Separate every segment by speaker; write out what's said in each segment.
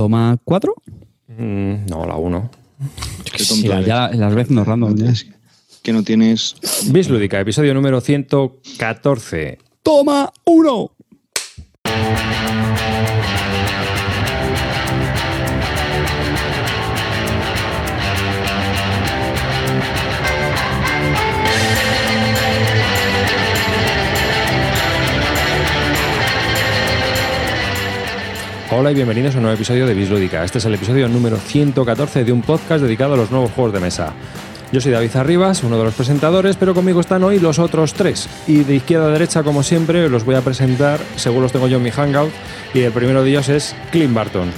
Speaker 1: Toma 4.
Speaker 2: Mm, no, la 1.
Speaker 3: Qué tonto
Speaker 1: ya, las veces nos random. ya.
Speaker 3: Que no tienes.
Speaker 2: Bislúdica, episodio número 114.
Speaker 1: Toma 1.
Speaker 2: Hola y bienvenidos a un nuevo episodio de Bislúdica. Este es el episodio número 114 de un podcast dedicado a los nuevos juegos de mesa. Yo soy David Arribas, uno de los presentadores, pero conmigo están hoy los otros tres. Y de izquierda a derecha, como siempre, los voy a presentar según los tengo yo en mi Hangout. Y el primero de ellos es Clint Barton.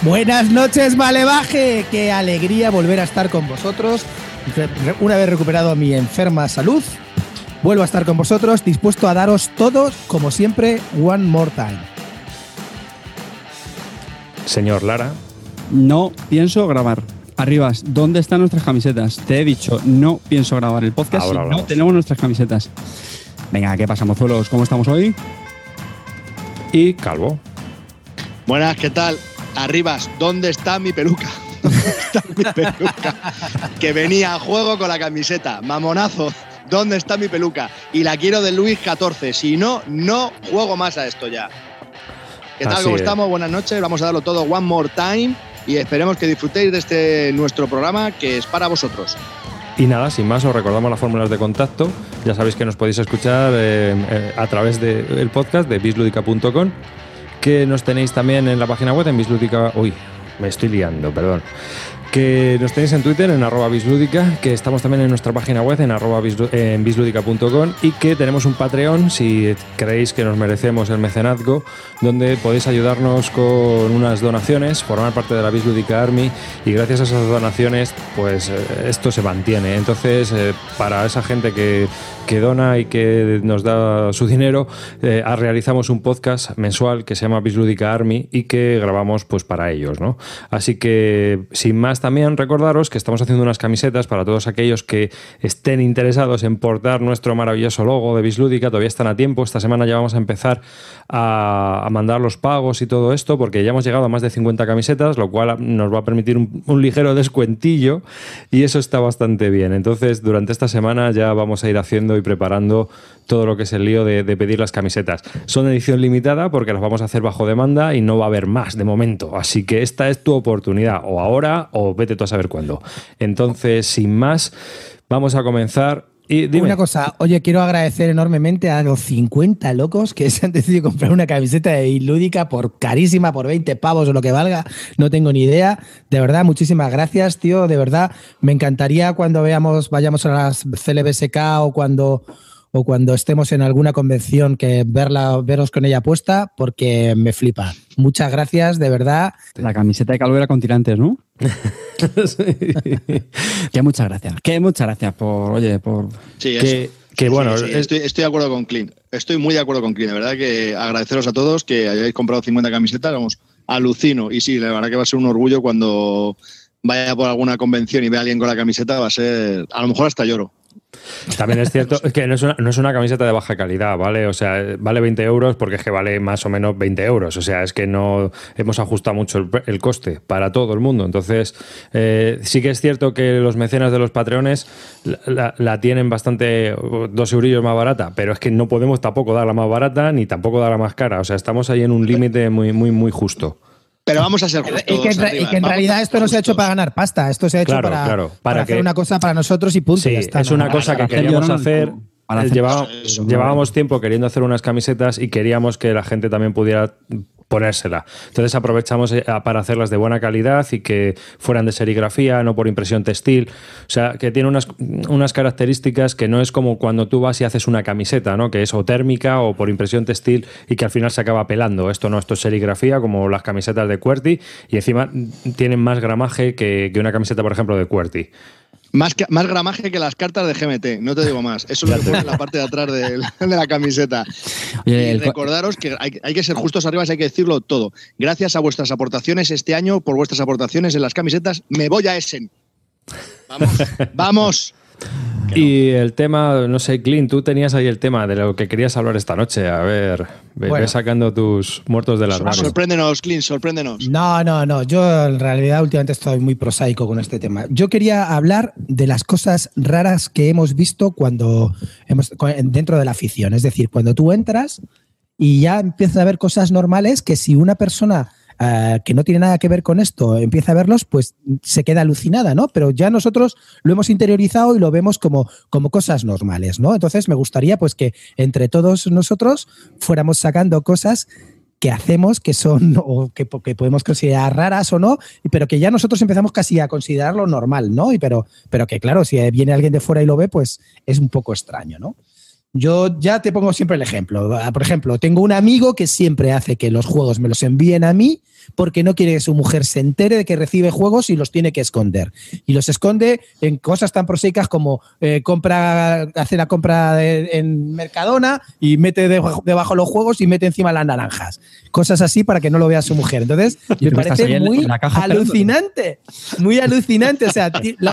Speaker 4: Buenas noches, Malevaje. Qué alegría volver a estar con vosotros. Una vez recuperado mi enferma salud, vuelvo a estar con vosotros, dispuesto a daros todos, como siempre, one more time.
Speaker 2: Señor Lara.
Speaker 1: No pienso grabar. Arribas, ¿dónde están nuestras camisetas? Te he dicho, no pienso grabar el podcast
Speaker 2: Ahora
Speaker 1: si no tenemos nuestras camisetas. Venga, ¿qué pasa, mozuelos? ¿Cómo estamos hoy?
Speaker 2: Y Calvo.
Speaker 3: Buenas, ¿qué tal? Arribas, ¿dónde está mi peluca? ¿Dónde está mi peluca? que venía a juego con la camiseta. Mamonazo, ¿dónde está mi peluca? Y la quiero de Luis XIV. Si no, no juego más a esto ya. ¿Qué tal?
Speaker 2: Así
Speaker 3: ¿Cómo
Speaker 2: es.
Speaker 3: estamos? Buenas noches. Vamos a darlo todo one more time. Y esperemos que disfrutéis de este nuestro programa que es para vosotros.
Speaker 2: Y nada, sin más, os recordamos las fórmulas de contacto. Ya sabéis que nos podéis escuchar eh, eh, a través del podcast de bisludica.com, que nos tenéis también en la página web en bisludica. Uy, me estoy liando, perdón. Que nos tenéis en Twitter en arroba que estamos también en nuestra página web en arroba y que tenemos un Patreon si creéis que nos merecemos el mecenazgo, donde podéis ayudarnos con unas donaciones, formar parte de la Bislúdica Army y gracias a esas donaciones pues eh, esto se mantiene. Entonces eh, para esa gente que, que dona y que nos da su dinero, eh, ah, realizamos un podcast mensual que se llama Bislúdica Army y que grabamos pues para ellos, ¿no? Así que sin más también recordaros que estamos haciendo unas camisetas para todos aquellos que estén interesados en portar nuestro maravilloso logo de Bislúdica, todavía están a tiempo, esta semana ya vamos a empezar a, mandar los pagos y todo esto porque ya hemos llegado a más de 50 camisetas, lo cual nos va a permitir un, ligero descuentillo y eso está bastante bien. Entonces durante esta semana ya vamos a ir haciendo y preparando todo lo que es el lío de, de pedir las camisetas. Son edición limitada porque las vamos a hacer bajo demanda y no va a haber más de momento. Así que esta es tu oportunidad, o ahora o vete tú a saber cuándo. Entonces, sin más, vamos a comenzar. Y dime,
Speaker 4: Una cosa, oye, quiero agradecer enormemente a los 50 locos que se han decidido comprar una camiseta de Ilúdica por carísima, por 20 pavos o lo que valga, no tengo ni idea. De verdad, muchísimas gracias, tío, de verdad. Me encantaría cuando veamos, vayamos a las CLBSK o cuando o cuando estemos en alguna convención que verla, veros con ella puesta, porque me flipa. Muchas gracias, de verdad.
Speaker 1: La camiseta de Calvo era con tirantes, ¿no? Que muchas gracias. Que muchas gracias por, oye, por...
Speaker 3: Sí,
Speaker 2: que,
Speaker 3: Sí,
Speaker 2: bueno,
Speaker 3: sí, sí,
Speaker 2: es-
Speaker 3: estoy, estoy de acuerdo con Clint. Estoy muy de acuerdo con Clint. De verdad que agradeceros a todos que hayáis comprado 50 camisetas. Vamos, alucino. Y sí, la verdad que va a ser un orgullo cuando vaya por alguna convención y vea a alguien con la camiseta. Va a ser, a lo mejor hasta lloro.
Speaker 2: También es cierto que no es, una, no es una camiseta de baja calidad, ¿vale? O sea, vale 20 euros porque es que vale más o menos 20 euros. O sea, es que no hemos ajustado mucho el, el coste para todo el mundo. Entonces, eh, sí que es cierto que los mecenas de los patreones la, la- la tienen bastante, dos eurillos más barata, pero es que no podemos tampoco darla más barata ni tampoco darla más cara. O sea, estamos ahí en un límite muy, muy, muy justo.
Speaker 3: Pero vamos a ser justos.
Speaker 4: Y que, en,
Speaker 3: arriba.
Speaker 4: y que en
Speaker 3: Vamos
Speaker 4: realidad esto no se ha hecho para ganar pasta, esto se ha hecho
Speaker 2: Claro,
Speaker 4: para,
Speaker 2: claro,
Speaker 4: para
Speaker 2: para
Speaker 4: hacer
Speaker 2: que-
Speaker 4: una cosa para nosotros y punto.
Speaker 2: Sí,
Speaker 4: ya está,
Speaker 2: es una
Speaker 4: no-
Speaker 2: cosa que
Speaker 1: hacer
Speaker 2: queríamos hacer. eh,
Speaker 1: hacer-
Speaker 3: Eso,
Speaker 2: llevábamos tiempo queriendo hacer unas camisetas y queríamos que la gente también pudiera ponérsela. Entonces aprovechamos eh, para hacerlas de buena calidad y que fueran de serigrafía, no por impresión textil. O sea, que tiene unas, unas características que no es como cuando tú vas y haces una camiseta, ¿no? Que es o térmica o por impresión textil y que al final se acaba pelando. Esto no, esto es serigrafía, como las camisetas de QWERTY, y encima tienen más gramaje que, que una camiseta, por ejemplo, de QWERTY.
Speaker 3: Más, que- más gramaje que las cartas de GMT, no te digo más. Eso lo que pone en la parte de atrás de, de la camiseta.
Speaker 1: Oye,
Speaker 3: Y recordaros que hay, hay que ser justos arriba, hay que decirlo todo. Gracias a vuestras aportaciones este año, por vuestras aportaciones en las camisetas, me voy a Essen. Vamos, vamos.
Speaker 2: Y el tema, no sé, Clint, tú tenías ahí el tema de lo que querías hablar esta noche. A ver, ve,
Speaker 4: Bueno.
Speaker 2: ve sacando tus muertos del armario.
Speaker 3: Sorpréndenos, Clint, sorpréndenos.
Speaker 4: No, no, no. Yo en realidad últimamente estoy muy prosaico con este tema. Yo quería hablar de las cosas raras que hemos visto cuando hemos dentro de la afición. Es decir, cuando tú entras y ya empiezas a ver cosas normales que si una persona eh, que no tiene nada que ver con esto empieza a verlos, pues se queda alucinada, ¿no? Pero ya nosotros lo hemos interiorizado y lo vemos como, como cosas normales, ¿no? Entonces me gustaría pues que entre todos nosotros fuéramos sacando cosas que hacemos que son o que, podemos considerar raras o no, pero que ya nosotros empezamos casi a considerarlo normal, ¿no? Y pero, pero que claro, si viene alguien de fuera y lo ve, pues es un poco extraño, ¿no? Yo ya te pongo siempre el ejemplo. Ah, Por ejemplo, tengo un amigo que siempre hace que los juegos me los envíen a mí porque no quiere que su mujer se entere de que recibe juegos y los tiene que esconder. Y los esconde en cosas tan prosaicas como eh, compra, hace la compra de- en Mercadona y mete debajo, debajo los juegos y mete encima las naranjas. Cosas así para que no lo vea su mujer. Entonces, me parece muy alucinante. Muy alucinante. O sea,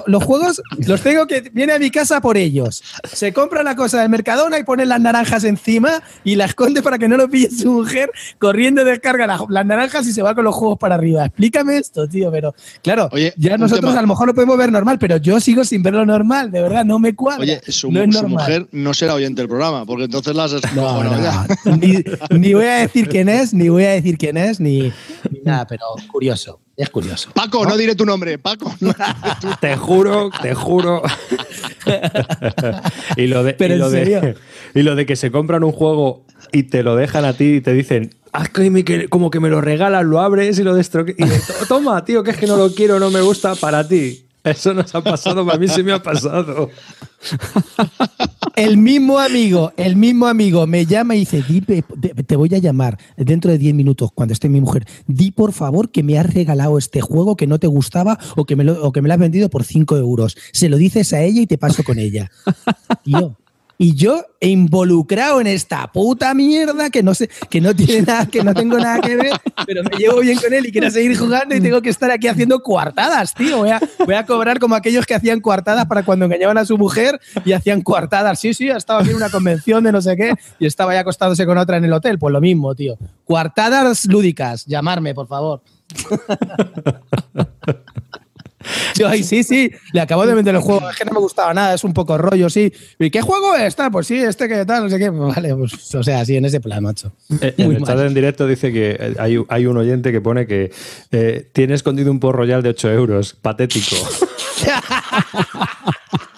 Speaker 4: los juegos los tengo que. Viene a mi casa por ellos. Se compra la cosa de Mercadona y pone las naranjas encima y la esconde para que no lo pille su mujer. Corriendo descarga la- las naranjas y se va con los juegos para arriba. Explícame esto, tío. Pero claro,
Speaker 3: Oye,
Speaker 4: ya nosotros
Speaker 3: tema.
Speaker 4: a lo mejor lo podemos ver normal, pero yo sigo sin verlo normal. De verdad, no me cuadra.
Speaker 3: Oye, su,
Speaker 4: no es
Speaker 3: su
Speaker 4: normal.
Speaker 3: mujer no será oyente del programa, porque entonces las has
Speaker 4: No,
Speaker 3: descojonado ya.
Speaker 4: no, ni, ni voy a decir quién es, ni voy a decir quién es, ni, ni nada, pero curioso, es curioso.
Speaker 3: Paco, no diré tu nombre, Paco. no.
Speaker 2: Te juro, te juro. y lo de,
Speaker 4: Pero
Speaker 2: y
Speaker 4: en
Speaker 2: lo de-
Speaker 4: serio.
Speaker 2: y lo de que se compran un juego y te lo dejan a ti y te dicen, "Haz que me- que- como que me lo regalas, lo abres y lo destroques. Y de, "To- toma, tío, que es que no lo quiero, no me gusta para ti. Eso nos ha pasado, a mí se me ha pasado.
Speaker 4: El mismo amigo, el mismo amigo me llama y dice, di, te voy a llamar dentro de 10 minutos cuando esté mi mujer. Di por favor que me has regalado este juego que no te gustaba o que me lo, o que me lo has vendido por 5 euros. Se lo dices a ella y te paso con ella. Tío. Y yo involucrado en esta puta mierda que no sé, que no tiene nada, que no tengo nada que ver, pero me llevo bien con él y quiero seguir jugando y tengo que estar aquí haciendo coartadas, tío. Voy a, voy a cobrar como aquellos que hacían coartadas para cuando engañaban a su mujer y hacían coartadas. Sí, sí, estaba aquí en una convención de no sé qué y estaba ya acostándose con otra en el hotel. Pues lo mismo, tío. Coartadas lúdicas, llamarme, por favor. Yo, ay, sí, sí, le acabo de vender el juego, es que no me gustaba nada, es un poco rollo, sí. ¿Y qué juego es? Tal, Pues sí, este que tal, no sé qué. Pues vale, pues, o sea, sí, en ese plan, macho.
Speaker 2: Eh, En
Speaker 4: Muy
Speaker 2: el chat
Speaker 4: mal.
Speaker 2: en directo dice que eh, hay, hay un oyente que pone que eh, tiene escondido un Port Royal de 8 euros. Patético.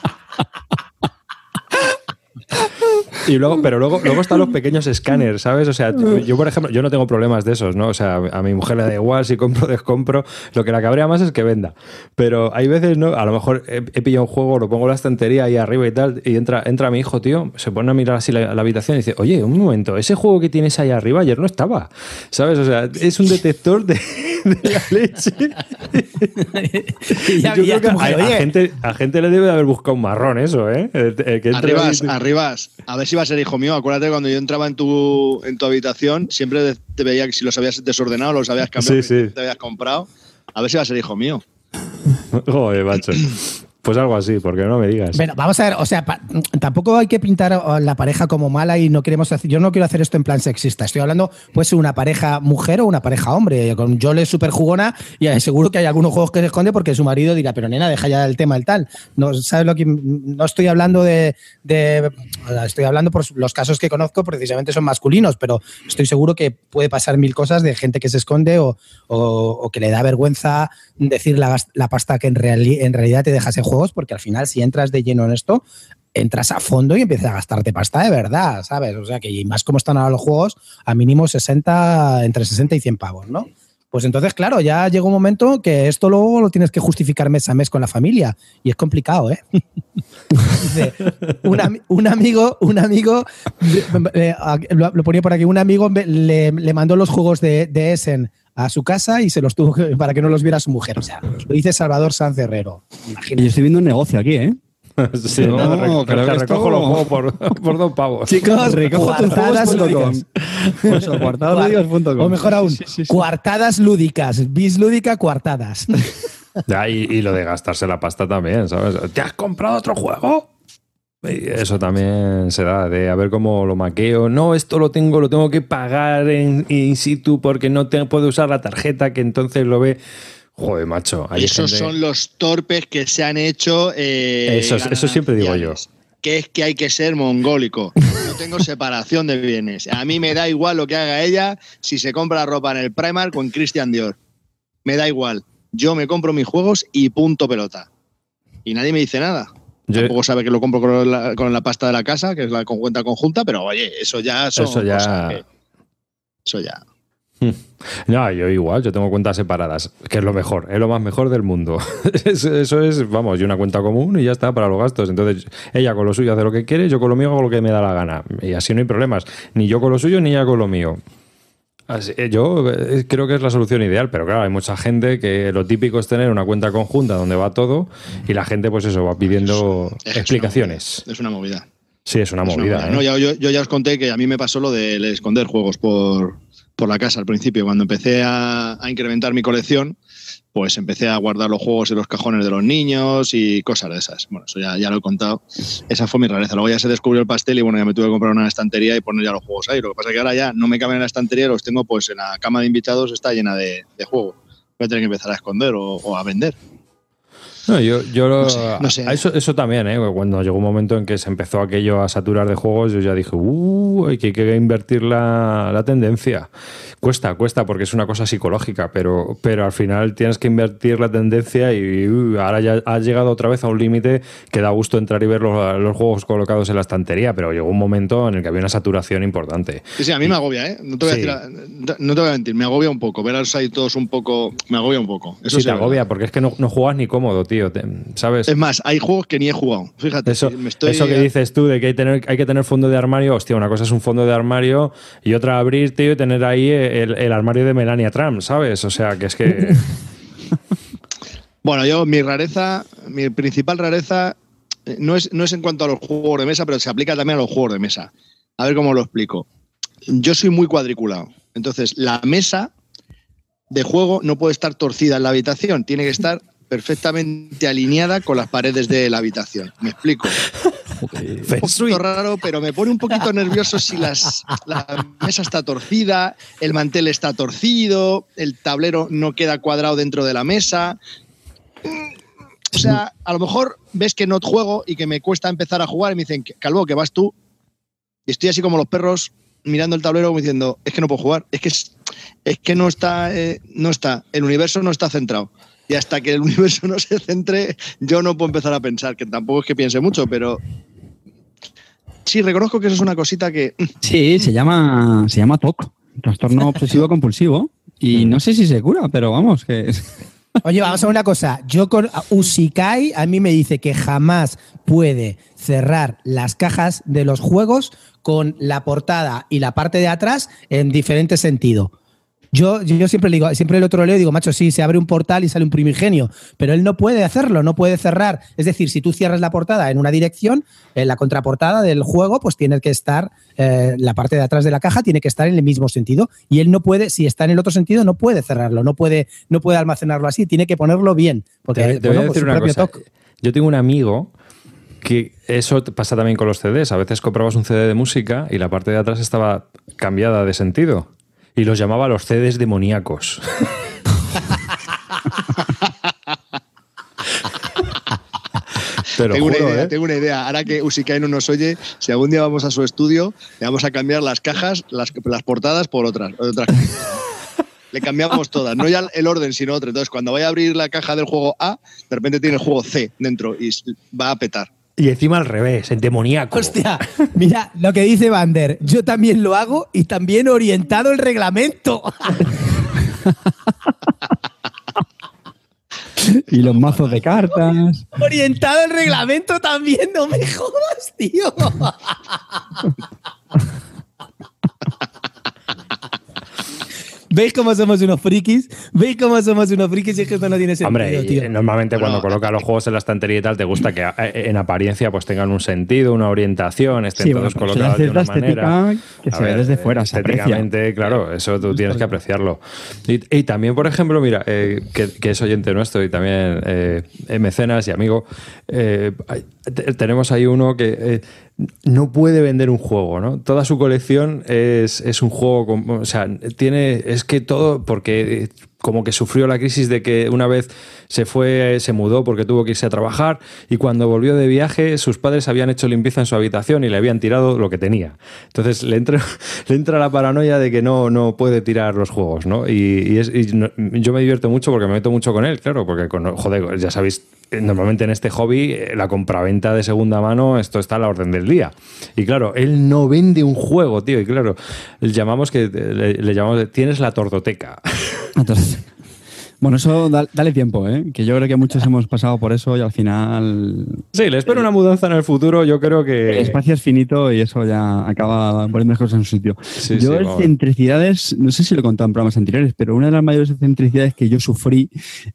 Speaker 2: Y luego, pero luego, luego están los pequeños escáneres, ¿sabes? O sea, yo, por ejemplo, yo no tengo problemas de esos, ¿no? O sea, a mi mujer le da igual si compro o descompro. Lo que la cabrea más es que venda. Pero hay veces, ¿no? A lo mejor he, he pillado un juego, lo pongo en la estantería ahí arriba y tal, y entra, entra mi hijo, tío, se pone a mirar así la, la habitación y dice, oye, un momento, ese juego que tienes ahí arriba ayer no estaba. ¿Sabes? O sea, es un detector de, de la leche.
Speaker 4: Y
Speaker 2: Yo creo que a, gente, a gente le debe de haber buscado un marrón eso, ¿eh? El- el que entre
Speaker 3: Arribas,
Speaker 2: ahí-
Speaker 3: arribas. A ver si va a ser hijo mío. Acuérdate cuando yo entraba en tu, en tu habitación, siempre te veía que si los habías desordenado, los habías cambiado,
Speaker 2: Sí, sí.
Speaker 3: te habías comprado. A ver si va a ser hijo mío.
Speaker 2: Joder, macho. Pues algo así, porque no me digas.
Speaker 4: Bueno, vamos a ver, o sea, tampoco hay que pintar la pareja como mala y no queremos hacer, yo no quiero hacer esto en plan sexista, estoy hablando pues una pareja mujer o una pareja hombre, con Yole súper jugona y eh, seguro que hay algunos juegos que se esconde porque su marido dirá, pero nena, deja ya el tema el tal. No, ¿sabes lo que, no estoy hablando de, estoy hablando por los casos que conozco precisamente son masculinos, pero estoy seguro que puede pasar mil cosas de gente que se esconde o, o- que le da vergüenza decir la, la pasta que en, reali- en realidad te dejas en juegos, porque al final si entras de lleno en esto, entras a fondo y empiezas a gastarte pasta de verdad, ¿sabes? O sea que más como están ahora los juegos, a mínimo 60, entre 60 y 100 pavos, ¿no? Pues entonces, claro, ya llega un momento que esto luego lo tienes que justificar mes a mes con la familia y es complicado, ¿eh? Dice, un, ami- un amigo, un amigo, eh, lo, lo ponía por aquí, un amigo le, mandó los juegos de, Essen a su casa y se los tuvo para que no los viera su mujer. O sea, lo dice Salvador Sanz Herrero. Imagínate.
Speaker 1: yo estoy viendo un negocio aquí, ¿eh?
Speaker 2: Sí,
Speaker 1: No,
Speaker 2: no, te
Speaker 1: que
Speaker 2: recojo
Speaker 1: esto-
Speaker 2: los juegos por, por dos pavos.
Speaker 1: Chicos, recojo tus
Speaker 4: Cuartadas lúdicas.
Speaker 1: Eso.
Speaker 4: O mejor aún,
Speaker 1: Sí, sí, sí.
Speaker 4: coartadas lúdicas. Bis lúdica, coartadas.
Speaker 2: Ya, y, y lo de gastarse la pasta también, ¿sabes? ¿Te has comprado otro juego? Y Eso también se da, de a ver cómo lo maqueo. No, esto lo tengo, lo tengo que pagar en in situ porque no te, puedo usar la tarjeta que entonces lo ve. Joder, macho. hay
Speaker 3: Esos
Speaker 2: gente-
Speaker 3: son los torpes que se han hecho. eh,
Speaker 2: Eso- eso siempre digo yo.
Speaker 3: Que es que hay que ser mongólico. No tengo separación de bienes. A mí me da igual lo que haga ella si se compra ropa en el Primark con Christian Dior. Me da igual. Yo me compro mis juegos y punto pelota. Y nadie me dice nada.
Speaker 2: Yo-
Speaker 3: Tampoco sabe que lo compro con la, con la pasta de la casa, que es la cuenta conjunta, pero oye, eso ya son
Speaker 2: Eso ya-
Speaker 3: cosas que- eso ya.
Speaker 2: No, yo igual, yo tengo cuentas separadas, que es lo mejor, es lo más mejor del mundo. eso, es, vamos, y una cuenta común y ya está para los gastos. Entonces, ella con lo suyo hace lo que quiere, yo con lo mío hago lo que me da la gana. Y así no hay problemas, ni yo con lo suyo ni ella con lo mío. Así- eh, yo eh, creo que es la solución ideal, pero claro, hay mucha gente que lo típico es tener una cuenta conjunta donde va todo y la gente, pues eso, va pidiendo
Speaker 3: Es
Speaker 2: explicaciones.
Speaker 3: Es una movida.
Speaker 2: Sí, es una
Speaker 3: Es una
Speaker 2: movida. ¿eh?
Speaker 3: No, ya- yo, yo ya os conté que a mí me pasó lo de esconder juegos por, por la casa al principio. Cuando empecé a, incrementar mi colección, pues empecé a guardar los juegos en los cajones de los niños y cosas de esas. Bueno, eso ya, ya lo he contado. Esa fue mi rareza. Luego ya se descubrió el pastel y bueno, ya me tuve que comprar una estantería y poner ya los juegos ahí. Lo que pasa es que ahora ya no me caben en la estantería, los tengo pues en la cama de invitados, está llena de, de juegos. Voy a tener que empezar a esconder o a vender.
Speaker 2: No, yo, yo
Speaker 3: No sé, no sé.
Speaker 2: a Eso, eso también, ¿eh? Cuando llegó un momento en que se empezó aquello a saturar de juegos, yo ya dije, uh, hay que, hay que invertir la, la tendencia. Cuesta, cuesta, porque es una cosa psicológica, pero, pero al final tienes que invertir la tendencia y uh, ahora ya has llegado otra vez a un límite que da gusto entrar y ver los, los juegos colocados en la estantería, pero llegó un momento en el que había una saturación importante.
Speaker 3: Sí, sí, a mí me agobia, ¿eh? No te voy,
Speaker 2: Sí.
Speaker 3: a, decir, no te voy a mentir, me agobia un poco. Verlos ahí todos un poco. Me agobia un poco. Eso sí
Speaker 2: te
Speaker 3: verdad.
Speaker 2: agobia, porque es que no, no juegas ni cómodo, tío, ¿sabes?
Speaker 3: Es más, hay juegos que ni he jugado. Fíjate,
Speaker 2: Eso,
Speaker 3: me estoy.
Speaker 2: eso que dices tú de que hay, tener, hay que tener fondo de armario, hostia, una cosa es un fondo de armario y otra abrir, tío, y tener ahí el, el armario de Melania Trump, ¿sabes? O sea, que es que...
Speaker 3: Bueno, yo, mi rareza, mi principal rareza, eh, no es, no es en cuanto a los juegos de mesa, pero se aplica también a los juegos de mesa. A ver cómo lo explico. Yo soy muy cuadriculado. Entonces, la mesa de juego no puede estar torcida en la habitación, tiene que estar perfectamente alineada con las paredes de la habitación. ¿Me explico? un poquito raro, pero me pone un poquito nervioso si las, la mesa está torcida, el mantel está torcido, el tablero no queda cuadrado dentro de la mesa. O sea, a lo mejor ves que no juego y que me cuesta empezar a jugar y me dicen, Calvo, que vas tú. Y estoy así como los perros mirando el tablero como diciendo, es que no puedo jugar, es que, es, es que no, está, eh, no está, el universo no está centrado. Y hasta que el universo no se centre, yo no puedo empezar a pensar, que tampoco es que piense mucho, pero sí, reconozco que eso es una cosita que...
Speaker 1: Sí, se llama, se llama TOC, trastorno obsesivo compulsivo. Y no sé si se cura, pero vamos, que
Speaker 4: Oye, vamos a una cosa. Yo con Usikai a mí me dice que jamás puede cerrar las cajas de los juegos con la portada y la parte de atrás en diferente sentido. Yo, yo siempre le digo, siempre el otro leo y digo, macho, sí, se abre un portal y sale un primigenio, pero él no puede hacerlo, no puede cerrar. Es decir, si tú cierras la portada en una dirección, en la contraportada del juego, pues tiene que estar, eh, la parte de atrás de la caja tiene que estar en el mismo sentido. Y él no puede, si está en el otro sentido, no puede cerrarlo, no puede, no puede almacenarlo así, tiene que ponerlo bien. Porque
Speaker 2: Te, te voy
Speaker 4: bueno,
Speaker 2: a
Speaker 4: pues
Speaker 2: decir una
Speaker 4: propio
Speaker 2: cosa.
Speaker 4: toque.
Speaker 2: Yo tengo un amigo que eso pasa también con los CDs. A veces comprabas un CD de música y la parte de atrás estaba cambiada de sentido. Y los llamaba los CDs demoníacos. Te
Speaker 3: tengo,
Speaker 2: juro,
Speaker 3: una idea,
Speaker 2: ¿eh?
Speaker 3: tengo una idea. Ahora que Usikai no nos oye, si algún día vamos a su estudio, le vamos a cambiar las cajas, las, las portadas por otras. otras le cambiamos todas, no ya el orden, sino otro. Entonces, cuando vaya a abrir la caja del juego A, de repente tiene el juego C dentro y va a petar.
Speaker 2: Y encima al revés, el demoníaco.
Speaker 4: Hostia, mira lo que dice Vander. Yo también lo hago y también orientado el reglamento.
Speaker 1: y los mazos de cartas.
Speaker 4: orientado el reglamento también, no me jodas, tío. ¿Veis cómo somos unos frikis? ¿Veis cómo somos unos frikis? Y es que esto no tiene sentido,
Speaker 2: Hombre,
Speaker 4: tío.
Speaker 2: eh, normalmente
Speaker 3: Bueno,
Speaker 2: cuando colocas los juegos en la estantería y tal, te gusta que eh, en apariencia pues tengan un sentido, una orientación, estén
Speaker 1: Sí, bueno,
Speaker 2: todos
Speaker 1: le
Speaker 2: colocados de una manera.
Speaker 1: que
Speaker 2: A
Speaker 1: se ve
Speaker 2: ver,
Speaker 1: desde fuera, se aprecia.
Speaker 2: Estéticamente, claro, eso tú tienes que apreciarlo. Y, y también, por ejemplo, mira, eh, que, que es oyente nuestro y también eh, eh, mecenas y amigo, eh, tenemos ahí uno que eh, no puede vender un juego, ¿no? Toda su colección es, es un juego, o sea, tiene, es que todo, porque como que sufrió la crisis de que una vez se fue, se mudó porque tuvo que irse a trabajar y cuando volvió de viaje sus padres habían hecho limpieza en su habitación y le habían tirado lo que tenía. Entonces le entra, le entra la paranoia de que no, no puede tirar los juegos, ¿no? Y, yo me divierto mucho porque me meto mucho con él, claro, porque con, joder, ya sabéis, normalmente en este hobby eh, la compraventa de segunda mano, esto está a la orden del día. Y claro, él no vende un juego, tío, y claro, llamamos que le, le llamamos, tienes la tordoteca.
Speaker 1: Bueno, eso dale tiempo, ¿eh? que yo creo que muchos hemos pasado por eso y al final...
Speaker 2: Sí, le espero una mudanza en el futuro, yo creo que...
Speaker 1: El espacio es finito y eso ya acaba poniendo las cosas en su sitio. yo excentricidades, no sé si lo he contado en programas anteriores, pero una de las mayores excentricidades que yo sufrí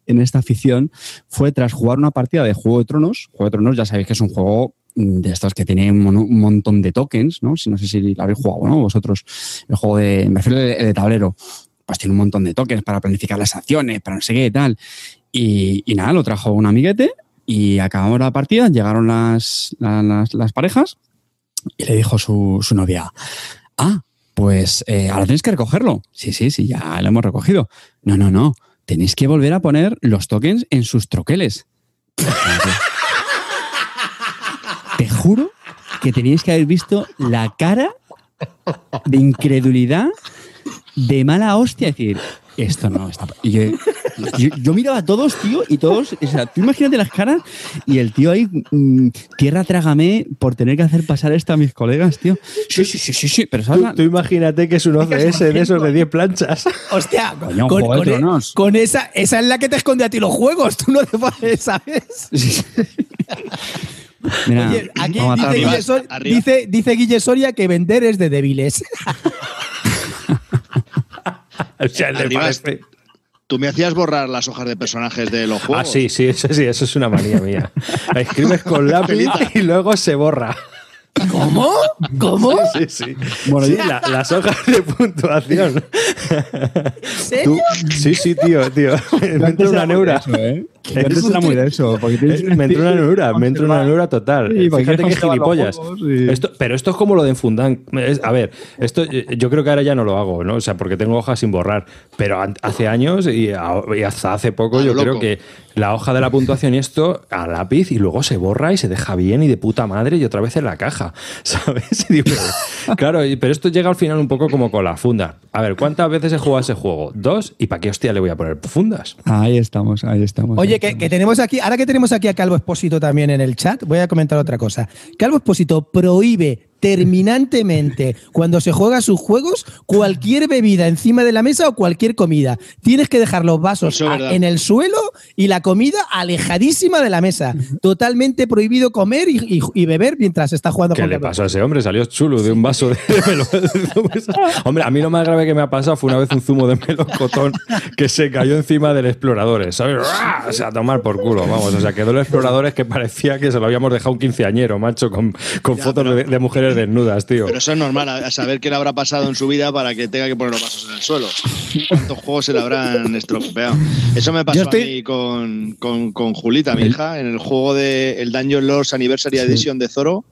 Speaker 1: en esta afición fue tras jugar una partida de Juego de Tronos. Juego de Tronos ya sabéis que es un juego de estos que tiene un, montón de tokens, ¿no? Si no sé si lo habéis jugado, ¿no? Vosotros, el juego de, me refiero de tablero pues tiene un montón de tokens para planificar las acciones, para no sé qué y tal. Y, nada, lo trajo un amiguete y acabamos la partida, llegaron las, las, parejas y le dijo su, su novia, ah, pues eh, ahora tenéis que recogerlo. Sí, sí, sí, ya lo hemos recogido. No, no, no, tenéis que volver a poner los tokens en sus troqueles. Te juro que teníais que haber visto la cara de incredulidad de mala hostia decir, esto no está. Y yo, miraba a todos, tío, y todos, o sea, tú imagínate las caras y el tío ahí, mm, tierra trágame por tener que hacer pasar esto a mis colegas, tío. Sí, sí, sí, sí, sí, pero
Speaker 2: Tú, imagínate que es un OCS de esos de 10 planchas.
Speaker 4: Hostia, con, esa, esa es la que te esconde a ti los juegos, tú no te puedes, ¿sabes? Mira, Oye, aquí dice dice Guille Soria que vender es de débiles.
Speaker 3: Tú me hacías borrar las hojas de personajes de los juegos.
Speaker 2: Ah, sí, sí, eso sí, eso es una manía mía. La escribes con lápiz y luego se borra.
Speaker 4: ¿Cómo? ¿Cómo?
Speaker 2: Sí, sí. Bueno, las hojas de puntuación.
Speaker 4: ¿En serio?
Speaker 2: sí, sí, tío, tío. Me entra una neura.
Speaker 1: ¿eh? Eso, muy de eso.
Speaker 2: me entra una neura, me entra una neura total. Fíjate que gilipollas. Esto, pero esto es como lo de Enfundan. A ver, esto yo creo que ahora ya no lo hago, ¿no? O sea, porque tengo hojas sin borrar. Pero hace años y, hasta hace poco yo creo que la hoja de la puntuación y esto a lápiz y luego se borra y se deja bien y de puta madre y otra vez en la caja, ¿sabes? claro, pero esto llega al final un poco como con la funda. A ver, ¿cuántas veces he jugado ese juego? Dos. ¿Y para qué hostia le voy a poner fundas?
Speaker 1: Ahí estamos, ahí estamos.
Speaker 4: Oye, que, que, tenemos aquí, ahora que tenemos aquí a Calvo Espósito también en el chat, voy a comentar otra cosa. Calvo Espósito prohíbe terminantemente cuando se juega sus juegos cualquier bebida encima de la mesa o cualquier comida. Tienes que dejar los vasos en el suelo y la comida alejadísima de la mesa. Totalmente prohibido comer y, beber mientras está jugando
Speaker 2: ¿Qué le pasó a ese hombre? Salió chulo de un vaso de melocotón. hombre, a mí lo más grave que me ha pasado fue una vez un zumo de melocotón que se cayó encima del explorador, ¿sabes? O sea, a tomar por culo, vamos. O sea, quedó el explorador que parecía que se lo habíamos dejado un quinceañero, macho, con, fotos de mujeres desnudas, tío.
Speaker 3: Pero eso es normal, a saber qué le habrá pasado en su vida para que tenga que poner los vasos en el suelo. ¿Cuántos juegos se le habrán estropeado? Eso me pasó a mí con, con, Julita, mi hija, en el juego de el Dungeon Lords Anniversary Edition de Zoro.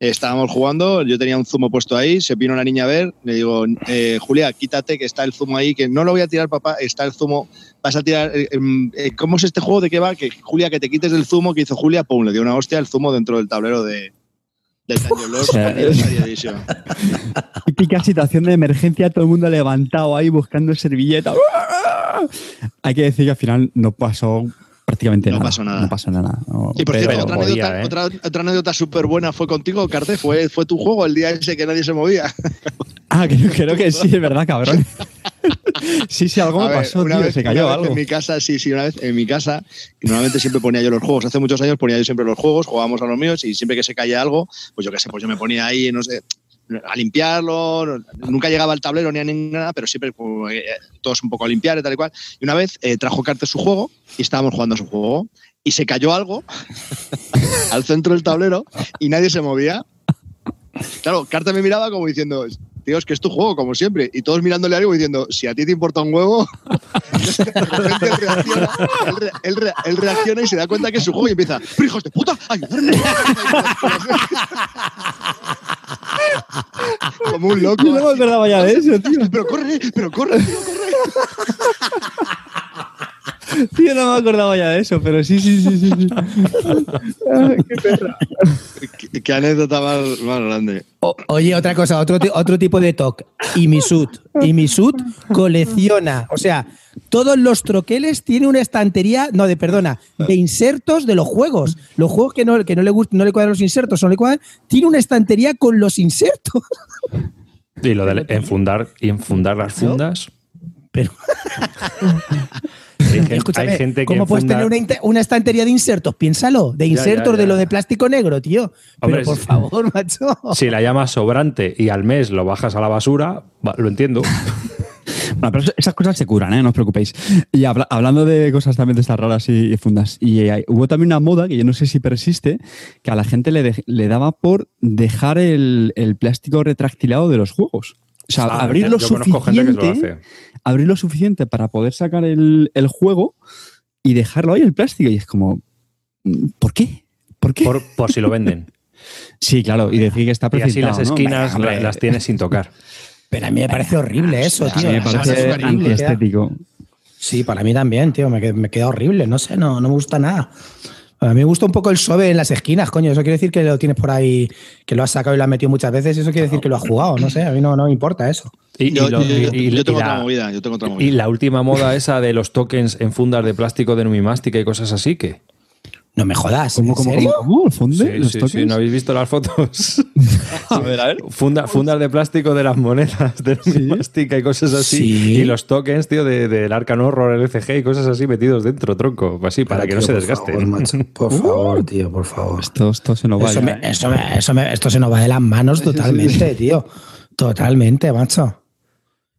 Speaker 3: Estábamos jugando, yo tenía un zumo puesto ahí, se vino una niña a ver, le digo, eh, Julia, quítate que está el zumo ahí, que no lo voy a tirar, papá, está el zumo, vas a tirar, eh, em, eh, ¿cómo es este juego? ¿De qué va? Que Julia, que te quites del zumo que hizo Julia, pum, le dio una hostia el zumo dentro del tablero de,
Speaker 1: Típica situación de emergencia, todo el mundo levantado ahí buscando servilleta. Hay que decir que al final no pasó prácticamente
Speaker 3: no
Speaker 1: nada.
Speaker 3: Pasó nada.
Speaker 1: No pasó nada.
Speaker 3: y por cierto, otra, anécdota, ¿eh? otra, otra, anécdota súper buena fue contigo, Carte. Fue, fue tu juego el día ese que nadie se movía.
Speaker 1: Ah, creo, que sí, es verdad, cabrón. sí, sí, algo me pasó, una vez, se cayó algo.
Speaker 3: En mi casa, sí, sí, una vez en mi casa, normalmente siempre ponía yo los juegos. Hace muchos años ponía yo siempre los juegos, jugábamos a los míos y siempre que se caía algo, pues yo qué sé, pues yo me ponía ahí, no sé, a limpiarlo. Nunca llegaba al tablero ni a nada, pero siempre pues, eh, todos un poco a limpiar y tal y cual. Y una vez eh, trajo Carter su juego y estábamos jugando a su juego y se cayó algo al centro del tablero y nadie se movía. Claro, Carter me miraba como diciendo, tío, es que es tu juego, como siempre. Y todos mirándole algo y diciendo, si a ti te importa un huevo, él reacciona, y se da cuenta que es su juego y empieza, pero hijos de puta, ayudarme. como un loco.
Speaker 1: Yo no me acordaba ya de eso, tío.
Speaker 3: Pero corre, pero corre, tío, corre.
Speaker 1: Tío, no me acordaba ya de eso, pero sí, sí, sí, sí.
Speaker 3: qué perra. Qué, anécdota más, grande.
Speaker 4: oye, otra cosa, otro, otro tipo de talk. Y Misut. Y Misut colecciona, o sea, todos los troqueles tienen una estantería, no, de perdona, de insertos de los juegos. Los juegos que no, que no le gustan, no le cuadran los insertos, no le cuadran, tiene una estantería con los insertos.
Speaker 2: Y lo de enfundar y enfundar las fundas.
Speaker 4: Pero. Hay gente, ¿cómo puedes tener una, estantería de insertos? Piénsalo, de insertos de lo de plástico negro, tío. Pero por favor, macho.
Speaker 2: Si la llamas sobrante y al mes lo bajas a la basura, lo entiendo.
Speaker 1: Bueno, pero esas cosas se curan, ¿eh? no os preocupéis. Y hablando de cosas también de estas raras y, fundas, y hubo también una moda que yo no sé si persiste, que a la gente le, le daba por dejar el, el, plástico retractilado de los juegos. O sea, ah, abrir lo suficiente. Abrir lo suficiente para poder sacar el, juego y dejarlo ahí el plástico. Y es como. ¿Por qué? ¿Por qué?
Speaker 2: Por, si lo venden.
Speaker 1: sí, claro, y decir que está
Speaker 2: precintado. Y así las esquinas las tienes sin tocar.
Speaker 4: Pero a mí me parece horrible eso, tío.
Speaker 1: me parece antiestético.
Speaker 4: Sí, para mí también, tío. Me, me queda horrible. No sé, no, no me gusta nada. A mí me gusta un poco el sobe en las esquinas, coño. Eso quiere decir que lo tienes por ahí, que lo has sacado y lo has metido muchas veces. Eso quiere decir que lo has jugado. No sé, a mí no, no me importa eso.
Speaker 3: Y, yo, tengo otra movida, yo tengo otra movida.
Speaker 2: Y la última moda esa de los tokens en fundas de plástico de numimástica y cosas así, que
Speaker 4: no me jodas.
Speaker 1: ¿Cómo, cómo, serio? cómo,
Speaker 2: ¿Funde? Sí, sí, ¿no habéis visto las fotos? a ver, a ver. fundas de plástico de las monedas de plástica y cosas así. Y los tokens, tío, del de, de Arcan Horror, LCG y cosas así metidos dentro, tronco. Así, para que no se desgasten.
Speaker 4: Por favor, tío, por favor.
Speaker 1: Esto, esto se nos va.
Speaker 4: Eso, me, eso, me, eso me, esto se nos va de las manos totalmente, tío. Totalmente, macho.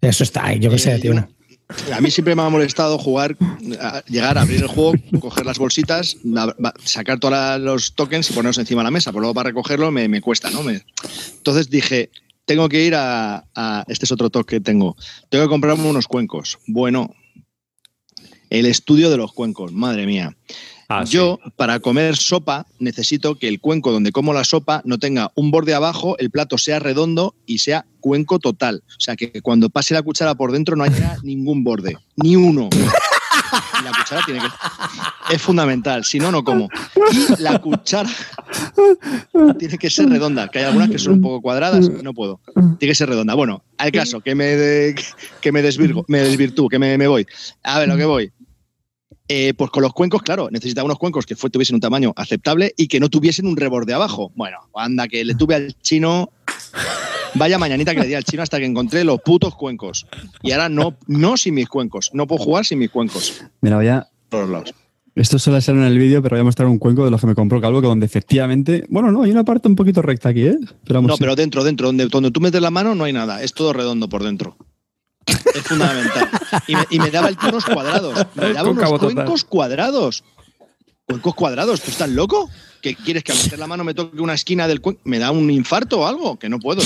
Speaker 4: Eso está, yo qué sé, tío.
Speaker 3: A mí siempre me ha molestado jugar, llegar a abrir el juego, coger las bolsitas, sacar todos los tokens y ponerlos encima de la mesa. Por luego para recogerlo me, cuesta, ¿no? entonces dije, tengo que ir a, Este es otro toque que tengo. Tengo que comprarme unos cuencos. Bueno, el estudio de los cuencos, madre mía. Ah, Yo, para comer sopa, necesito que el cuenco donde como la sopa no tenga un borde abajo, el plato sea redondo y sea cuenco total. O sea, que cuando pase la cuchara por dentro no haya ningún borde, ni uno. La cuchara tiene que. Es fundamental, si no, no como. Y la cuchara tiene que ser redonda, que hay algunas que son un poco cuadradas, no puedo. Tiene que ser redonda. Bueno, al caso, que me, que me desvirgo, me que me voy. A ver, lo que voy. Eh, pues con los cuencos, claro, necesitaba unos cuencos que tuviesen un tamaño aceptable y que no tuviesen un reborde abajo. Bueno, anda, que le tuve al chino. Vaya mañanita que le di al chino hasta que encontré los putos cuencos. Y ahora no, no sin mis cuencos. No puedo jugar sin mis cuencos.
Speaker 1: Mira, voy a.
Speaker 3: Por lados.
Speaker 1: Esto suele ser en el vídeo, pero voy a mostrar un cuenco de los que me compró Calvo, que donde efectivamente. Bueno, no, hay una parte un poquito recta aquí, ¿eh?
Speaker 3: no, pero dentro, dentro, donde, donde tú metes la mano no hay nada. Es todo redondo por dentro. Es fundamental. Y me, daba el tío unos cuadrados. Me daba unos cuencos cuadrados. ¿Cuencos cuadrados? ¿Tú estás loco? ¿Qué quieres que al meter la mano me toque una esquina del cuenco? ¿Me da un infarto o algo? Que no puedo.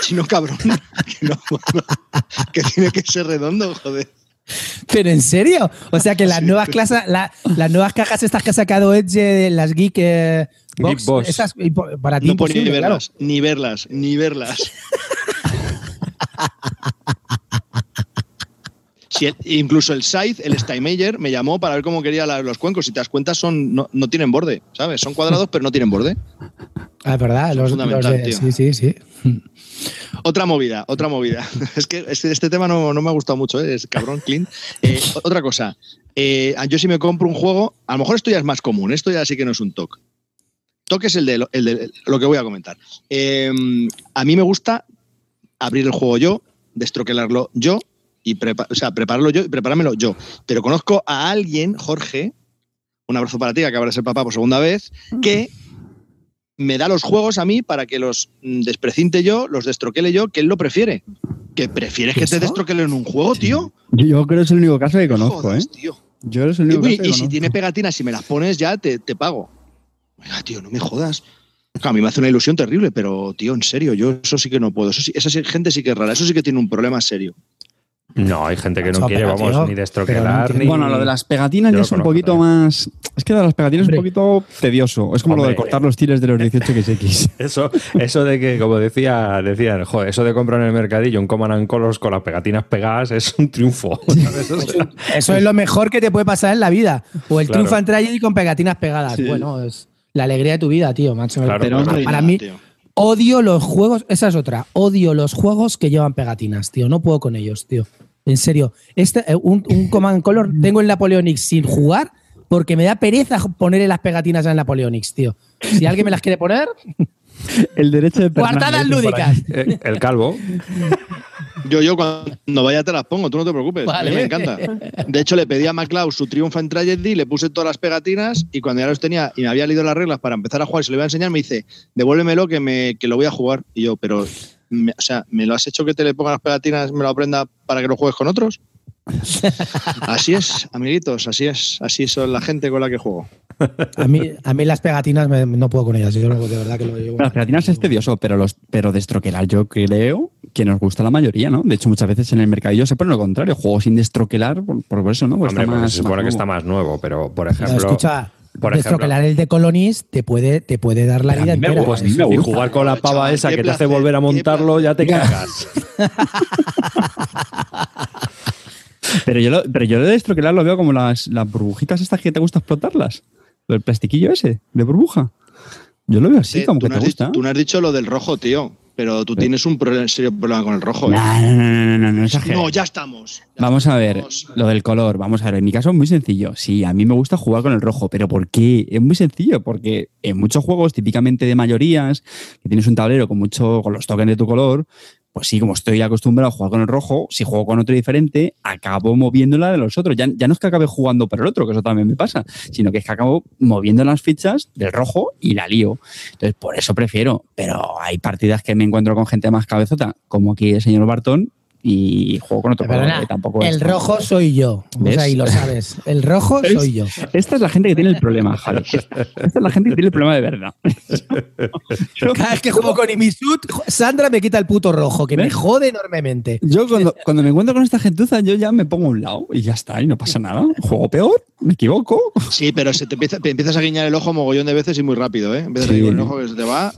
Speaker 3: Si no, cabrón. Que, no, que tiene que ser redondo, joder.
Speaker 4: Pero en serio, o sea que las nuevas clases, las nuevas cajas estas que ha sacado Edge, las Geek, eh,
Speaker 2: Box,
Speaker 4: esas para ti
Speaker 3: no puedo ni verlas, ni verlas, ni verlas. Incluso el Scythe, el Steinmeier, me llamó para ver cómo quería los cuencos. Si te das cuenta, son, no, tienen borde, ¿sabes? Son cuadrados, pero no tienen borde.
Speaker 4: Ah, es verdad. Los, sí, sí, sí.
Speaker 3: Otra movida, otra movida. Es que este, este tema no, me ha gustado mucho, ¿eh? es cabrón, clean. Eh, otra cosa, eh, yo si me compro un juego, a lo mejor esto ya es más común, esto ya sí que no es un TOC. TOC es el de, el de lo que voy a comentar. a mí me gusta abrir el juego yo, destroquelarlo yo y o sea, prepararlo yo y preparármelo yo. Pero conozco a alguien, Jorge, un abrazo para ti, que acaba de ser papá por segunda vez, que me da los juegos a mí para que los mm, desprecinte yo, los destroquele yo, que él lo prefiere. ¿Que prefieres que te destroquele en un juego, tío?
Speaker 1: Yo creo que es el único caso que conozco, ¿eh? Yo
Speaker 3: y, si tiene pegatinas, si me las pones ya, te, te pago. Oiga, tío, no me jodas. A mí me hace una ilusión terrible, pero tío, en serio, yo eso sí que no puedo. Eso sí, esa gente sí que es rara, eso sí que tiene un problema serio.
Speaker 2: No, hay gente que no quiere, vamos, ni destroquelar, ni...
Speaker 1: Bueno, lo de las pegatinas ya es un poquito más... Es que lo de las pegatinas es un poquito tedioso. Es como lo de cortar los tiles de los 18XX.
Speaker 2: eso, eso de que, como decía, decían, joder, eso de comprar en el mercadillo un Command Colors con las pegatinas pegadas es un triunfo.
Speaker 4: Eso, es lo mejor que te puede pasar en la vida. O el triunfo en Tragedy con pegatinas pegadas. Bueno, es la alegría de tu vida, tío, macho. Pero para mí... Odio los juegos, esa es otra. Odio los juegos que llevan pegatinas, tío. No puedo con ellos, tío. En serio. Este, eh, un, un Command Color tengo el Napoleonics sin jugar porque me da pereza ponerle las pegatinas al Napoleonics, tío. Si alguien me las quiere poner.
Speaker 1: El derecho de
Speaker 4: Guardadas lúdicas.
Speaker 2: Eh, el calvo.
Speaker 3: Yo, yo cuando vaya te las pongo, tú no te preocupes. A mí me encanta. De hecho, le pedí a MacLeod su Triumph en Tragedy, le puse todas las pegatinas y cuando ya los tenía y me había leído las reglas para empezar a jugar y se lo iba a enseñar, me dice, devuélvemelo que, me, que lo voy a jugar. Y yo, pero, o sea, ¿me lo has hecho que te le ponga las pegatinas, me lo aprenda para que lo juegues con otros? así es, amiguitos, así es. Así son la gente con la que juego.
Speaker 4: A mí, a mí las pegatinas no puedo con ellas. Yo de verdad que lo llevo.
Speaker 1: Las pegatinas es tedioso, pero los pero destroquelar yo creo que nos gusta la mayoría, ¿no? De hecho, muchas veces en el mercadillo se pone lo contrario. Juego sin destroquelar, por, eso, ¿no?
Speaker 2: Hombre, se supone que está más nuevo, pero por ejemplo.
Speaker 4: escucha, por destroquelar el de Colonis te puede, te puede dar la vida entera.
Speaker 2: y jugar con la pava esa que te hace volver a montarlo, ya te cagas.
Speaker 1: Pero yo, lo, pero yo de estroquelar lo veo como las, las burbujitas estas que te gusta explotarlas. El plastiquillo ese, de burbuja. Yo lo veo así, como que te gusta.
Speaker 3: tú no has dicho lo del rojo, tío. Pero tú tienes un serio problema con el rojo. ¿eh?
Speaker 1: No, no, no, no, no,
Speaker 3: no, ya estamos.
Speaker 1: vamos a ver, lo del color, vamos a ver. En mi caso es muy sencillo. Sí, a mí me gusta jugar con el rojo, pero ¿por qué? Es muy sencillo, porque en muchos juegos, típicamente de mayorías, que tienes un tablero con mucho, con los tokens de tu color, pues sí, como estoy acostumbrado a jugar con el rojo, si juego con otro diferente, acabo moviéndola de los otros. Ya, ya no es que acabe jugando por el otro, que eso también me pasa, sino que es que acabo moviendo las fichas del rojo y la lío. Entonces, por eso prefiero. Pero hay partidas que me encuentro con gente más cabezota, como aquí el señor Bartón, y juego con otro color tampoco
Speaker 4: El rojo soy yo. ¿Ves? O lo sabes. El rojo soy yo.
Speaker 1: Esta es la gente que tiene el problema, Javi. Esta es la gente que tiene el problema de verdad.
Speaker 4: Cada vez que juego con Imisut, Sandra me quita el puto rojo, que me jode enormemente.
Speaker 1: Yo cuando, cuando, me encuentro con esta gentuza, yo ya me pongo a un lado y ya está, y no pasa nada. Juego peor, me equivoco.
Speaker 3: Sí, pero se te, empieza, empiezas a guiñar el ojo mogollón de veces y muy rápido, ¿eh? Empiezas a guiñar el ojo que se te va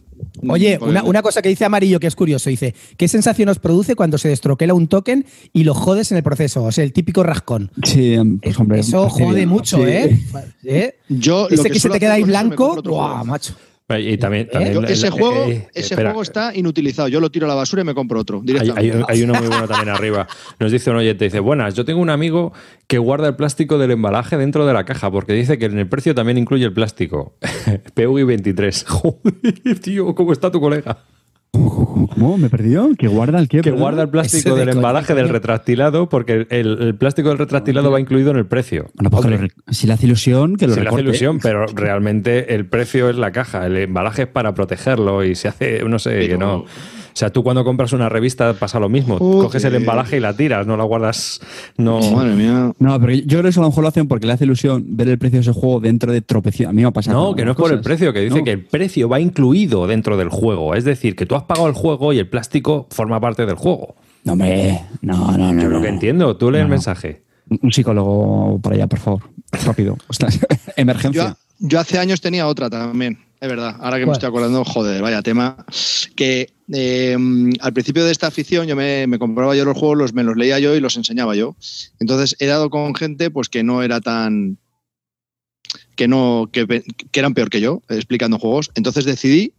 Speaker 4: Oye, una, cosa que dice Amarillo que es curioso, dice, ¿qué sensación os produce cuando se destroquela un token y lo jodes en el proceso? O sea, el típico rascón.
Speaker 1: Sí, pues, hombre.
Speaker 4: Eso jode mucho, ¿eh? ¿eh?
Speaker 3: Yo,
Speaker 4: Ese que, se te queda ahí blanco, ¡guau, macho!
Speaker 2: Y también,
Speaker 3: ¿Eh? ese juego, eh, ese juego está inutilizado. Yo lo tiro a la basura y me compro otro.
Speaker 2: Hay, uno muy bueno también arriba. Nos dice un oyente, dice, buenas, yo tengo un amigo que guarda el plástico del embalaje dentro de la caja porque dice que en el precio también incluye el plástico. PUI 23. Joder, tío, ¿cómo está tu colega?
Speaker 1: ¿Cómo? ¿Me perdió? ¿Que guarda el qué?
Speaker 2: Que guarda el plástico del embalaje del retractilado porque el, plástico del retractilado va incluido en el precio.
Speaker 1: si le hace ilusión, que lo
Speaker 2: Si le hace ilusión, pero realmente el precio es la caja. El embalaje es para protegerlo y se hace, no sé, que no. O sea, tú cuando compras una revista pasa lo mismo. Coges el embalaje y la tiras, no la guardas. No.
Speaker 3: Madre mía.
Speaker 1: No, pero yo creo que eso a lo mejor lo hacen porque le hace ilusión ver el precio de ese juego dentro de tropecientos. A mí me ha pasado.
Speaker 2: No, que no es por el precio, que dice que el precio va incluido dentro del juego. Es decir, que tú has pagado el juego y el plástico forma parte del juego.
Speaker 1: No, hombre. No, no, no.
Speaker 2: Yo lo que entiendo. Tú lees el mensaje.
Speaker 1: Un psicólogo para allá, por favor. Rápido. Emergencia.
Speaker 3: yo hace años tenía otra también. Es verdad, ahora que me estoy acordando, joder, vaya tema. Que eh, al principio de esta afición yo me, compraba yo los juegos, los, me los leía yo y los enseñaba yo. Entonces he dado con gente pues que no era tan. que no. que, eran peor que yo, explicando juegos. Entonces decidí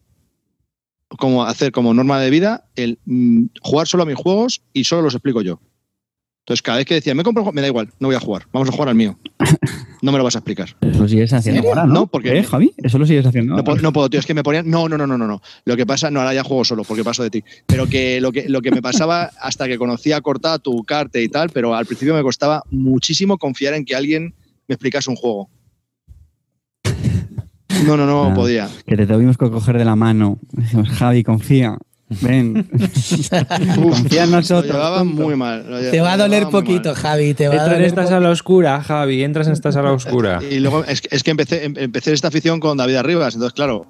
Speaker 3: como hacer como norma de vida el mm, jugar solo a mis juegos y solo los explico yo. Entonces, cada vez que decía, me compro, me da igual, no voy a jugar, vamos a jugar al mío. No me lo vas a explicar.
Speaker 1: Eso lo sigues haciendo ahora, ¿no? porque, ¿Eh, Javi? Eso lo sigues haciendo.
Speaker 3: No, no, puedo, tío, es que me ponían. No, no, no, no, no. Lo que pasa, no, ahora ya juego solo, porque paso de ti. Pero que lo que, lo que me pasaba hasta que conocía a Cortatu, Carte y tal, pero al principio me costaba muchísimo confiar en que alguien me explicase un juego. No, no, no podía.
Speaker 1: Que te tuvimos que coger de la mano. Dijimos, Javi, confía. Ven. Confía en nosotros.
Speaker 3: Lo llevaba muy mal.
Speaker 4: te va a doler poquito, Javi. Te va
Speaker 2: entras en esta sala oscura, Javi. Entras en esta sala oscura.
Speaker 3: Y luego es, que empecé, empecé esta afición con David Arribas. Entonces, claro,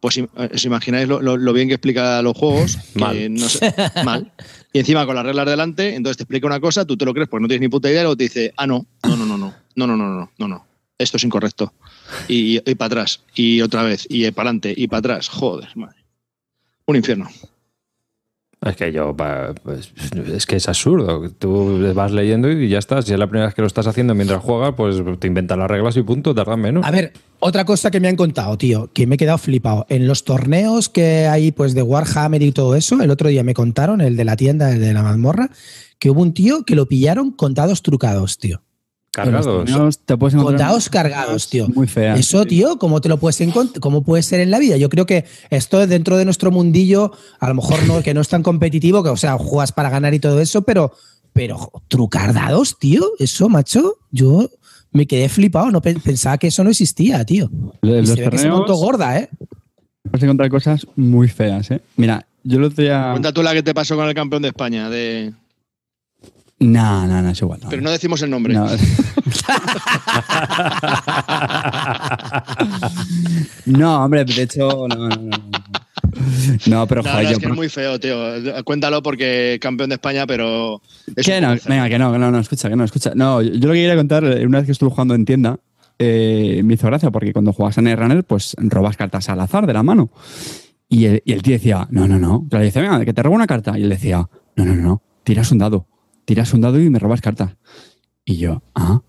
Speaker 3: pues os imagináis lo, bien que explica los juegos. mal. No sé, mal. Y encima con las reglas delante, entonces te explica una cosa, tú te lo crees porque no tienes ni puta idea, y luego te dice, ah, no, no, no, no, no, no, no, no, no, no, no, esto es incorrecto. Y, y para atrás, y otra vez, y para adelante, y para atrás. Joder, madre. Un infierno.
Speaker 2: Es que yo, pues, es que es absurdo. Tú vas leyendo y ya estás. Si es la primera vez que lo estás haciendo mientras juegas, pues te inventas las reglas y punto, tardan menos.
Speaker 4: A ver, otra cosa que me han contado, tío, que me he quedado flipado. En los torneos que hay, pues de Warhammer y todo eso, el otro día me contaron, el de la tienda, el de la mazmorra, que hubo un tío que lo pillaron con dados trucados, tío.
Speaker 2: Cargados.
Speaker 4: Te Contados cargados, tío.
Speaker 1: Muy fea.
Speaker 4: Eso, tío, ¿cómo te lo puedes cómo puede ser en la vida? Yo creo que esto dentro de nuestro mundillo, a lo mejor no, que no es tan competitivo, que o sea, juegas para ganar y todo eso, pero, pero trucar dados, tío, eso, macho, yo me quedé flipado, no pensaba que eso no existía, tío.
Speaker 1: y se
Speaker 4: ve que se montó gorda, ¿eh?
Speaker 1: Puedes encontrar cosas muy feas, ¿eh? Mira, yo lo tenía.
Speaker 3: Cuenta tú la que te pasó con el campeón de España, de
Speaker 1: no, no, no, es igual.
Speaker 3: Pero no decimos el nombre. No,
Speaker 1: no hombre, de hecho, no, no, no. No, pero
Speaker 3: joder, es que es muy feo, tío. Cuéntalo porque campeón de España, pero.
Speaker 1: que no, venga, que no, que no, no, escucha, que no, escucha. No, yo, lo que quería contar, una vez que estuve jugando en tienda, eh, me hizo gracia porque cuando juegas en Runner, pues robas cartas al azar de la mano. Y el, y el tío decía, no, no, no. le dice, venga, que te robo una carta. Y él decía, no, no, no, tiras un dado tiras un dado y me robas cartas. Y yo, ah.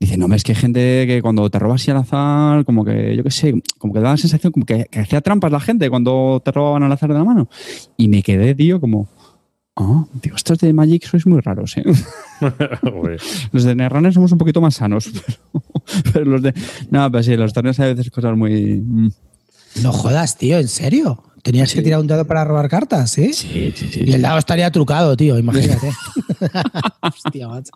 Speaker 1: Dice, no, es que hay gente que cuando te robas así al azar, como que, yo qué sé, como que da la sensación como que, hacía trampas la gente cuando te robaban al azar de la mano. Y me quedé, tío, como, ah, digo, estos de Magic sois muy raros, ¿eh? los de Netrunner somos un poquito más sanos. Pero, los de. No, pero sí, los torneos hay veces cosas muy. Mm.
Speaker 4: No jodas, tío, ¿en serio? Tenías que tirar un dado para robar cartas, ¿eh?
Speaker 1: Sí, sí, sí.
Speaker 4: Y el dado estaría trucado, tío, imagínate. Hostia, macho.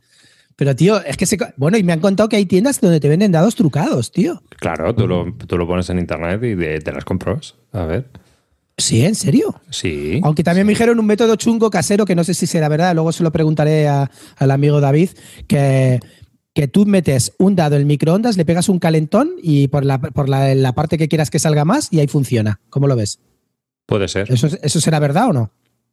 Speaker 4: Pero, tío, es que se. Bueno, y me han contado que hay tiendas donde te venden dados trucados, tío.
Speaker 2: Claro, tú lo, tú lo pones en internet y te las compras. A ver.
Speaker 4: Sí, ¿en serio?
Speaker 2: Sí.
Speaker 4: Aunque también me dijeron un método chungo casero que no sé si será verdad, luego se lo preguntaré al amigo David, que, que tú metes un dado en el microondas, le pegas un calentón y por, la, por la parte que quieras que salga más y ahí funciona. ¿Cómo lo ves?
Speaker 2: Puede ser.
Speaker 4: ¿Eso, ¿Eso será verdad o no?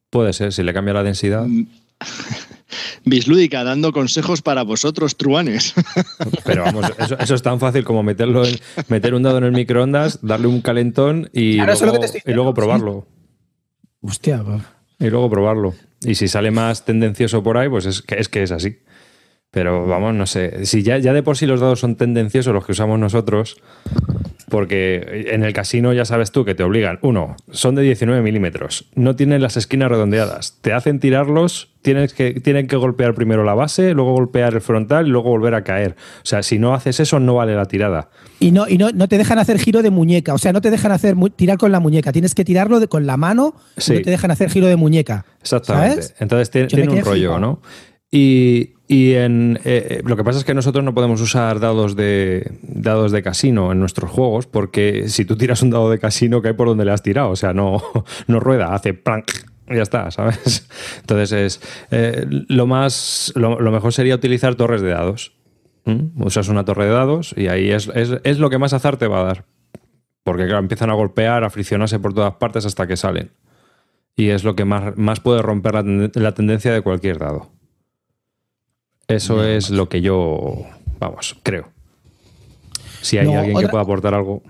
Speaker 2: Puede ser, si le cambia la densidad. Mm.
Speaker 3: Bislúdica dando consejos para vosotros, truanes.
Speaker 2: Pero vamos, eso, es tan fácil como meterlo en, meter un dado en el microondas, darle un calentón y, luego, probarlo.
Speaker 4: Hostia,
Speaker 2: Y luego probarlo. Y si sale más tendencioso por ahí, pues es que es, que es así. Pero vamos, no sé. Si ya, ya de por sí los dados son tendenciosos los que usamos nosotros, porque en el casino ya sabes tú que te obligan. Uno, son de 19 milímetros, no tienen las esquinas redondeadas, te hacen tirarlos, tienes que, tienen que golpear primero la base, luego golpear el frontal y luego volver a caer. O sea, si no haces eso, no vale la tirada.
Speaker 4: Y no, y no, no te dejan hacer giro de muñeca, o sea, no te dejan hacer tirar con la muñeca, tienes que tirarlo con la mano, y no te dejan hacer giro de muñeca.
Speaker 2: Exactamente. Entonces tiene, un rollo, ¿no? Y, en, eh, eh, lo que pasa es que nosotros no podemos usar dados de, dados de casino en nuestros juegos porque si tú tiras un dado de casino cae por donde le has tirado, o sea, no, no rueda, hace plank y ya está, ¿sabes? Entonces es eh, lo más lo, mejor sería utilizar torres de dados. Usas una torre de dados y ahí es, es, lo que más azar te va a dar. Porque claro, empiezan a golpear, a friccionarse por todas partes hasta que salen. Y es lo que más, más puede romper la tendencia de cualquier dado. Eso es lo que yo, vamos, creo. Si hay alguien que pueda aportar algo.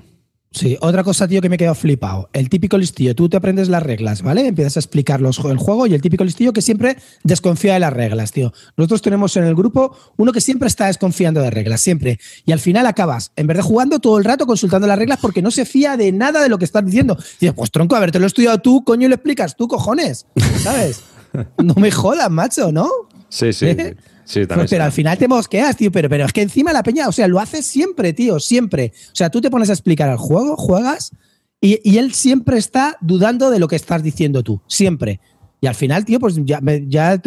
Speaker 4: Sí, otra cosa, tío, que me he quedado flipado. El típico listillo, tú te aprendes las reglas, ¿vale? Empiezas a explicar el juego y el típico listillo que siempre desconfía de las reglas, tío. Nosotros tenemos en el grupo uno que siempre está desconfiando de reglas, siempre. Y al final acabas, en vez de jugando todo el rato consultando las reglas porque no se fía de nada de lo que estás diciendo. Y dices, pues tronco, a ver, te lo he estudiado tú, coño, y lo explicas tú, cojones. ¿Sabes? no me jodas, macho, ¿no?
Speaker 2: Sí, sí.
Speaker 4: Pues, pero al final te mosqueas, tío. Pero, pero es que encima la peña, o sea, lo haces siempre, tío, siempre. O sea, tú te pones a explicar el juego, juegas, y, y él siempre está dudando de lo que estás diciendo tú. Siempre. Y al final, tío, pues ya, ya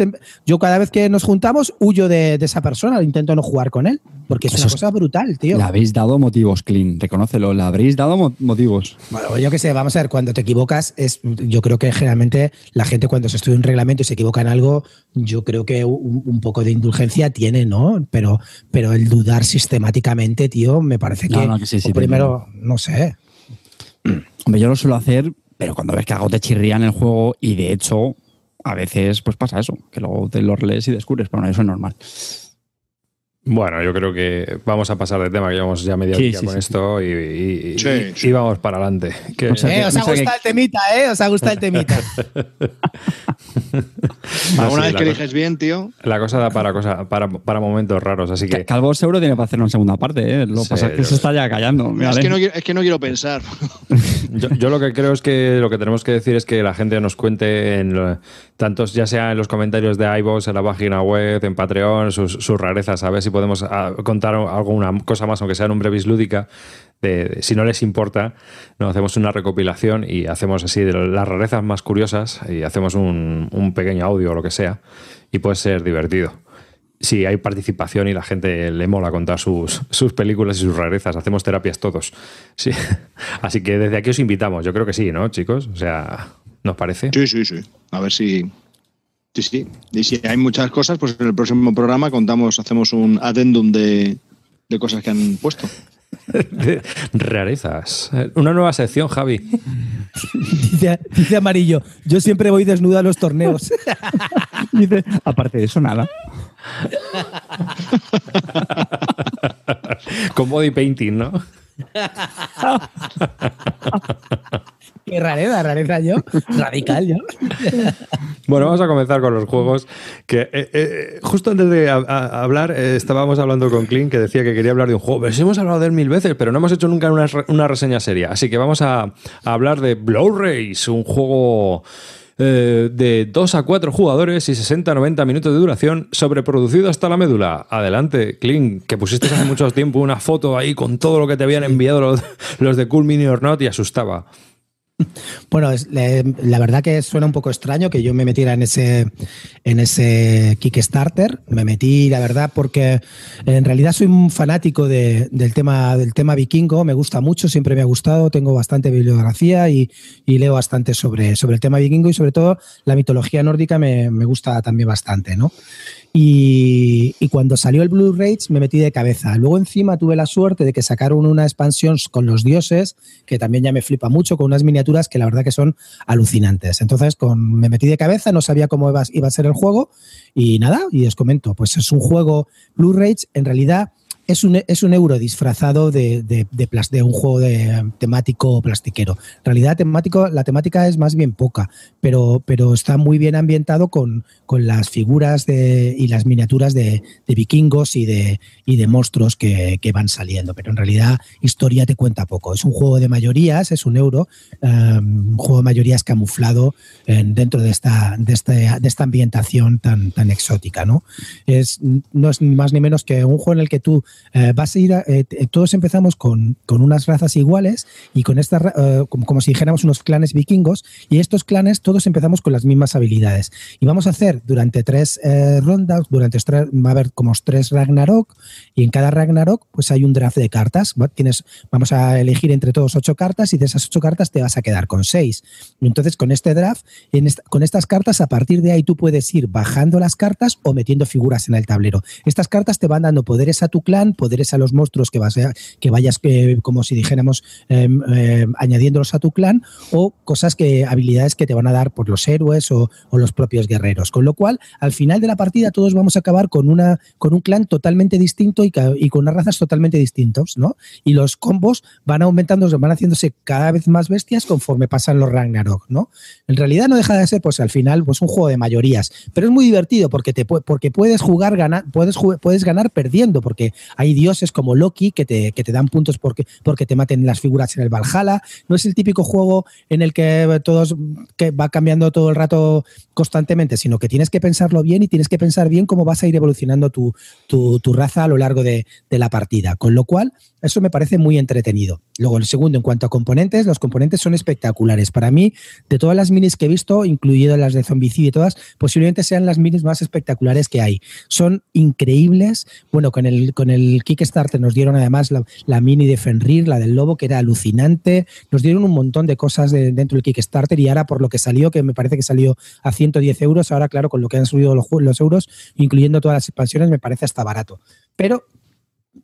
Speaker 4: yo cada vez que nos juntamos huyo de, esa persona, intento no jugar con él, porque es una cosa brutal, tío.
Speaker 1: Le habéis dado motivos, Clean, reconócelo, le habréis dado motivos.
Speaker 4: Bueno, yo qué sé, vamos a ver, cuando te equivocas, es, yo creo que generalmente la gente cuando se estudia un reglamento y se equivoca en algo, yo creo que un, poco de indulgencia tiene, ¿no? Pero, pero el dudar sistemáticamente, tío, me parece que,
Speaker 1: no, que sí,
Speaker 4: primero, no sé.
Speaker 1: Hombre, yo lo suelo hacer, pero cuando ves que algo te chirría en el juego y de hecho a veces pues pasa eso, que luego te lo lees y descubres, pero no, eso es normal.
Speaker 2: Bueno, yo creo que vamos a pasar de tema, que llevamos ya media hora con esto y, vamos para adelante.
Speaker 4: Eh, os ha gustado el temita, ¿eh? Os ha gustado el temita.
Speaker 3: Alguna vez que eliges bien, tío.
Speaker 2: La cosa da para, cosa, para, para momentos raros, así que.
Speaker 1: Calvo seguro tiene para hacer una segunda parte, ¿eh? Lo que pasa es que se está ya callando.
Speaker 3: Es que, no, es que, no, quiero pensar.
Speaker 2: yo, lo que creo es que lo que tenemos que decir es que la gente nos cuente en tantos, ya sea en los comentarios de iVoox, en la página web, en Patreon, sus, sus rarezas, a ver si podemos ah, contar alguna cosa más, aunque sea en un brevis lúdica, de, si no les importa, ¿no? hacemos una recopilación y hacemos así de las rarezas más curiosas y hacemos un, un pequeño audio o lo que sea y puede ser divertido. Si hay participación y la gente le mola contar sus, sus películas y sus rarezas, hacemos terapias todos. Sí. Así que desde aquí os invitamos, yo creo que sí, ¿no, chicos? O sea, ¿Nos parece?
Speaker 3: Sí, sí, sí. A ver si. Sí, sí. Y si hay muchas cosas, pues en el próximo programa contamos, hacemos un addendum de, cosas que han puesto.
Speaker 2: Rarezas. Una nueva sección, Javi.
Speaker 4: dice, dice, Amarillo, yo siempre voy desnuda a los torneos.
Speaker 1: dice, aparte de eso, nada.
Speaker 2: Con body painting, ¿no?
Speaker 4: Qué rareza, rareza yo. Radical yo.
Speaker 2: Bueno, vamos a comenzar con los juegos. Que eh, eh, justo antes de hablar, eh, estábamos hablando con Clint que decía que quería hablar de un juego. Pero sí hemos hablado de él mil veces, pero no hemos hecho nunca una, reseña seria. Así que vamos a, hablar de Blow Race, un juego de 2 a 4 jugadores y 60-90 minutos de duración, sobreproducido hasta la médula. Adelante, Clint, que pusiste hace mucho tiempo una foto ahí con todo lo que te habían enviado los, los de Cool Mini or Not y asustaba.
Speaker 4: Bueno, la verdad que suena un poco extraño que yo me metiera en ese, en ese Kickstarter. Me metí, la verdad, porque en realidad soy un fanático del, tema, del tema vikingo. Me gusta mucho, siempre me ha gustado. Tengo bastante bibliografía y, leo bastante sobre, sobre el tema vikingo y sobre todo la mitología nórdica me, me gusta también bastante, ¿no? Y, cuando salió el Blue Rage me metí de cabeza. Luego encima tuve la suerte de que sacaron una expansión con los dioses, que también ya me flipa mucho, con unas miniaturas que la verdad que son alucinantes. Entonces con, me metí de cabeza, no sabía cómo iba, iba a ser el juego y nada, y os comento, pues es un juego Blue Rage, en realidad es un, es un euro disfrazado de, de, de, un juego de, temático plastiquero. En realidad, temático, la temática es más bien poca, pero, pero está muy bien ambientado con, con las figuras y las miniaturas de, vikingos y de, y de monstruos que, que, van saliendo. Pero en realidad, historia te cuenta poco. Es un juego de mayorías, es un euro, um, un juego de mayorías camuflado dentro de esta, de, este, de esta ambientación tan, tan exótica. ¿no? Es, no es más ni menos que un juego en el que tú eh, a ir eh, todos empezamos con, unas razas iguales y con estas, eh, como, si dijéramos unos clanes vikingos, y estos clanes todos empezamos con las mismas habilidades. Y vamos a hacer durante tres rondas, durante tres, va a haber como tres Ragnarok, y en cada Ragnarok pues hay un draft de cartas. Tienes, vamos a elegir entre todos ocho cartas y de esas ocho cartas te vas a quedar con seis. entonces con este draft, con estas cartas, a partir de ahí tú puedes ir bajando las cartas o metiendo figuras en el tablero. Estas cartas te van dando poderes a tu clan poderes a los monstruos que, vas que vayas, como si dijéramos, em, em, añadiéndolos a tu clan, o cosas que, habilidades que te van a dar por los héroes o, los propios guerreros. Con lo cual, al final de la partida, todos vamos a acabar con, una, con un clan totalmente distinto y, con unas razas totalmente distintos, ¿no? Y los combos van aumentando, van haciéndose cada vez más bestias conforme pasan los Ragnarok, ¿no? En realidad no deja de ser, pues al final, pues un juego de mayorías, pero es muy divertido porque, te, porque puedes jugar, ganar, puedes, puedes ganar perdiendo, porque hay dioses como Loki que te, que te dan puntos porque, porque te maten las figuras en el Valhalla. No es el típico juego en el que todos que va cambiando todo el rato constantemente, sino que tienes que pensarlo bien y tienes que pensar bien cómo vas a ir evolucionando tu, tu, raza a lo largo de, de la partida. Con lo cual, eso me parece muy entretenido. Luego, el segundo, en cuanto a componentes, los componentes son espectaculares. Para mí, de todas las minis que he visto, incluidas las de Zombicide y todas, posiblemente sean las minis más espectaculares que hay. Son increíbles. Bueno, con el, con el Kickstarter nos dieron además la, mini de Fenrir, la del lobo, que era alucinante. Nos dieron un montón de cosas dentro del Kickstarter y ahora por lo que salió, que me parece que salió a 110 euros, ahora claro, con lo que han subido los, los euros, incluyendo todas las expansiones, me parece hasta barato. Pero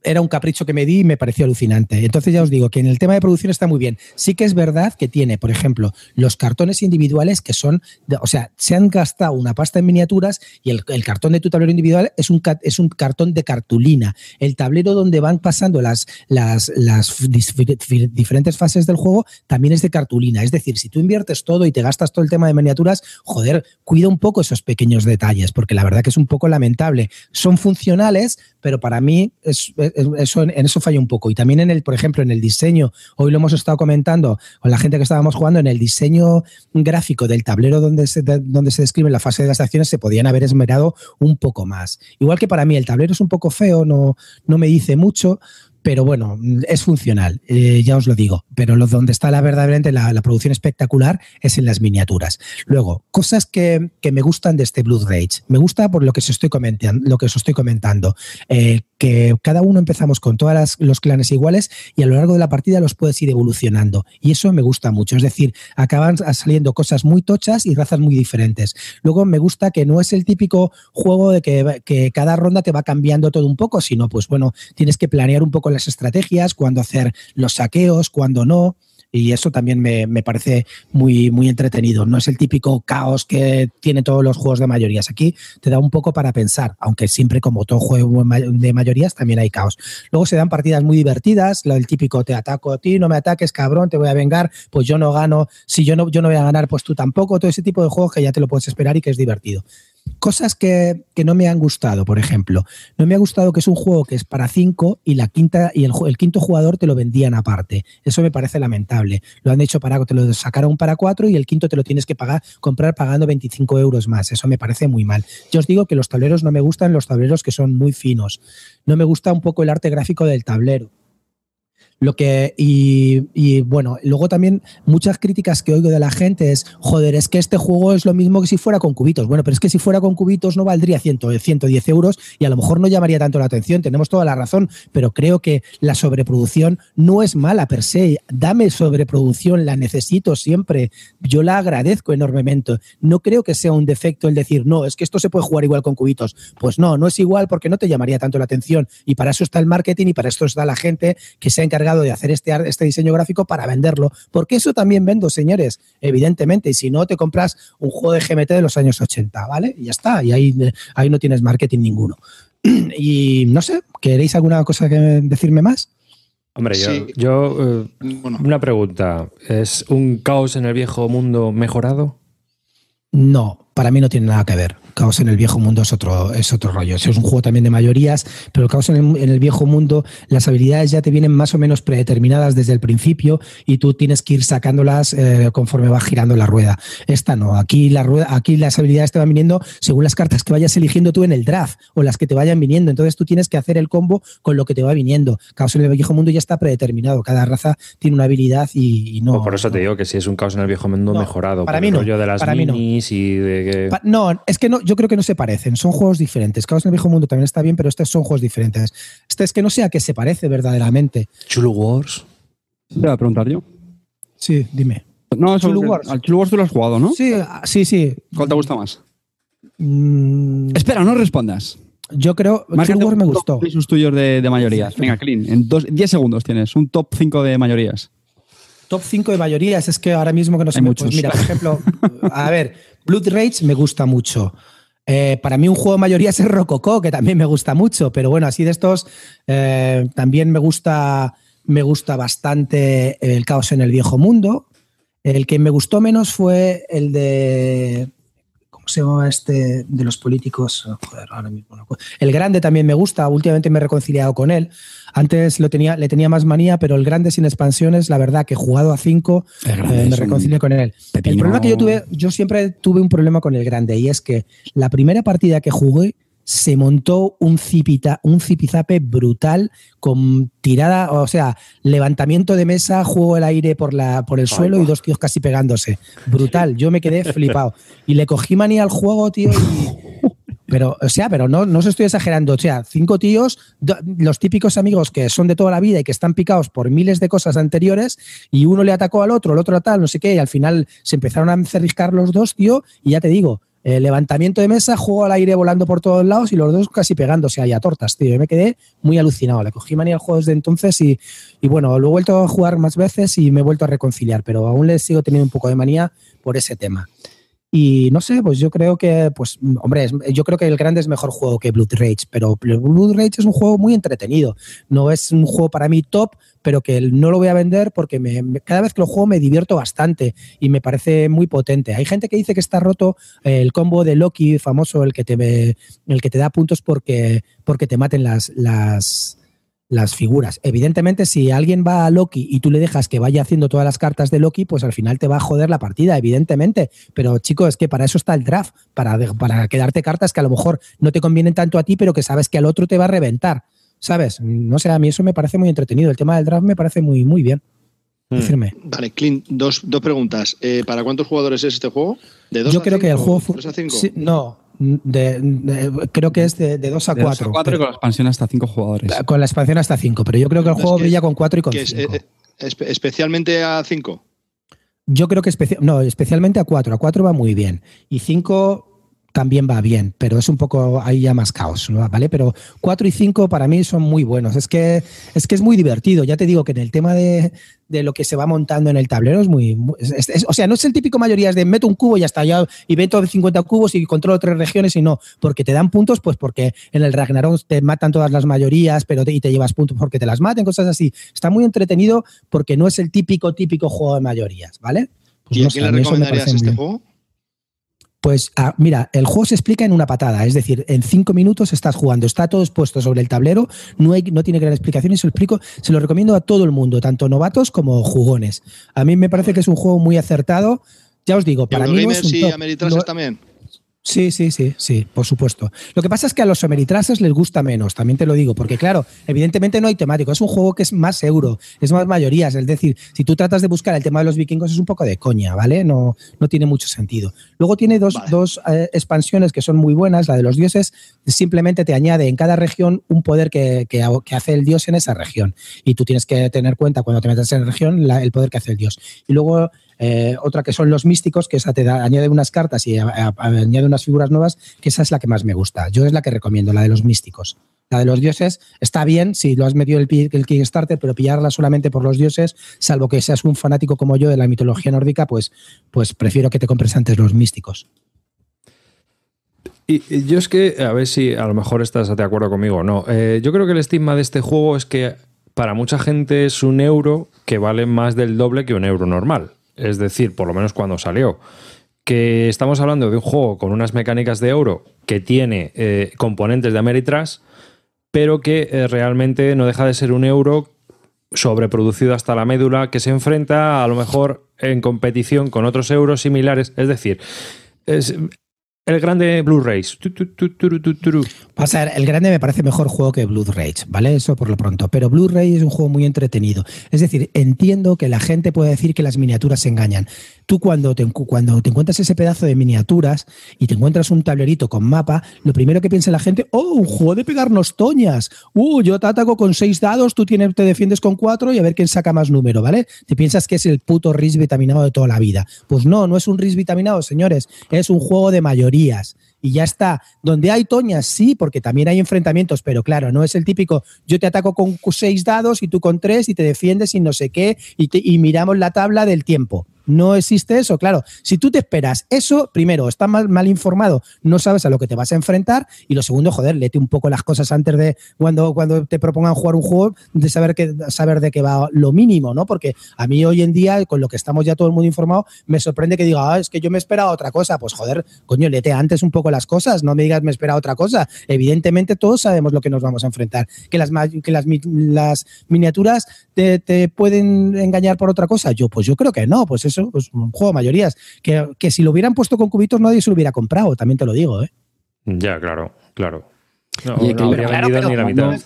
Speaker 4: era un capricho que me di y me pareció alucinante. Entonces ya os digo que en el tema de producción está muy bien. Sí que es verdad que tiene, por ejemplo, los cartones individuales que son, o sea, se han gastado una pasta en miniaturas y el, cartón de tu tablero individual es un, es un cartón de cartulina. El tablero donde van pasando las, las, las diferentes fases del juego también es de cartulina. Es decir, si tú inviertes todo y te gastas todo el tema de miniaturas, joder, cuida un poco esos pequeños detalles, porque la verdad que es un poco lamentable. Son funcionales, pero para mí es, eso, en eso falla un poco. Y también en el, por ejemplo, en el diseño, hoy lo hemos estado comentando con la gente que estábamos jugando, en el diseño gráfico del tablero donde se, donde se describe la fase de las acciones, se podían haber esmerado un poco más. Igual que para mí el tablero es un poco feo, no, no me dice mucho, pero bueno, es funcional, eh, ya os lo digo. Pero lo, donde está la verdaderamente la, producción espectacular es en las miniaturas. Luego, cosas que, me gustan de este Blood Rage. Me gusta por lo que os estoy comentando, lo que os estoy comentando. Eh, que cada uno empezamos con todos los clanes iguales y a lo largo de la partida los puedes ir evolucionando. Y eso me gusta mucho. Es decir, acaban saliendo cosas muy tochas y razas muy diferentes. Luego me gusta que no es el típico juego de que, que cada ronda te va cambiando todo un poco, sino pues bueno, tienes que planear un poco estrategias, cuándo hacer los saqueos, cuándo no y eso también me, parece muy, muy entretenido. No es el típico caos que tiene todos los juegos de mayorías. Aquí te da un poco para pensar, aunque siempre como todo juego de mayorías también hay caos. Luego se dan partidas muy divertidas, lo del típico te ataco a ti, no me ataques, cabrón, te voy a vengar, pues yo no gano, si yo no, yo no voy a ganar, pues tú tampoco, todo ese tipo de juegos que ya te lo puedes esperar y que es divertido. Cosas que, no me han gustado, por ejemplo. No me ha gustado que es un juego que es para cinco y la quinta y el, el, quinto jugador te lo vendían aparte. Eso me parece lamentable. Lo han hecho para, te lo sacaron para cuatro y el quinto te lo tienes que pagar, comprar pagando 25 euros más. Eso me parece muy mal. Yo os digo que los tableros no me gustan los tableros que son muy finos. No me gusta un poco el arte gráfico del tablero. Lo que, y, bueno, luego también muchas críticas que oigo de la gente es, joder, es que este juego es lo mismo que si fuera con cubitos. Bueno, pero es que si fuera con cubitos no valdría 100, 110 euros y a lo mejor no llamaría tanto la atención. Tenemos toda la razón, pero creo que la sobreproducción no es mala per se. Dame sobreproducción, la necesito siempre. Yo la agradezco enormemente. No creo que sea un defecto el decir, no, es que esto se puede jugar igual con cubitos. Pues no, no es igual porque no te llamaría tanto la atención. Y para eso está el marketing y para esto está la gente que se ha encargado de hacer este, este diseño gráfico para venderlo, porque eso también vendo, señores, evidentemente, y si no, te compras un juego de GMT de los años 80, ¿vale? Y ya está, y ahí, ahí no tienes marketing ninguno. y no sé, ¿queréis alguna cosa que decirme más?
Speaker 2: Hombre, yo, eh, una pregunta, ¿es un caos en el viejo mundo mejorado?
Speaker 4: No, para mí no tiene nada que ver. Caos en el viejo mundo es otro, es otro rollo. Es un juego también de mayorías, pero el Caos en el, viejo mundo, las habilidades ya te vienen más o menos predeterminadas desde el principio y tú tienes que ir sacándolas eh, conforme va girando la rueda. Esta no. Aquí, la rueda, aquí las habilidades te van viniendo según las cartas que vayas eligiendo tú en el draft o las que te vayan viniendo. Entonces tú tienes que hacer el combo con lo que te va viniendo. Caos en el viejo mundo ya está predeterminado. Cada raza tiene una habilidad y, no.
Speaker 2: por eso te digo que si es un Caos en el viejo mundo mejorado. Para mí no. de las para minis y de
Speaker 4: que... No, es que no, yo creo que no se parecen, son juegos diferentes. Caos en el viejo mundo también está bien, pero estos son juegos diferentes. Este es que no sé a qué se parece verdaderamente.
Speaker 2: Chulu Wars.
Speaker 1: Te voy a preguntar yo.
Speaker 4: Sí, dime.
Speaker 1: No, Chulu Wars. Al Chulu Wars tú lo has jugado, ¿no?
Speaker 4: Sí, ah, sí, sí.
Speaker 1: ¿Cuál te gusta más? Mm. Espera, no respondas.
Speaker 4: Yo creo que Chulu Wars me gustó.
Speaker 1: Esos tuyos de, de mayorías. Venga, Clean. En 10 segundos tienes un top 5 de mayorías.
Speaker 4: Top 5 de mayorías, es que ahora mismo que no sé. muchos. Pues mira, por ejemplo, a ver, Blood Rage me gusta mucho. Eh, para mí un juego de mayoría es el Rococó, que también me gusta mucho, pero bueno, así de estos eh, también me gusta, me gusta bastante el Caos en el Viejo Mundo. El que me gustó menos fue el de ¿cómo se llama este de los políticos? Joder, ahora mismo no. El grande también me gusta, últimamente me he reconciliado con él. Antes lo tenía, le tenía más manía, pero el grande sin expansiones, la verdad que jugado a 5 eh, me reconcilié con él. El problema que yo tuve, yo siempre tuve un problema con el grande y es que la primera partida que jugué se montó un, cipita, un zipizape brutal con tirada, o sea, levantamiento de mesa, juego el aire por, la, por el suelo y dos tíos casi pegándose. Brutal, yo me quedé flipado. Y le cogí manía al juego, tío, y, pero, o sea, pero no, no os estoy exagerando. O sea, cinco tíos, los típicos amigos que son de toda la vida y que están picados por miles de cosas anteriores, y uno le atacó al otro, el otro a tal, no sé qué, y al final se empezaron a encerriscar los dos, tío, y ya te digo, levantamiento de mesa, juego al aire volando por todos lados y los dos casi pegándose ahí a tortas, tío. Yo me quedé muy alucinado. Le cogí manía al juego desde entonces y, y, bueno, lo he vuelto a jugar más veces y me he vuelto a reconciliar, pero aún le sigo teniendo un poco de manía por ese tema. Y no sé, pues yo creo que, pues, hombre, yo creo que el grande es mejor juego que Blood Rage, pero Blood Rage es un juego muy entretenido. No es un juego para mí top, pero que no lo voy a vender porque me, cada vez que lo juego me divierto bastante y me parece muy potente. Hay gente que dice que está roto el combo de Loki famoso, el que te, el que te da puntos porque, porque te maten las, las, las figuras. Evidentemente, si alguien va a Loki y tú le dejas que vaya haciendo todas las cartas de Loki, pues al final te va a joder la partida, evidentemente. Pero chicos, es que para eso está el draft, para, para quedarte cartas que a lo mejor no te convienen tanto a ti, pero que sabes que al otro te va a reventar. ¿Sabes? No sé, a mí eso me parece muy entretenido. El tema del draft me parece muy, muy bien.
Speaker 3: Hmm. Vale, Clint, dos, dos preguntas. Eh, ¿Para cuántos jugadores es este juego?
Speaker 4: ¿De dos Yo creo que el juego fue. no, creo que es de, 2 a 4.
Speaker 1: 4 y con la expansión hasta 5 jugadores.
Speaker 4: Con la expansión hasta 5, pero yo creo que el juego brilla con 4 y con 5.
Speaker 3: Eh, eh, ¿Especialmente a 5?
Speaker 4: Yo creo que no, especialmente a 4. A 4 va muy bien. Y 5 también va bien, pero es un poco ahí ya más caos, ¿vale? Pero 4 y 5 para mí son muy buenos. Es que, es que es muy divertido. Ya te digo que en el tema de, lo que se va montando en el tablero es muy. o sea, no es el típico mayoría de meto un cubo y hasta ya y meto de 50 cubos y controlo tres regiones y no, porque te dan puntos, pues porque en el Ragnarok te matan todas las mayorías, pero y te llevas puntos porque te las maten, cosas así. Está muy entretenido porque no es el típico, típico juego de mayorías, ¿vale?
Speaker 3: Pues ¿Y a quién le recomendarías este juego?
Speaker 4: Pues ah, mira, el juego se explica en una patada, es decir, en cinco minutos estás jugando, está todo expuesto sobre el tablero, no, hay, no tiene gran explicación y se lo explico, se lo recomiendo a todo el mundo, tanto novatos como jugones. A mí me parece que es un juego muy acertado. Ya os digo, para mí no es un
Speaker 3: también.
Speaker 4: Sí, sí, sí, sí, por supuesto. Lo que pasa es que a los Ameritrases les gusta menos, también te lo digo, porque claro, evidentemente no hay temático, es un juego que es más euro, es más mayorías, es decir, si tú tratas de buscar el tema de los vikingos es un poco de coña, ¿vale? No, no tiene mucho sentido. Luego tiene dos, eh, expansiones que son muy buenas, la de los dioses simplemente te añade en cada región un poder que, que, hace el dios en esa región, y tú tienes que tener cuenta cuando te metes en la región el poder que hace el dios. Y luego eh, otra que son los místicos, que esa te añade unas cartas y añade unas figuras nuevas, que esa es la que más me gusta. Yo es la que recomiendo, la de los místicos. La de los dioses está bien si lo has metido el, el Kickstarter, pero pillarla solamente por los dioses, salvo que seas un fanático como yo de la mitología nórdica, pues, pues prefiero que te compres antes los místicos.
Speaker 2: Y, yo es que, a ver si a lo mejor estás de acuerdo conmigo o no. Eh, yo creo que el estigma de este juego es que para mucha gente es un euro que vale más del doble que un euro normal es decir, por lo menos cuando salió, que estamos hablando de un juego con unas mecánicas de euro que tiene eh, componentes de Ameritrash, pero que eh, realmente no deja de ser un euro sobreproducido hasta la médula que se enfrenta a lo mejor en competición con otros euros similares. Es decir, el grande Blue Rage.
Speaker 4: a ver, el grande me parece mejor juego que Blue Rage, ¿vale? Eso por lo pronto. Pero Blue Rage es un juego muy entretenido. Es decir, entiendo que la gente puede decir que las miniaturas se engañan. Tú cuando te, cuando te encuentras ese pedazo de miniaturas y te encuentras un tablerito con mapa, lo primero que piensa la gente, oh, un juego de pegarnos toñas. Uh, yo te ataco con seis dados, tú tienes, te defiendes con cuatro y a ver quién saca más número, ¿vale? Te piensas que es el puto RIS vitaminado de toda la vida. Pues no, no es un RIS vitaminado, señores. Es un juego de y ya está. Donde hay toñas, sí, porque también hay enfrentamientos, pero claro, no es el típico yo te ataco con seis dados y tú con tres y te defiendes y no sé qué y, y miramos la tabla del tiempo. No existe eso, claro. Si tú te esperas eso, primero, estás mal, mal, informado, no sabes a lo que te vas a enfrentar. Y lo segundo, joder, lete un poco las cosas antes de cuando, cuando te propongan jugar un juego, de saber, que, saber de qué va lo mínimo, ¿no? Porque a mí hoy en día, con lo que estamos ya todo el mundo informado, me sorprende que diga, ah, es que yo me esperaba otra cosa. Pues joder, coño, lete antes un poco las cosas, no me digas me espera otra cosa. Evidentemente, todos sabemos lo que nos vamos a enfrentar. Que las, que las, las miniaturas te, te pueden engañar por otra cosa. Yo, pues yo creo que no, pues eso pues un juego de mayorías. Que, que si lo hubieran puesto con cubitos nadie se lo hubiera comprado, también te lo digo, ¿eh?
Speaker 2: Ya, claro, claro.
Speaker 4: No, ni la mitad.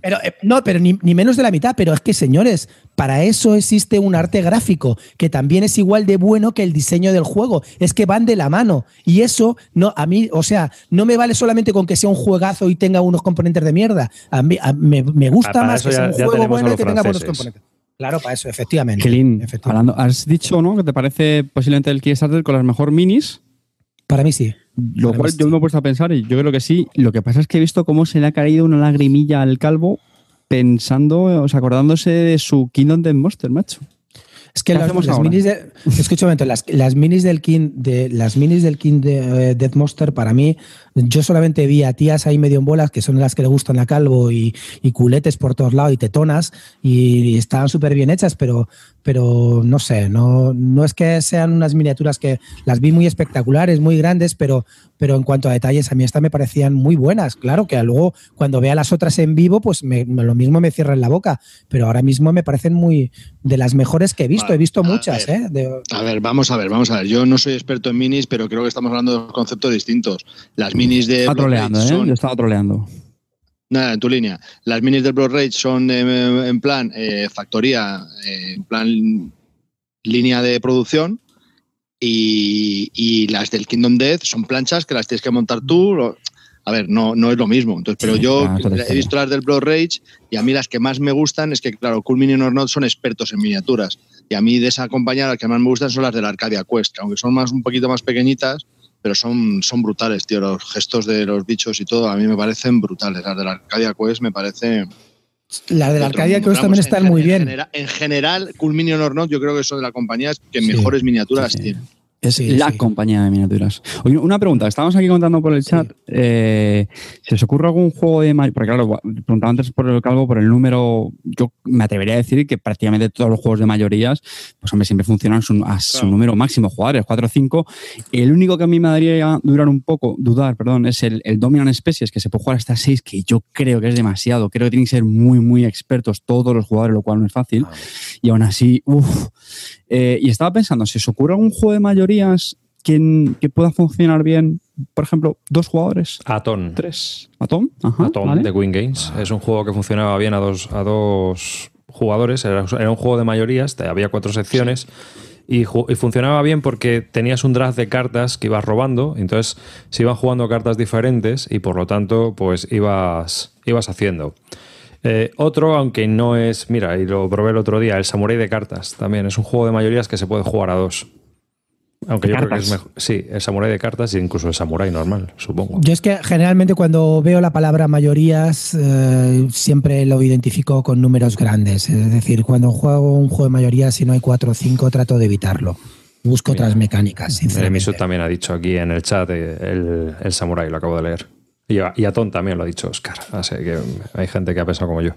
Speaker 4: pero, eh, no, pero ni, ni, menos de la mitad. Pero es que, señores, para eso existe un arte gráfico que también es igual de bueno que el diseño del juego. Es que van de la mano. Y eso, no, a mí, o sea, no me vale solamente con que sea un juegazo y tenga unos componentes de mierda. A mí me, me, gusta ah, más que sea un juego bueno y que tenga buenos componentes. Claro, para eso, efectivamente.
Speaker 1: Hablando, has dicho, ¿no? Que te parece posiblemente el Kickstarter con las mejor minis.
Speaker 4: Para mí sí.
Speaker 1: Lo cual yo me he puesto a pensar y yo creo que sí. Lo que pasa es que he visto cómo se le ha caído una lagrimilla al calvo pensando, o sea, acordándose de su Kingdom Death Monster, macho.
Speaker 4: Es que las, minis de, escucha las, las, minis del King de las minis del King de eh, Death Monster para mí yo solamente vi a tías ahí medio en bolas que son las que le gustan a Calvo y, culetes por todos lados y tetonas y, estaban súper bien hechas, pero, pero no sé, no, no es que sean unas miniaturas que las vi muy espectaculares, muy grandes, pero, pero en cuanto a detalles a mí estas me parecían muy buenas. Claro que luego cuando vea las otras en vivo, pues lo mismo me cierra en la boca, pero ahora mismo me parecen muy de las mejores que he visto. He visto muchas. ¿eh?
Speaker 3: A ver, vamos a ver, vamos a ver. Yo no soy experto en minis, pero creo que estamos hablando de dos conceptos distintos. Las minis de.
Speaker 1: Está troleando, ¿eh? Yo estaba troleando.
Speaker 3: Nada, en tu línea. Las minis del Blood Rage son eh, en plan eh, factoría, en plan línea de producción. Y, las del Kingdom Death son planchas que las tienes que montar tú. A ver, no, no es lo mismo. Entonces, pero yo he visto las del Blood Rage y a mí las que más me gustan es que, claro, Cool Mini Not son expertos en miniaturas. Y a mí de esa compañía las que más me gustan son las de la Arcadia Quest, que aunque son más un poquito más pequeñitas, pero son, son brutales, tío. Los gestos de los bichos y todo a mí me parecen brutales. Las de la Arcadia Quest me parece.
Speaker 4: Las de la Arcadia Quest también están muy bien.
Speaker 3: en general, Cool Minion or Not, yo creo que son de las compañías que mejores miniaturas tienen.
Speaker 1: Es la compañía de miniaturas. una pregunta, estábamos aquí contando por el chat. Eh, ¿Se os ocurre algún juego de Porque claro, preguntaba antes por el calvo, por el número. Yo me atrevería a decir que prácticamente todos los juegos de mayorías, pues hombre, siempre funcionan a su número máximo jugadores, 4 o 5. El único que a mí me daría durar un poco, dudar, perdón, es el, el Dominant Species, que se puede jugar hasta 6, que yo creo que es demasiado. Creo que tienen que ser muy, muy expertos todos los jugadores, lo cual no es fácil. Y aún así, uff. Eh, y estaba pensando, si os ocurre algún juego de mayorías que, que pueda funcionar bien, por ejemplo, dos jugadores.
Speaker 2: Aton.
Speaker 1: Tres. Atom.
Speaker 2: Atom de Win Games. Es un juego que funcionaba bien a dos, a dos jugadores. Era, un juego de mayorías, había cuatro secciones. Y, y, funcionaba bien porque tenías un draft de cartas que ibas robando, entonces se iban jugando cartas diferentes y por lo tanto pues ibas, ibas haciendo. Eh, otro, aunque no es, mira, y lo probé el otro día, el Samurai de cartas también. Es un juego de mayorías que se puede jugar a dos. Aunque yo creo que es mejor. Sí, el Samurai de cartas e incluso el Samurai normal, supongo.
Speaker 4: Yo es que generalmente cuando veo la palabra mayorías eh, siempre lo identifico con números grandes. Es decir, cuando juego un juego de mayorías y no hay cuatro o cinco, trato de evitarlo. Busco otras mecánicas,
Speaker 2: sinceramente. también ha dicho aquí en el chat eh, el, el Samurai, lo acabo de leer. Y a, y también lo ha dicho Oscar. Así que hay gente que ha pensado como yo.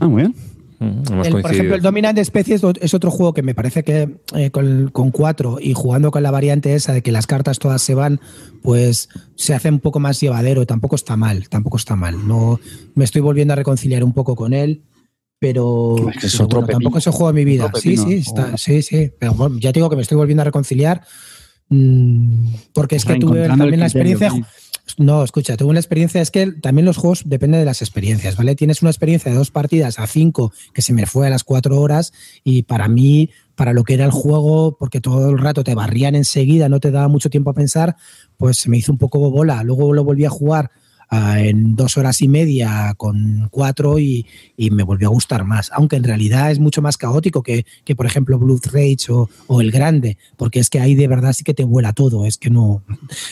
Speaker 1: Ah, muy bien.
Speaker 4: Mm, por ejemplo, el Dominant de Especies es otro juego que me parece que eh, con, cuatro y jugando con la variante esa de que las cartas todas se van, pues se hace un poco más llevadero. Tampoco está mal, tampoco está mal. No me estoy volviendo a reconciliar un poco con él, pero,
Speaker 1: es otro
Speaker 4: tampoco es el juego de mi vida. sí, sí, está, sí, sí. Pero ya digo que me estoy volviendo a reconciliar Mm, porque es que tuve también la experiencia. No, escucha, tuve una experiencia, es que también los juegos dependen de las experiencias, ¿vale? Tienes una experiencia de dos partidas a cinco que se me fue a las cuatro horas y para mí, para lo que era el juego, porque todo el rato te barrían enseguida, no te daba mucho tiempo a pensar, pues se me hizo un poco bola. Luego lo volví a jugar en dos horas y media con cuatro y, me volvió a gustar más. Aunque en realidad es mucho más caótico que, que por ejemplo, Blood Rage o, El Grande, porque es que ahí de verdad sí que te vuela todo. Es que no,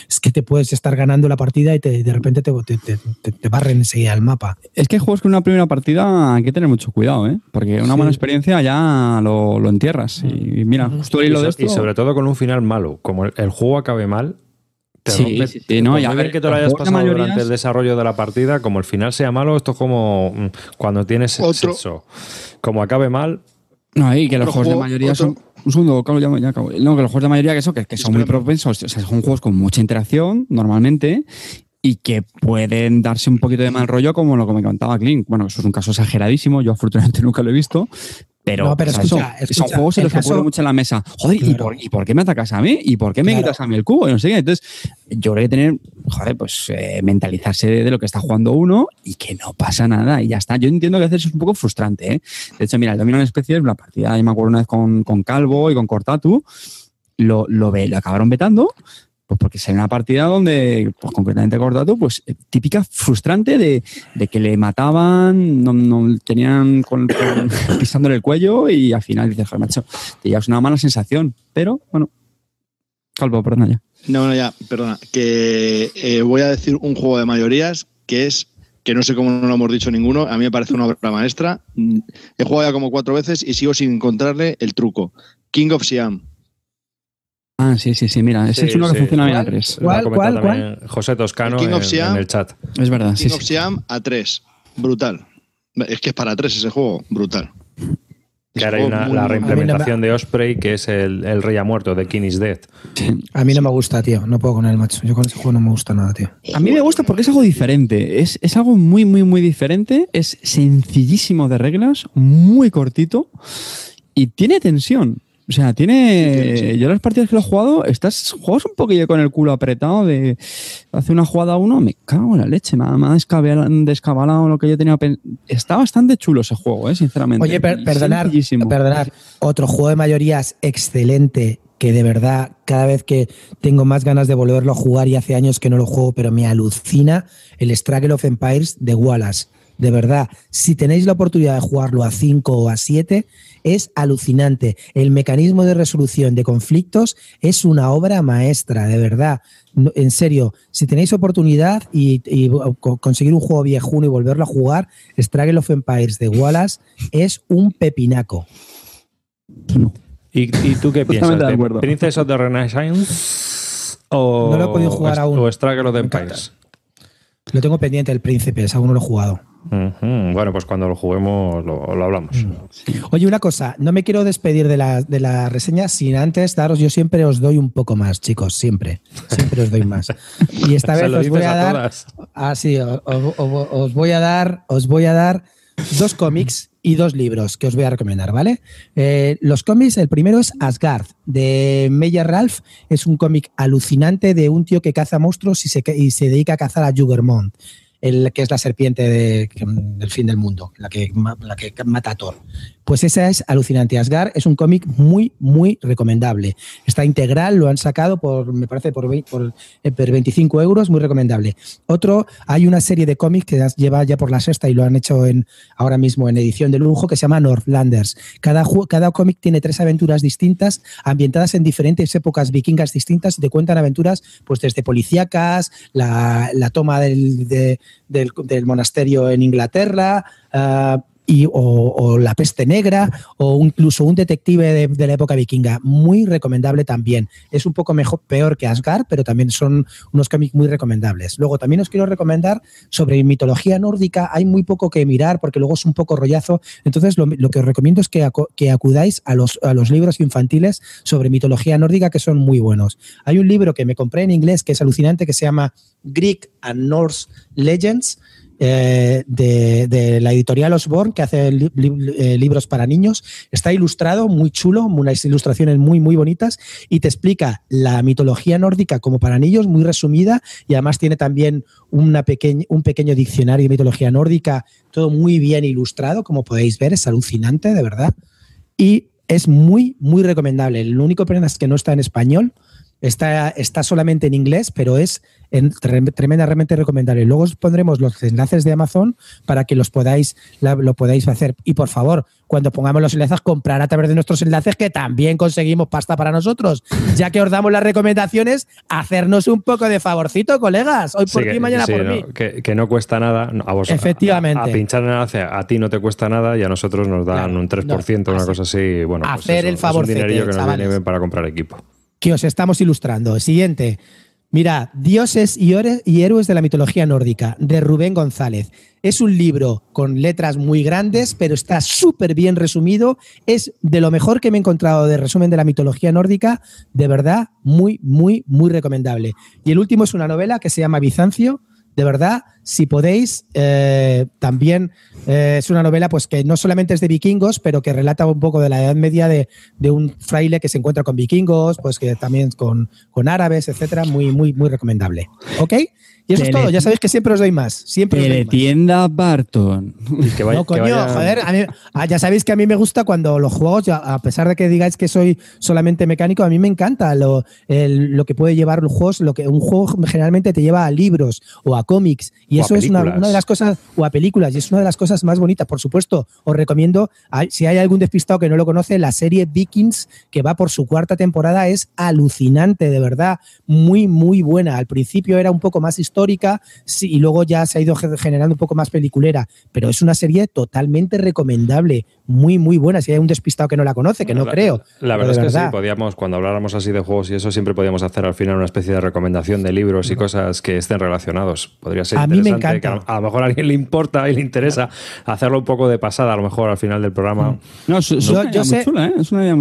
Speaker 4: es que te puedes estar ganando la partida y te, de repente te, te, te, barren enseguida el mapa.
Speaker 1: Es que juegos con una primera partida hay que tener mucho cuidado, ¿eh? porque una mala experiencia ya lo, lo entierras. Y mira, justo
Speaker 2: y,
Speaker 1: lo de esto...
Speaker 2: y sobre todo con un final malo. Como el juego acabe mal,
Speaker 1: sí, sí, no,
Speaker 2: y a ver que te lo hayas pasado durante el desarrollo de la partida, como el final sea malo, esto es como mm, cuando tienes sexo. Como acabe mal.
Speaker 1: No, y que los juegos de mayoría son. Un segundo, Carlos, ya, ya acabo. No, que los juegos de mayoría que, eso, que, que son muy propensos, o sea, son juegos con mucha interacción normalmente y que pueden darse un poquito de mal rollo, como lo que me contaba Clint. Bueno, eso es un caso exageradísimo, yo afortunadamente nunca lo he visto, pero, son juegos en los que ocurre mucho en la mesa. Joder, ¿y, por, qué me atacas a mí? ¿Y por qué me quitas a mí el cubo? Y no sé qué. Entonces, yo creo que tener, joder, pues eh, mentalizarse de, lo que está jugando uno y que no pasa nada y ya está. Yo entiendo que a veces es un poco frustrante. ¿eh? De hecho, mira, el Domino en especie, la partida, yo me acuerdo una vez con, con Calvo y con Cortatu, lo, lo, lo acabaron vetando pues porque sería una partida donde, pues concretamente Cordato, pues eh, típica frustrante de, que le mataban, no, tenían con, pisándole el cuello y al final dices, joder, macho, te llevas una mala sensación. Pero bueno, Calvo, perdona ya.
Speaker 3: No, no, ya, perdona. Que eh, voy a decir un juego de mayorías que es que no sé cómo no lo hemos dicho ninguno, a mí me parece una obra maestra. He jugado ya como cuatro veces y sigo sin encontrarle el truco. King of Siam.
Speaker 1: Ah, sí, sí, sí, mira, ese es uno que funciona bien a tres.
Speaker 2: ¿Cuál, cuál, cuál? José Toscano King of Siam, en, el chat.
Speaker 1: Es verdad,
Speaker 3: King of Siam a tres. Brutal. Es que es para tres ese juego, brutal.
Speaker 2: Que ahora hay una, la reimplementación de Osprey, que es el, el, Rey ha muerto, de King is Dead.
Speaker 4: A mí no me gusta, tío. No puedo con él, macho. Yo con ese juego no me gusta nada, tío.
Speaker 1: A mí me gusta porque es algo diferente. Es, es algo muy, muy, muy diferente. Es sencillísimo de reglas, muy cortito y tiene tensión. O sea, tiene. Yo las partidas que lo he jugado, estás juegas un poquillo con el culo apretado de. Hace una jugada uno, me cago en la leche, me ha, descabalado lo que yo tenía. Está bastante chulo ese juego, ¿eh? sinceramente.
Speaker 4: Oye, perdonar, perdonar. Otro juego de mayorías excelente que de verdad cada vez que tengo más ganas de volverlo a jugar y hace años que no lo juego, pero me alucina el Struggle of Empires de Wallace. De verdad, si tenéis la oportunidad de jugarlo a 5 o a 7, es alucinante. El mecanismo de resolución de conflictos es una obra maestra, de verdad. en serio, si tenéis oportunidad y, conseguir un juego viejuno y volverlo a jugar, Struggle of Empires de Wallace es un pepinaco.
Speaker 2: ¿Y, tú qué piensas? ¿Princess of the Renaissance? O,
Speaker 4: no lo he podido jugar aún.
Speaker 2: ¿O Struggle of Empires?
Speaker 4: Lo tengo pendiente, el príncipe, aún no lo he jugado.
Speaker 2: Bueno, pues cuando lo juguemos lo, hablamos. Mm.
Speaker 4: Oye, una cosa, no me quiero despedir de la, de la, reseña sin antes daros, yo siempre os doy un poco más, chicos, siempre, siempre os doy más. Y esta vez os voy a, dar, ah, sí, os, voy a dar, os voy a dar dos cómics y dos libros que os voy a recomendar, ¿vale? Eh, los cómics, el primero es Asgard, de Meyer Ralph. Es un cómic alucinante de un tío que caza monstruos y se, y se dedica a cazar a Juggermont el que es la serpiente del fin del mundo, la que, la que mata a Thor. Pues esa es alucinante. Asgard es un cómic muy, muy recomendable. Está integral, lo han sacado por, me parece, por, por, 25 eh, euros, muy recomendable. Otro, hay una serie de cómics que lleva ya por la sexta y lo han hecho en, ahora mismo en edición de lujo que se llama Northlanders. Cada, cada cómic tiene tres aventuras distintas, ambientadas en diferentes épocas vikingas distintas y te cuentan aventuras pues desde policíacas, la, toma del, del, monasterio en Inglaterra, uh, o, La peste negra o incluso un detective de, la época vikinga. Muy recomendable también. Es un poco mejor, peor que Asgard, pero también son unos cómics muy recomendables. Luego también os quiero recomendar sobre mitología nórdica. Hay muy poco que mirar porque luego es un poco rollazo. Entonces lo, que os recomiendo es que, que acudáis a los, a los libros infantiles sobre mitología nórdica que son muy buenos. Hay un libro que me compré en inglés que es alucinante que se llama Greek and Norse Legends eh, de, la editorial Osborne, que hace eh, libros para niños. Está ilustrado, muy chulo, unas ilustraciones muy, muy bonitas, y te explica la mitología nórdica como para niños, muy resumida, y además tiene también una un pequeño diccionario de mitología nórdica, todo muy bien ilustrado, como podéis ver, es alucinante, de verdad. Y es muy, muy recomendable. Lo único problema es que no está en español, Está, está solamente en inglés, pero es en, tremendamente recomendable. Luego os pondremos los enlaces de Amazon para que los podáis, lo podáis hacer. Y por favor, cuando pongamos los enlaces, comprar a través de nuestros enlaces, que también conseguimos pasta para nosotros. Ya que os damos las recomendaciones, hacernos un poco de favorcito, colegas. Hoy por ti, mañana por mí.
Speaker 2: Que, no cuesta nada a vos.
Speaker 4: Efectivamente.
Speaker 2: A, pinchar el enlace, a ti no te cuesta nada y a nosotros nos dan un 3%, una cosa así. Bueno,
Speaker 4: pues hacer el favor.
Speaker 2: Es un dinerillo que nos viene para comprar equipo
Speaker 4: que os estamos ilustrando. Siguiente. Mira, Dioses y, Héroes de la Mitología Nórdica, de Rubén González. Es un libro con letras muy grandes, pero está súper bien resumido. Es de lo mejor que me he encontrado de resumen de la mitología nórdica. De verdad, muy, muy, muy recomendable. Y el último es una novela que se llama Bizancio, de verdad, si podéis, eh, también eh, es una novela pues que no solamente es de vikingos, pero que relata un poco de la Edad Media de, un fraile que se encuentra con vikingos, pues que también con, con árabes, etcétera, muy, muy, muy recomendable. ¿Ok? Y eso es todo, ya sabéis que siempre os doy más. Siempre
Speaker 1: Teletienda Barton.
Speaker 4: no, coño, joder, ah, ya sabéis que a mí me gusta cuando los juegos, a pesar de que digáis que soy solamente mecánico, a mí me encanta lo, lo que puede llevar los juegos, lo que un juego generalmente te lleva a libros o a cómics. Y eso es una, de las cosas, o a películas, y es una de las cosas más bonitas. Por supuesto, os recomiendo, si hay algún despistado que no lo conoce, la serie Vikings, que va por su cuarta temporada, es alucinante, de verdad, muy, muy buena. Al principio era un poco más histórico histórica sí, y luego ya se ha ido generando un poco más peliculera, pero es una serie totalmente recomendable, muy, muy buena. Si hay un despistado que no la conoce, que no creo.
Speaker 2: La verdad es que sí, podíamos, cuando habláramos así de juegos y eso, siempre podíamos hacer al final una especie de recomendación de libros y cosas que estén relacionados. Podría ser
Speaker 4: a
Speaker 2: mí
Speaker 4: me encanta.
Speaker 2: a, lo mejor a alguien le importa y le interesa hacerlo un poco de pasada, a lo mejor al final del programa.
Speaker 1: No, yo, sé,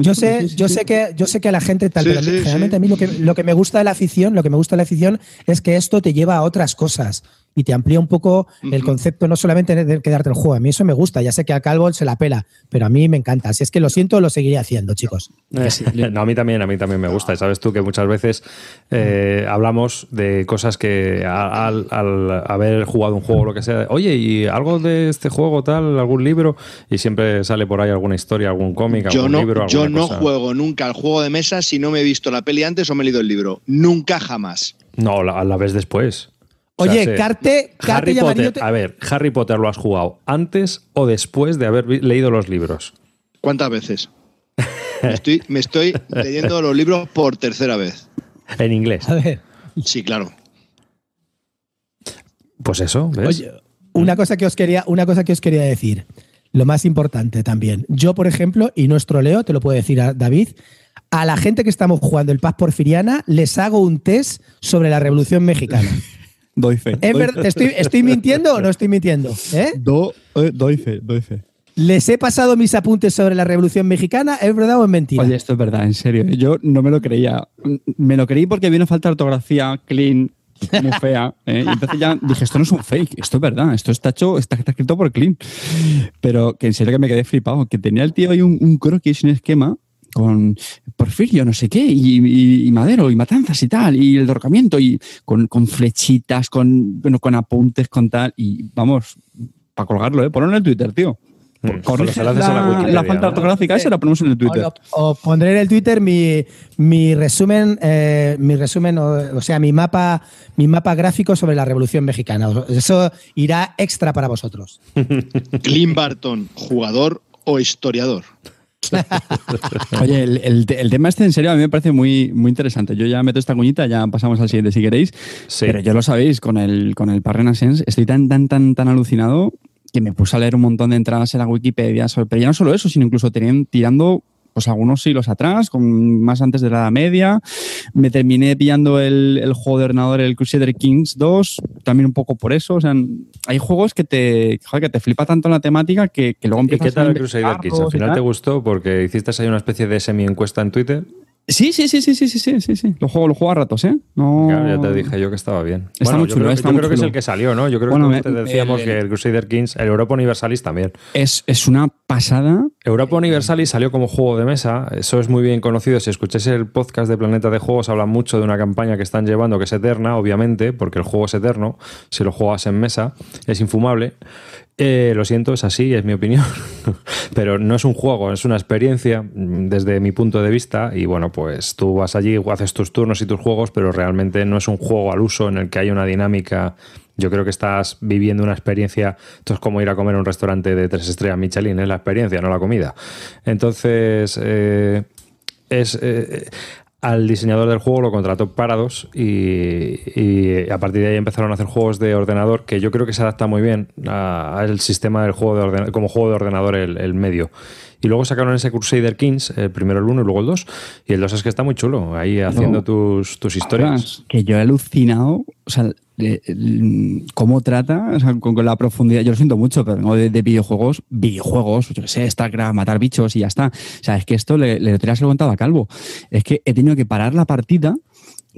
Speaker 4: yo sé, yo sé que yo sé que a la gente tal, pero generalmente a mí lo que, lo que me gusta de la afición, lo que me gusta de la afición es que esto te lleva a otras cosas y te amplía un poco el concepto, no solamente de quedarte el juego. A mí eso me gusta, ya sé que a Calvo se la pela, pero a mí me encanta. Si es que lo siento, lo seguiré haciendo, chicos.
Speaker 2: no, a mí también, a mí también me gusta. Y sabes tú que muchas veces eh, hablamos de cosas que al, haber jugado un juego o lo que sea, oye, ¿y algo de este juego tal, algún libro? Y siempre sale por ahí alguna historia, algún cómic, algún
Speaker 3: no,
Speaker 2: libro.
Speaker 3: Yo no juego nunca al juego de mesa si no me he visto la peli antes o me he leído el libro. Nunca jamás.
Speaker 2: No, la, la ves después.
Speaker 4: Oye, Carte,
Speaker 2: Harry Potter, A ver, ¿Harry Potter lo has jugado antes o después de haber leído los libros?
Speaker 3: ¿Cuántas veces? me, estoy, leyendo los libros por tercera vez.
Speaker 2: En inglés.
Speaker 4: A ver.
Speaker 3: Sí, claro.
Speaker 2: Pues eso, ¿ves?
Speaker 4: Oye, una cosa que os quería, una cosa que os quería decir. Lo más importante también. Yo, por ejemplo, y nuestro Leo, te lo puede decir a David, a la gente que estamos jugando el Paz Porfiriana les hago un test sobre la Revolución Mexicana.
Speaker 1: Doy fe.
Speaker 4: estoy, mintiendo o no estoy mintiendo? ¿Eh?
Speaker 1: eh doy fe, doy fe.
Speaker 4: Les he pasado mis apuntes sobre la Revolución Mexicana, ¿es verdad o es mentira?
Speaker 1: Oye, esto es verdad, en serio. Yo no me lo creía. Me lo creí porque vino falta de ortografía, clean, muy fea. ¿eh? Y entonces ya dije, esto no es un fake, esto es verdad, esto está hecho, está, escrito por clean. Pero que en serio que me quedé flipado, que tenía el tío ahí un, un croquis, un esquema con Porfirio, no sé qué, y, Madero, y Matanzas y tal, y el dorcamiento, y con, flechitas, con, bueno, con apuntes, con tal, y vamos, para colgarlo, ¿eh? Ponlo en el Twitter, tío. Mm, la, la, falta ortográfica esa la ponemos en el Twitter.
Speaker 4: O, pondré en el Twitter mi, mi resumen, eh, mi resumen, o, sea, mi mapa, mi mapa gráfico sobre la Revolución Mexicana. Eso irá extra para vosotros.
Speaker 3: Clint Barton, jugador o historiador.
Speaker 1: Oye, el, tema este en serio a mí me parece muy, muy interesante. Yo ya meto esta cuñita, ya pasamos al siguiente si queréis. Pero yo lo sabéis, con el, con el Parrena Sense estoy tan, tan, tan, tan alucinado que me puse a leer un montón de entradas en la Wikipedia. Pero ya no solo eso, sino incluso tenían, tirando pues algunos siglos atrás, con, más antes de la Edad Media. Me terminé pillando el, juego de ordenador, el Crusader Kings 2, también un poco por eso. O sea, hay juegos que te, que te flipa tanto la temática que, luego empiezas
Speaker 2: ¿Y qué tal el Crusader Kings? ¿Al final te gustó? Porque hiciste ahí una especie de semi-encuesta en Twitter.
Speaker 1: Sí, sí, sí, sí, sí, sí, sí, sí. Lo juego, lo juego a ratos, ¿eh? No...
Speaker 2: ya te dije yo que estaba bien.
Speaker 1: Está muy chulo.
Speaker 2: Yo creo, yo creo que es el que salió, ¿no? Yo creo que te decíamos que el Crusader Kings, el Europa Universalis también.
Speaker 1: Es, es una pasada.
Speaker 2: Europa Universalis salió como juego de mesa. Eso es muy bien conocido. Si escucháis el podcast de Planeta de Juegos, hablan mucho de una campaña que están llevando que es eterna, obviamente, porque el juego es eterno. Si lo juegas en mesa, es infumable. Eh, lo siento, es así, es mi opinión. Pero no es un juego, es una experiencia mm, desde mi punto de vista. Y bueno, pues tú vas allí, haces tus turnos y tus juegos, pero realmente no es un juego al uso en el que hay una dinámica. Yo creo que estás viviendo una experiencia. Esto es como ir a comer a un restaurante de tres estrellas Michelin, es la experiencia, no la comida. Entonces. Eh, es, eh, al diseñador del juego lo contrató Parados y, y, a partir de ahí empezaron a hacer juegos de ordenador que yo creo que se adapta muy bien al sistema del juego de ordenador, como juego de ordenador el, medio. Y luego sacaron ese Crusader Kings, el primero el 1 y luego el 2. Y el 2 es que está muy chulo, ahí haciendo tus, tus historias.
Speaker 1: que yo he alucinado, o sea, cómo trata, con, la profundidad, yo lo siento mucho, pero de, de videojuegos, videojuegos, yo qué sé, StarCraft, matar bichos y ya está. O sea, es que esto le, le, le contado a Calvo. Es que he tenido que parar la partida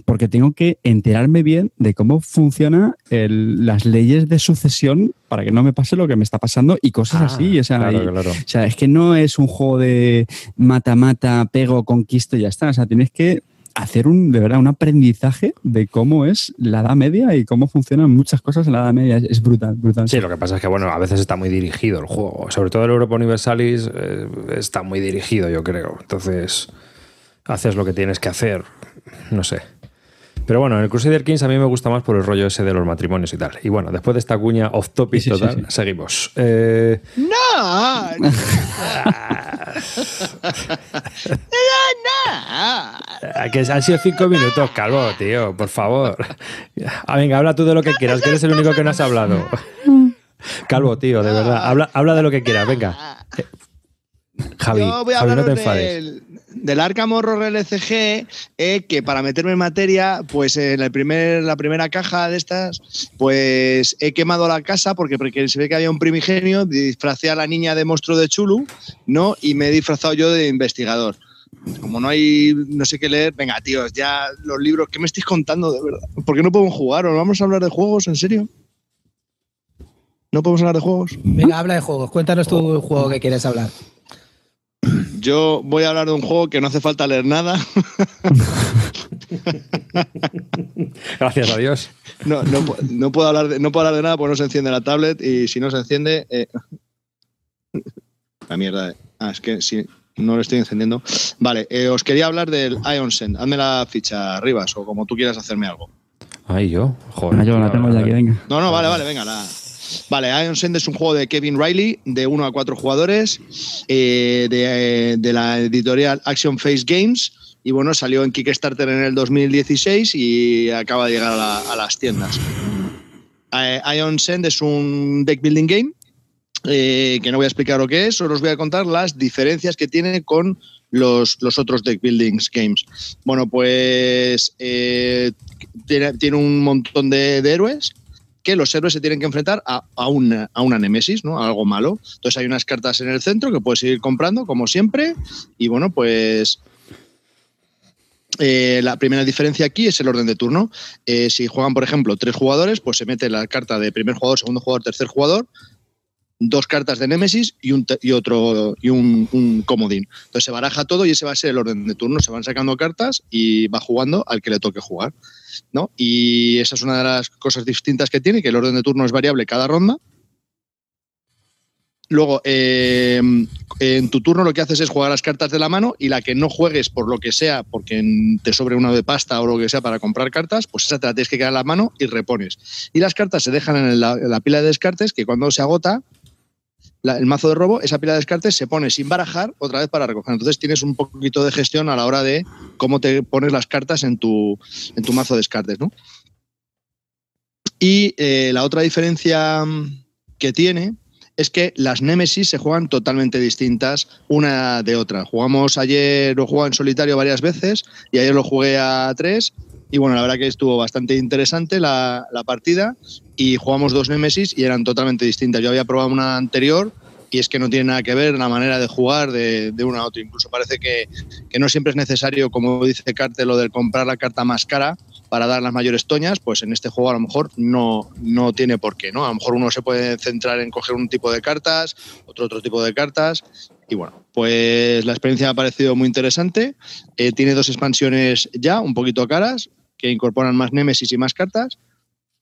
Speaker 1: porque tengo que enterarme bien de cómo funcionan las leyes de sucesión para que no me pase lo que me está pasando y cosas ah, así. O sea, o sea, es que no es un juego de mata-mata, pego, conquisto y ya está. O sea, tienes que hacer un, de verdad, un aprendizaje de cómo es la Edad Media y cómo funcionan muchas cosas en la Edad Media. Es, brutal, brutal.
Speaker 2: Sí, lo que pasa es que, bueno, a veces está muy dirigido el juego. Sobre todo el Europa Universalis eh, está muy dirigido, yo creo. Entonces, haces lo que tienes que hacer. No sé. Pero bueno, en el Crusader Kings a mí me gusta más por el rollo ese de los matrimonios y tal. Y bueno, después de esta cuña off topic total, seguimos. Eh...
Speaker 3: No. no.
Speaker 2: que han sido cinco minutos, Calvo, tío, por favor. Ah, venga, habla tú de lo que quieras, que eres el único que no has hablado. Calvo, tío, de verdad. Habla, habla de lo que quieras, venga. Javi, Javi no te enfades
Speaker 3: del Arkham Horror LCG, eh, que para meterme en materia, pues en el primer, la primera caja de estas, pues he quemado la casa porque, porque se ve que había un primigenio, disfracé a la niña de monstruo de Chulu, ¿no? Y me he disfrazado yo de investigador. Como no hay, no sé qué leer, venga, tíos, ya los libros, ¿qué me estáis contando de verdad? ¿Por qué no podemos jugar? ¿O vamos a hablar de juegos? ¿En serio? ¿No podemos hablar de juegos?
Speaker 4: Venga, habla de juegos. Cuéntanos tu juego que quieres hablar.
Speaker 3: Yo voy a hablar de un juego que no hace falta leer nada.
Speaker 2: Gracias a Dios.
Speaker 3: No, puedo hablar de, no puedo hablar de nada porque no se enciende la tablet y si no se enciende. Eh, la mierda. Ah, es que si no lo estoy encendiendo. Vale, eh, os quería hablar del Ion Send. Hazme la ficha, arriba o como tú quieras hacerme algo.
Speaker 2: Ay, yo. Joder.
Speaker 1: yo la tengo ya aquí, venga.
Speaker 3: No, no, vale, vale, venga, la. Vale, Iron Send es un juego de Kevin Riley, de 1 a 4 jugadores, eh, de, la editorial Action Face Games. Y bueno, salió en Kickstarter en el 2016 y acaba de llegar a, las tiendas. Eh, Ion Send es un deck building game eh, que no voy a explicar lo que es, solo os voy a contar las diferencias que tiene con los, otros deck building games. Bueno, pues tiene, un montón de héroes que los héroes se tienen que enfrentar a, una, a una ¿no? A algo malo. Entonces hay unas cartas en el centro que puedes ir comprando, como siempre, y bueno, pues eh, la primera diferencia aquí es el orden de turno. Eh, si juegan, por ejemplo, tres jugadores, pues se mete la carta de primer jugador, segundo jugador, tercer jugador, dos cartas de Némesis y, un, y otro y un, un, comodín. Entonces se baraja todo y ese va a ser el orden de turno. Se van sacando cartas y va jugando al que le toque jugar. ¿no? Y esa es una de las cosas distintas que tiene, que el orden de turno es variable cada ronda. Luego, eh, en tu turno lo que haces es jugar las cartas de la mano y la que no juegues por lo que sea, porque te sobre una de pasta o lo que sea para comprar cartas, pues esa te la tienes que quedar en la mano y repones. Y las cartas se dejan en la, en la pila de descartes que cuando se agota, el mazo de robo, esa pila de descartes se pone sin barajar otra vez para recoger. Entonces tienes un poquito de gestión a la hora de cómo te pones las cartas en tu, en tu mazo de descartes, ¿no? Y eh, la otra diferencia que tiene es que las Némesis se juegan totalmente distintas una de otra. Jugamos ayer, lo jugué en solitario varias veces y ayer lo jugué a tres y bueno, la verdad que estuvo bastante interesante la, partida y jugamos dos Nemesis y eran totalmente distintas. Yo había probado una anterior y es que no tiene nada que ver la manera de jugar de, una a otra. Incluso parece que, no siempre es necesario, como dice Carter, lo del comprar la carta más cara para dar las mayores toñas, pues en este juego a lo mejor no, no tiene por qué. ¿no? A lo mejor uno se puede centrar en coger un tipo de cartas, otro otro tipo de cartas. Y bueno, pues la experiencia me ha parecido muy interesante. Eh, tiene dos expansiones ya, un poquito caras que incorporan más Nemesis y más cartas.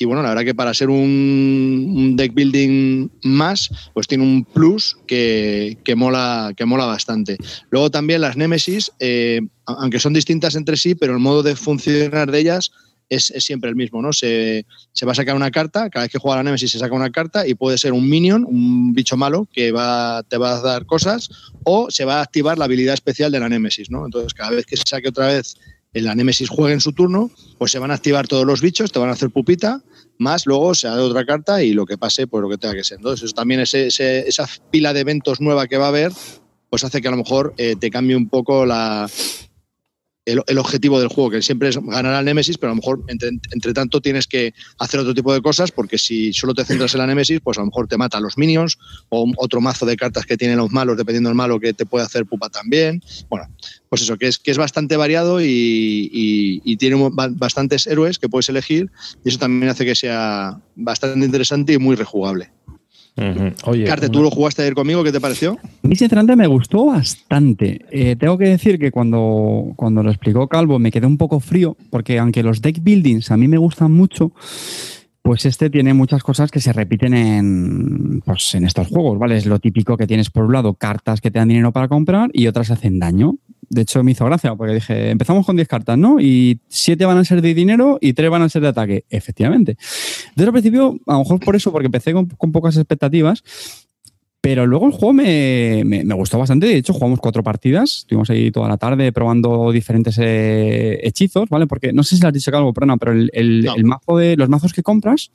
Speaker 3: Y bueno, la verdad que para ser un, deck building más, pues tiene un plus que, mola, que mola bastante. Luego también las Nemesis, eh, aunque son distintas entre sí, pero el modo de funcionar de ellas es, siempre el mismo, ¿no? Se, va a sacar una carta, cada vez que juega la Nemesis se saca una carta y puede ser un minion, un bicho malo que va, te va a dar cosas, o se va a activar la habilidad especial de la Nemesis, ¿no? Entonces, cada vez que se saque otra vez la Némesis juegue en su turno, pues se van a activar todos los bichos, te van a hacer pupita, más luego se hace otra carta y lo que pase, pues lo que tenga que ser. Entonces, eso también ese, esa pila de eventos nueva que va a haber, pues hace que a lo mejor eh, te cambie un poco la, el, objetivo del juego, que siempre es ganar al Nemesis, pero a lo mejor entre, tanto tienes que hacer otro tipo de cosas, porque si solo te centras en la Nemesis, pues a lo mejor te mata a los minions o otro mazo de cartas que tienen los malos, dependiendo del malo, que te puede hacer pupa también. Bueno, pues eso, que es, que es bastante variado y, y tiene bastantes héroes que puedes elegir, y eso también hace que sea bastante interesante y muy rejugable. Oye, Carte, ¿tú lo jugaste ayer conmigo? ¿Qué te pareció?
Speaker 1: A mí, sinceramente, me gustó bastante. Eh, tengo que decir que cuando, cuando lo explicó Calvo me quedé un poco frío, porque aunque los deck buildings a mí me gustan mucho, pues este tiene muchas cosas que se repiten en, pues en estos juegos, ¿vale? Es lo típico que tienes por un lado cartas que te dan dinero para comprar y otras hacen daño. De hecho, me hizo gracia porque dije, empezamos con 10 cartas, ¿no? Y 7 van a ser de dinero y 3 van a ser de ataque. Efectivamente. Desde el principio, a lo mejor por eso, porque empecé con, pocas expectativas, pero luego el juego me, gustó bastante. De hecho, jugamos cuatro partidas. Estuvimos ahí toda la tarde probando diferentes eh, hechizos, ¿vale? Porque no sé si le has dicho algo, pero no, pero el, el mazo de los mazos que compras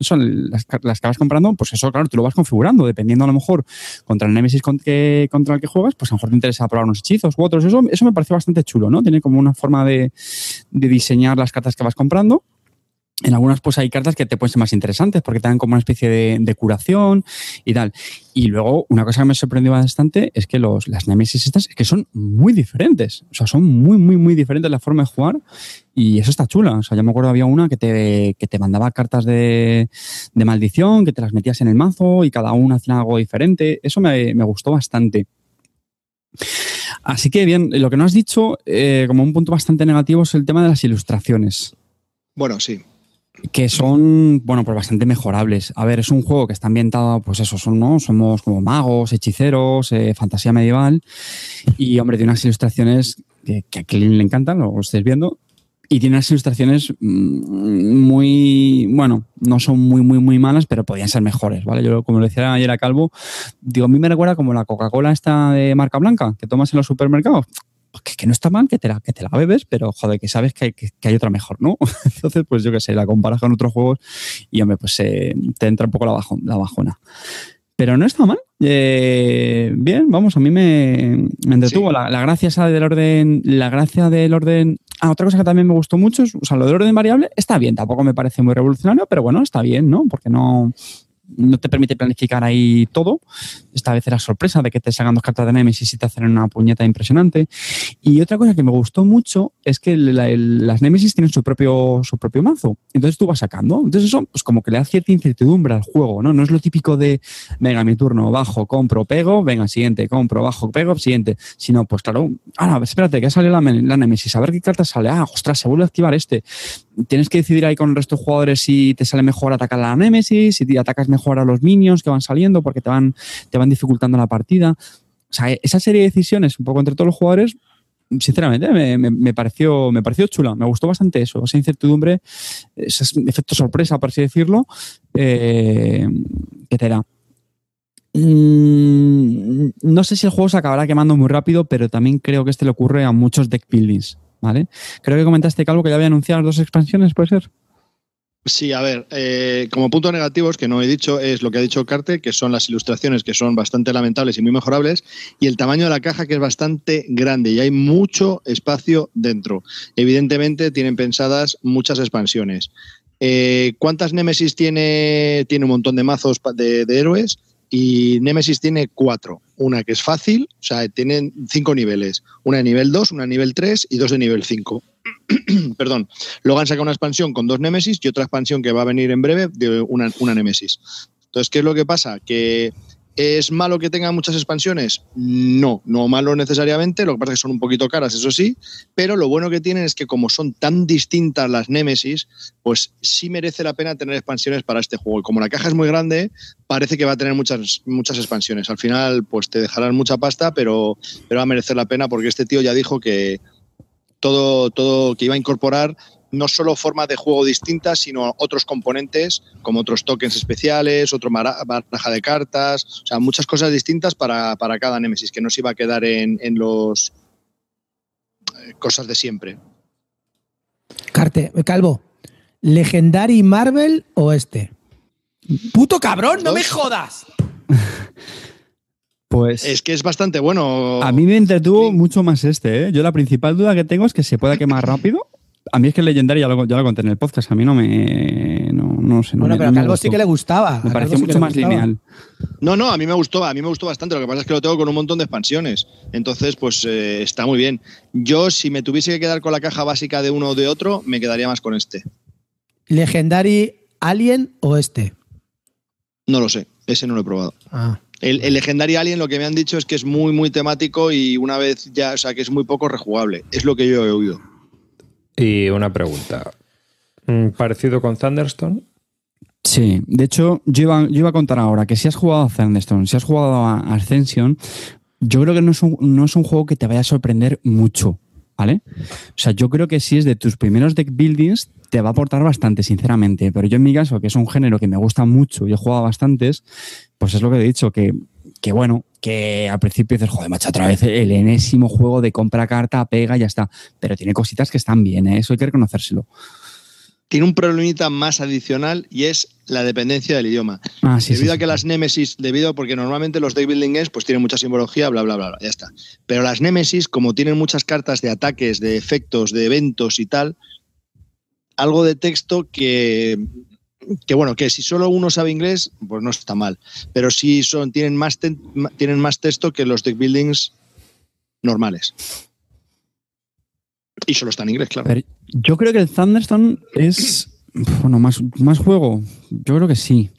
Speaker 1: son las, las, que vas comprando, pues eso, claro, tú lo vas configurando, dependiendo a lo mejor contra el Nemesis contra el que juegas, pues a lo mejor te interesa probar unos hechizos u otros. Eso, eso me pareció bastante chulo, ¿no? Tiene como una forma de, de diseñar las cartas que vas comprando en algunas pues hay cartas que te pueden ser más interesantes porque te dan como una especie de, curación y tal. Y luego una cosa que me sorprendió bastante es que los, las Nemesis estas es que son muy diferentes. O sea, son muy, muy, muy diferentes la forma de jugar y eso está chula. O sea, yo me acuerdo había una que te, que te mandaba cartas de, maldición, que te las metías en el mazo y cada una hacía algo diferente. Eso me, me gustó bastante. Así que bien, lo que no has dicho eh, como un punto bastante negativo es el tema de las ilustraciones.
Speaker 3: Bueno, sí
Speaker 1: que son, bueno, pues bastante mejorables. A ver, es un juego que está ambientado, pues eso, son, ¿no? Somos como magos, hechiceros, eh, fantasía medieval y, hombre, tiene unas ilustraciones que, a Clint le encantan, lo estáis viendo, y tiene unas ilustraciones mm, muy, bueno, no son muy, muy, muy malas, pero podían ser mejores, ¿vale? Yo, como decía ayer a Calvo, digo, a mí me recuerda como la Coca-Cola esta de marca blanca que tomas en los supermercados que, no está mal, que te, la, que te la bebes, pero joder, que sabes que hay, que, hay otra mejor, ¿no? Entonces, pues yo qué sé, la comparas con otros juegos y, hombre, pues eh, te entra un poco la, la bajona. Pero no está mal. Eh, bien, vamos, a mí me, me entretuvo. La, la, gracia del orden. La gracia del orden. Ah, otra cosa que también me gustó mucho es, o sea, lo del orden variable está bien. Tampoco me parece muy revolucionario, pero bueno, está bien, ¿no? Porque no, no te permite planificar ahí todo. Esta vez era sorpresa de que te salgan dos cartas de Nemesis y te hacen una puñeta impresionante. Y otra cosa que me gustó mucho es que las Nemesis tienen su propio, su propio mazo. Entonces tú vas sacando. Entonces eso, pues como que le da cierta incertidumbre al juego, ¿no? No es lo típico de, venga, mi turno, bajo, compro, pego, venga, siguiente, compro, bajo, pego, siguiente. Sino, pues claro, ahora, espérate, que sale la, la Nemesis, a ver qué carta sale. Ah, ostras, se vuelve a activar este. Tienes que decidir ahí con el resto de jugadores si te sale mejor atacar a la Nemesis, si te atacas mejor a los minions que van saliendo porque te van, te van dificultando la partida. Esa serie de decisiones un poco entre todos los jugadores sinceramente, me, pareció, me pareció chula. Me gustó bastante eso, esa incertidumbre, ese efecto sorpresa, por así decirlo, eh, que te da. Mm, no sé si el juego se acabará quemando muy rápido, pero también creo que este le ocurre a muchos deck buildings. ¿vale? Creo que comentaste, Calvo, que ya había anunciado las dos expansiones, ¿puede ser?
Speaker 3: Sí, a ver, eh, como puntos negativos que no he dicho es lo que ha dicho Carte, que son las ilustraciones que son bastante lamentables y muy mejorables, y el tamaño de la caja que es bastante grande y hay mucho espacio dentro. Evidentemente tienen pensadas muchas expansiones. Eh, ¿Cuántas Nemesis tiene? Tiene un montón de mazos de héroes y Nemesis tiene cuatro. Una que es fácil, o sea, tienen cinco niveles. Una de nivel 2, una de nivel 3 y dos de nivel 5. Perdón. Luego han sacado una expansión con dos Nemesis y otra expansión que va a venir en breve de una, una Nemesis. Entonces, ¿qué es lo que pasa? Que ¿Es malo que tengan muchas expansiones? No, no malo necesariamente, lo que pasa es que son un poquito caras, eso sí, pero lo bueno que tienen es que como son tan distintas las Nemesis, pues sí merece la pena tener expansiones para este juego. Y como la caja es muy grande, parece que va a tener muchas, muchas expansiones. Al final, pues te dejarán mucha pasta, pero, pero va a merecer la pena porque este tío ya dijo que todo, todo que iba a incorporar no solo formas de juego distintas, sino otros componentes, como otros tokens especiales, otro baraja de cartas, o sea, muchas cosas distintas para, cada Nemesis, que no se iba a quedar en, los eh, cosas de siempre.
Speaker 4: Carte, Calvo, ¿Legendary Marvel o este? ¡Puto cabrón! ¡No me jodas!
Speaker 3: Pues. Es que es bastante bueno.
Speaker 1: A mí me entretuvo mucho más este, ¿eh? Yo la principal duda que tengo es que se pueda quemar rápido a mí es que el Legendary ya lo, ya lo conté en el podcast, a mí no me. No, sé.
Speaker 4: bueno, pero a Calvo sí que le gustaba.
Speaker 1: Me pareció mucho más lineal.
Speaker 3: No, no, a mí me gustó, a mí me gustó bastante. Lo que pasa es que lo tengo con un montón de expansiones. Entonces, pues eh, está muy bien. Yo, si me tuviese que quedar con la caja básica de uno o de otro, me quedaría más con este.
Speaker 4: ¿Legendary Alien o este?
Speaker 3: No lo sé. Ese no lo he probado. Ah. El, el Legendary Alien lo que me han dicho es que es muy, muy temático y una vez ya, o sea, que es muy poco rejugable. Es lo que yo he oído.
Speaker 2: Y una pregunta. Mm, ¿Parecido con Thunderstone?
Speaker 1: Sí, de hecho, yo iba, yo iba, a contar ahora que si has jugado a Thunderstone, si has jugado a Ascension, yo creo que no es un, no es un juego que te vaya a sorprender mucho. ¿Vale? O sea, yo creo que si es de tus primeros deck buildings, te va a aportar bastante, sinceramente. Pero yo en mi caso, que es un género que me gusta mucho y he jugado bastantes, pues es lo que he dicho, que, que bueno, que al principio dices, joder, macho, otra vez el enésimo juego de compra carta, pega y ya está. Pero tiene cositas que están bien, ¿eh? eso hay que reconocérselo
Speaker 3: tiene un problemita más adicional y es la dependencia del idioma. Ah, debido a que las Nemesis, debido porque normalmente los deck building pues tienen mucha simbología, bla, bla, bla, bla, ya está. Pero las Nemesis, como tienen muchas cartas de ataques, de efectos, de eventos y tal, algo de texto que, que bueno, que si solo uno sabe inglés, pues no está mal. Pero sí son, tienen, más tienen más texto que los deck buildings normales. Y solo está en inglés, claro.
Speaker 1: yo creo que el Thunderstone es. Bueno, más, más juego. Yo creo que sí.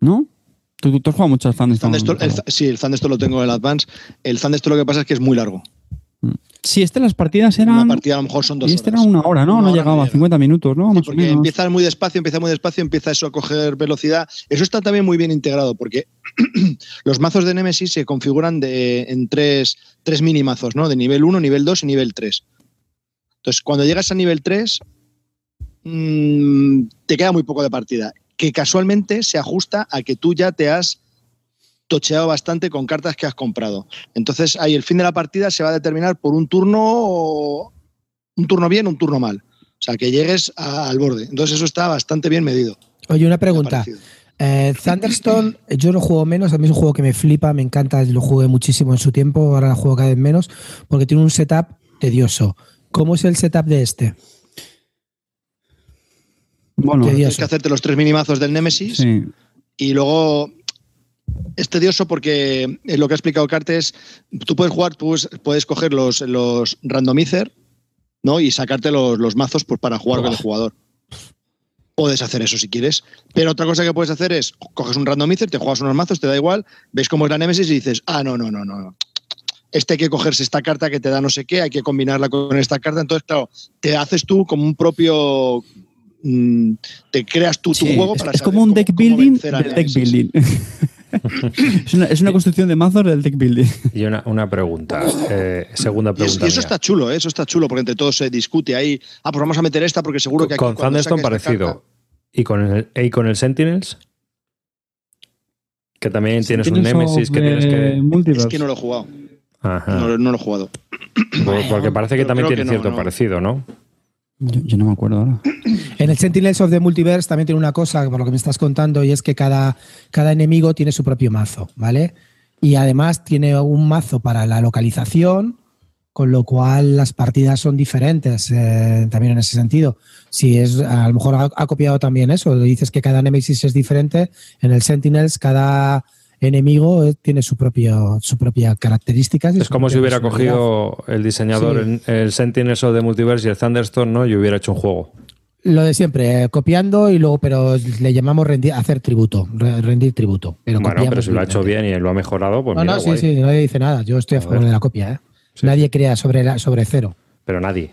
Speaker 1: ¿No? Tú, has jugado mucho al Thunderstone.
Speaker 3: sí, el Thunderstone lo tengo en el Advance. El Thunderstone lo que pasa es que es muy largo.
Speaker 1: Mm. Sí, este las partidas eran.
Speaker 3: Una partida a lo mejor son dos
Speaker 1: y este era una hora, ¿no? no llegaba a 50 minutos, ¿no?
Speaker 3: porque empieza muy despacio, empieza muy despacio, empieza eso a coger velocidad. Eso está también muy bien integrado, porque los mazos de Nemesis se configuran de, en tres, tres mini mazos, ¿no? De nivel 1, nivel 2 y nivel 3. Entonces, cuando llegas a nivel 3, mm, te queda muy poco de partida, que casualmente se ajusta a que tú ya te has tocheado bastante con cartas que has comprado. Entonces, ahí el fin de la partida se va a determinar por un turno, un turno bien, un turno mal. O sea, que llegues al borde. Entonces, eso está bastante bien medido.
Speaker 4: Oye, una pregunta. Eh, Thunderstone, yo lo juego menos, a mí es un juego que me flipa, me encanta, lo jugué muchísimo en su tiempo, ahora lo juego cada vez menos, porque tiene un setup tedioso. ¿Cómo es el setup de este?
Speaker 3: Bueno, tienes que hacerte los tres minimazos del Nemesis y luego es tedioso porque lo que ha explicado Cartes, tú puedes jugar, tú puedes coger los, los randomizer ¿no? y sacarte los, mazos pues, para jugar con el jugador. Puedes hacer eso si quieres. Pero otra cosa que puedes hacer es, coges un randomizer, te juegas unos mazos, te da igual, ves cómo es la Nemesis y dices, ah, no, no, no, no este hay que cogerse esta carta que te da no sé qué, hay que combinarla con esta carta. Entonces, claro, te haces tú como un propio. Mm, te creas tú tu juego
Speaker 1: para. Es como un deck building deck building. es, una, construcción de mazos del deck building.
Speaker 2: Y una, pregunta, eh, segunda pregunta.
Speaker 3: Y, eso está chulo, ¿eh? eso está chulo, porque entre todos se discute ahí. Ah, pues vamos a meter esta porque seguro que
Speaker 2: aquí. Con Thunderstone parecido. ¿Y con, el, ¿Y con el Sentinels? Que también tienes un Nemesis que tienes que.
Speaker 3: Es que no lo he jugado. No, lo he jugado.
Speaker 2: Porque parece que también tiene cierto parecido, ¿no?
Speaker 1: Yo, no me acuerdo ahora.
Speaker 4: En el Sentinels of the Multiverse también tiene una cosa, por lo que me estás contando, y es que cada, cada enemigo tiene su propio mazo, ¿vale? Y además tiene un mazo para la localización, con lo cual las partidas son diferentes eh, también en ese sentido. Si es, a lo mejor ha, ha, copiado también eso, dices que cada Nemesis es diferente, en el Sentinels cada enemigo eh, tiene su, propio, su propia características.
Speaker 2: Es como si hubiera cogido el diseñador el Sentinel de Multiverse y el Thunderstorm ¿no? y hubiera hecho un juego.
Speaker 4: Lo de siempre, eh, copiando y luego, pero le llamamos rendir, hacer tributo, rendir tributo. Pero
Speaker 2: bueno, pero si lo ha hecho bien y lo ha mejorado, pues
Speaker 4: no, no, sí, sí, nadie dice nada. Yo estoy a, favor de la copia. ¿eh? nadie crea sobre, sobre cero.
Speaker 2: Pero nadie.